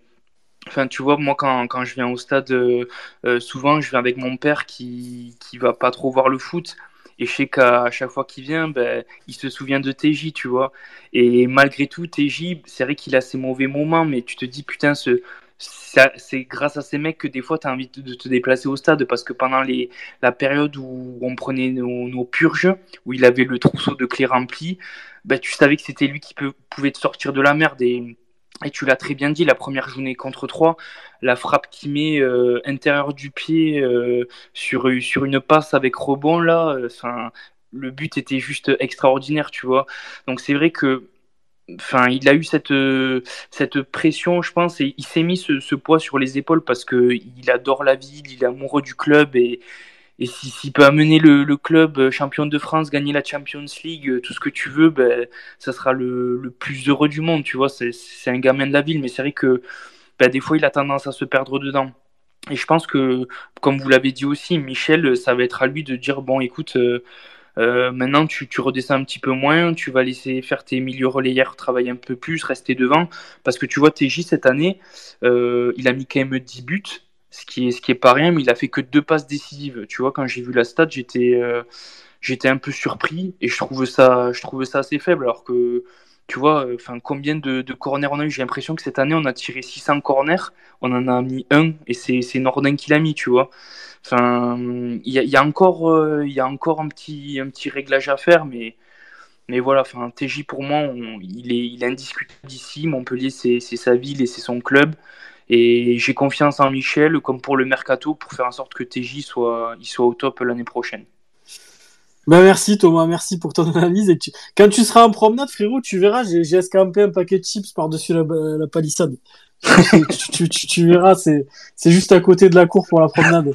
enfin, tu vois, moi, quand, quand je viens au stade, euh, euh, souvent, je viens avec mon père qui, qui va pas trop voir le foot. Et je sais qu'à chaque fois qu'il vient, ben, il se souvient de TJ, tu vois. Et malgré tout, TJ, c'est vrai qu'il a ses mauvais moments, mais tu te dis, putain, ce, c'est grâce à ces mecs que des fois, tu as envie de, te déplacer au stade. Parce que pendant les, la période où on prenait nos, purges, où il avait le trousseau de clés rempli, ben, tu savais que c'était lui qui peut- pouvait te sortir de la merde. Et, et tu l'as très bien dit, la première journée contre 3, la frappe qu'il met euh, intérieur du pied euh, sur, une passe avec rebond, là, euh, le but était juste extraordinaire, tu vois. Donc c'est vrai que Enfin, il a eu cette, cette pression, je pense, et il s'est mis ce, poids sur les épaules parce que il adore la ville, il est amoureux du club et, et si- s'il peut amener le, club euh, champion de France, gagner la Champions League, euh, tout ce que tu veux, ben, ça sera le, plus heureux du monde, tu vois. C'est un gamin de la ville, mais c'est vrai que ben, des fois, il a tendance à se perdre dedans. Et je pense que, comme vous l'avez dit aussi, Michel, ça va être à lui de dire, bon, écoute, euh, maintenant tu, redescends un petit peu moins, tu vas laisser faire tes milieux relayeurs travailler un peu plus, rester devant, parce que tu vois, TJ cette année, il a mis quand même 10 buts, ce qui est, ce qui est pas rien, mais il a fait que deux passes décisives. Tu vois, quand j'ai vu la stat, j'étais euh, j'étais un peu surpris et je trouve ça, je trouve ça assez faible, alors que tu vois, euh, enfin, combien de, de corners on a eu? J'ai l'impression que cette année, on a tiré 600 corners, on en a mis un, et c'est c'est Nordin qui l'a mis, tu vois. Enfin, il y a, encore, euh, y a encore un petit, un petit réglage à faire, mais, mais voilà. Enfin, TJ pour moi, il est, il indiscutable ici. Montpellier, c'est sa ville et c'est son club. Et j'ai confiance en Michel, comme pour le mercato, pour faire en sorte que TJ soit, il soit au top l'année prochaine. Bah merci Thomas, merci pour ton analyse. Quand tu seras en promenade, frérot, tu verras, j'ai escampé un paquet de chips par-dessus la palissade. Tu, tu, tu, tu verras, c'est c'est juste à côté de la cour pour la promenade.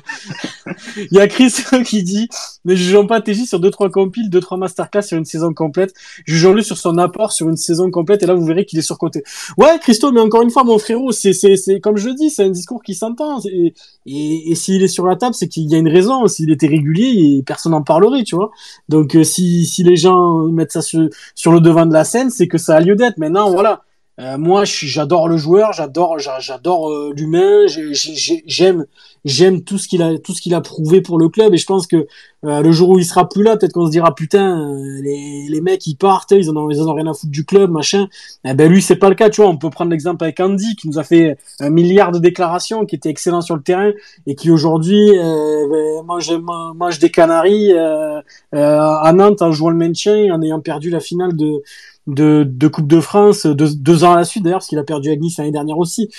Il y a Chris qui dit ne jugeons pas TJ sur deux trois compiles, deux trois masterclass sur une saison complète. Jugeons-le sur son apport sur une saison complète. Et là, vous verrez qu'il est surcoté. Ouais, Christo, mais encore une fois, mon frérot, c'est c'est c'est comme je dis, c'est un discours qui s'entend. Et, et, et s'il est sur la table, c'est qu'il y a une raison. S'il était régulier, personne n'en parlerait, tu vois. Donc euh, si, si les gens mettent ça sur, sur le devant de la scène, c'est que ça a lieu d'être. Maintenant, voilà. Euh, moi, j'adore le joueur, j'adore, j'a- j'adore euh, l'humain, j'ai- j'ai- j'aime, j'aime tout ce qu'il a, tout ce qu'il a prouvé pour le club. Et je pense que euh, le jour où il sera plus là, peut-être qu'on se dira putain, euh, les, les mecs ils partent, ils en ont, ils en ont rien à foutre du club, machin. Eh ben lui, c'est pas le cas, tu vois. On peut prendre l'exemple avec Andy qui nous a fait un milliard de déclarations, qui était excellent sur le terrain et qui aujourd'hui euh, ben, mange, mange des canaries euh, à Nantes en jouant le maintien, en ayant perdu la finale de de, de Coupe de France deux, ans à la suite d'ailleurs, parce qu'il a perdu avec Nice l'année dernière aussi.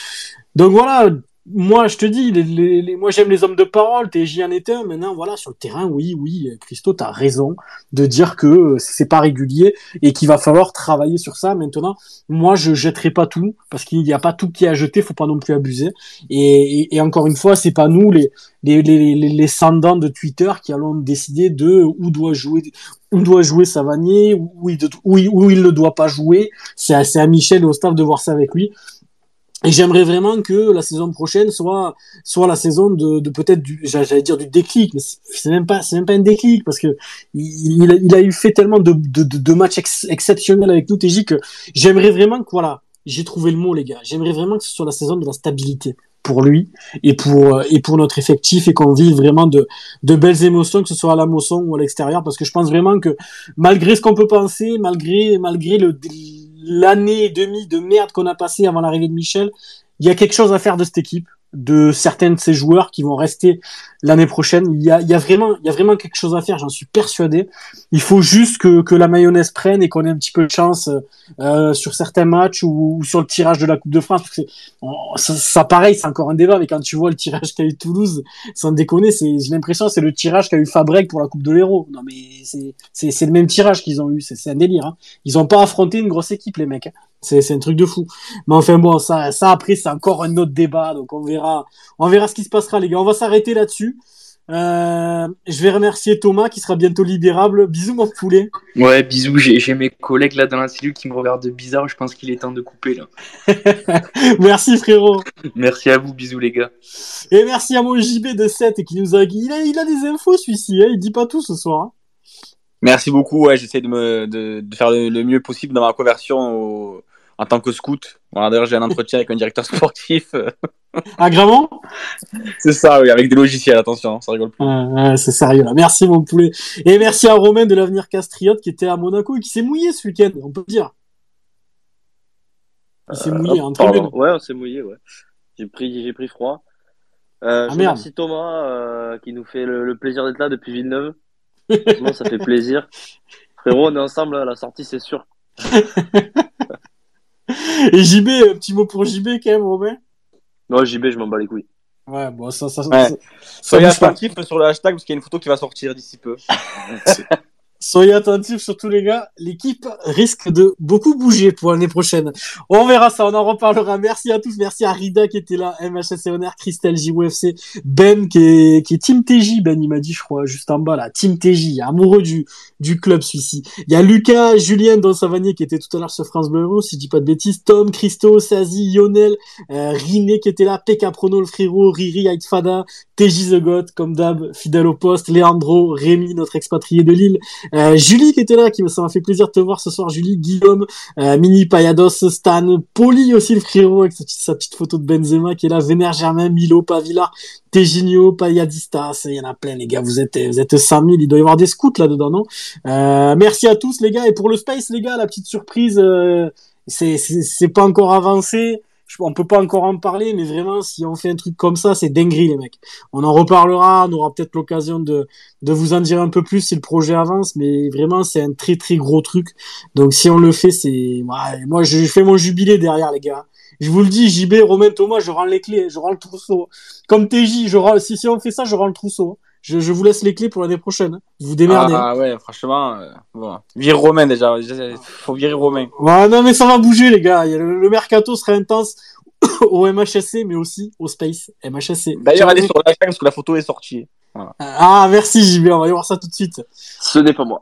Donc voilà, moi je te dis, les, les, les- moi j'aime les hommes de parole, TJ en est un. Maintenant voilà, sur le terrain, oui, oui, Christo, t'as raison de dire que c'est pas régulier et qu'il va falloir travailler sur ça. Maintenant, moi je jetterai pas tout parce qu'il n'y a pas tout qui est à jeter, faut pas non plus abuser. Et, et, et encore une fois, c'est pas nous les les les les, sandans de Twitter qui allons décider de où doit jouer où doit jouer Savanier, où il, où il, où il ne doit pas jouer. C'est à, à Michel et au staff de voir ça avec lui. Et j'aimerais vraiment que la saison prochaine soit soit la saison de, de peut-être du j'allais dire du déclic mais c'est- même pas c'est même pas un déclic parce que il, a, il a eu fait tellement de, de, de, matchs ex- exceptionnels avec nous TJ que j'aimerais vraiment que voilà j'ai trouvé le mot les gars. J'aimerais vraiment que ce soit la saison de la stabilité pour lui et pour euh, et pour notre effectif et qu'on vive vraiment de de belles émotions que ce soit à la Mosson ou à l'extérieur parce que je pense vraiment que malgré ce qu'on peut penser malgré malgré le l'année et demie de merde qu'on a passé avant l'arrivée de Michel il y a quelque chose à faire de cette équipe de certains de ces joueurs qui vont rester l'année prochaine. Il y a, vraiment quelque chose à faire. J'en suis persuadé. Il faut juste que, que la mayonnaise prenne et qu'on ait un petit peu de chance euh, sur certains matchs ou, sur le tirage de la Coupe de France. Ça, pareil, c'est encore un débat. Mais quand tu vois le tirage qu'a eu Toulouse, sans déconner, j'ai l'impression c'est le tirage qu'a eu Fabrec pour la Coupe de l'Hérault. Non mais c'est, le même tirage qu'ils ont eu. C'est, un délire. Hein. Ils ont pas affronté une grosse équipe les mecs. hein. C'est, c'est un truc de fou. Mais enfin bon, ça, ça après c'est encore un autre débat. Donc on verra, on verra ce qui se passera les gars. On va s'arrêter là-dessus. Euh, je vais remercier Thomas qui sera bientôt libérable. Bisous mon poulet. Ouais, bisous, j'ai mes collègues là dans la cellule qui me regardent bizarre, je pense qu'il est temps de couper là. Merci frérot. Merci à vous, bisous les gars. Et merci à mon JB de 7 qui nous a il a, il a des infos celui-ci, hein. il dit pas tout ce soir. hein. Merci beaucoup. Ouais, j'essaie de me de, de faire le, le mieux possible dans ma conversion au- en tant que scout. Voilà, d'ailleurs, j'ai un entretien avec un directeur sportif. À Gramont C'est ça, oui, avec des logiciels. Attention, hein, ça rigole plus. Ouais, ouais, c'est sérieux là. Merci mon poulet. Et merci à Romain de l'avenir Castriote qui était à Monaco et qui s'est mouillé ce week-end, on peut le dire. Il s'est mouillé en Pardon. tribune. Ouais, on s'est mouillé, ouais. J'ai pris, j'ai pris froid. Euh, Ah, je merde. remercie Thomas euh, qui nous fait le, le plaisir d'être là depuis Villeneuve. Franchement, ça fait plaisir. Frérot, on est ensemble à la sortie, c'est sûr. Et JB, un petit mot pour JB quand même, Romain. Non, JB, je m'en bats les couilles. Ouais, bon, ça, ça, Ouais. ça, Soyez bouge pas. attentifs sur le hashtag parce qu'il y a une photo qui va sortir d'ici peu. Soyez attentifs surtout les gars, l'équipe risque de beaucoup bouger pour l'année prochaine. On verra ça, on en reparlera. Merci à tous, merci à Rida qui était là, MHS Honor, Christelle JUFC, Ben qui est, qui est Team TJ, Ben il m'a dit je crois juste en bas là, Team TJ, amoureux du, du club celui-ci. Il y a Lucas, Julien Don Savanier qui était tout à l'heure sur France Bleu si je dis pas de bêtises, Tom, Christo, Sazi, Lionel, euh, Riné qui était là, Pekka Prono le frérot, Riri, Aitfada, TJ The God, comme d'hab, fidèle au poste, Leandro, Rémi, notre expatrié de Lille, euh, Julie qui était là, qui ça m'a fait plaisir de te voir ce soir, Julie, Guillaume, euh, Mini Payados, Stan, Poli aussi le frérot avec sa, petite- photo de Benzema qui est là, Vénère Germain, Milo, Pavillard, Tejinho, Payadistas, il y en a plein les gars, vous êtes vous êtes 100 000, il doit y avoir des scouts là-dedans, non? Euh, Merci à tous les gars, et pour le Space les gars, la petite surprise, c'est c'est pas encore avancé, Je- on peut pas encore en parler, mais vraiment si on fait un truc comme ça, c'est dinguerie les mecs. On en reparlera, on aura peut-être l'occasion de de vous en dire un peu plus si le projet avance, mais vraiment c'est un très très gros truc. Donc si on le fait, c'est ouais, moi je fais mon jubilé derrière les gars. Je vous le dis, JB, Romain, Thomas, je rends les clés, je rends le trousseau. Comme TJ, je rends, si, si on fait ça, je rends le trousseau. Je, je vous laisse les clés pour l'année prochaine. Vous démerdez. Ah ouais, franchement, euh, bon. Vire Romain déjà. Faut virer Romain. Ouais, non, mais ça va bouger, les gars. Le, le mercato sera intense au MHSC, mais aussi au Space MHSC. D'ailleurs, allez sur la chaîne parce que la photo est sortie. Ah, merci, JB. On va aller voir ça tout de suite. Ce n'est pas moi.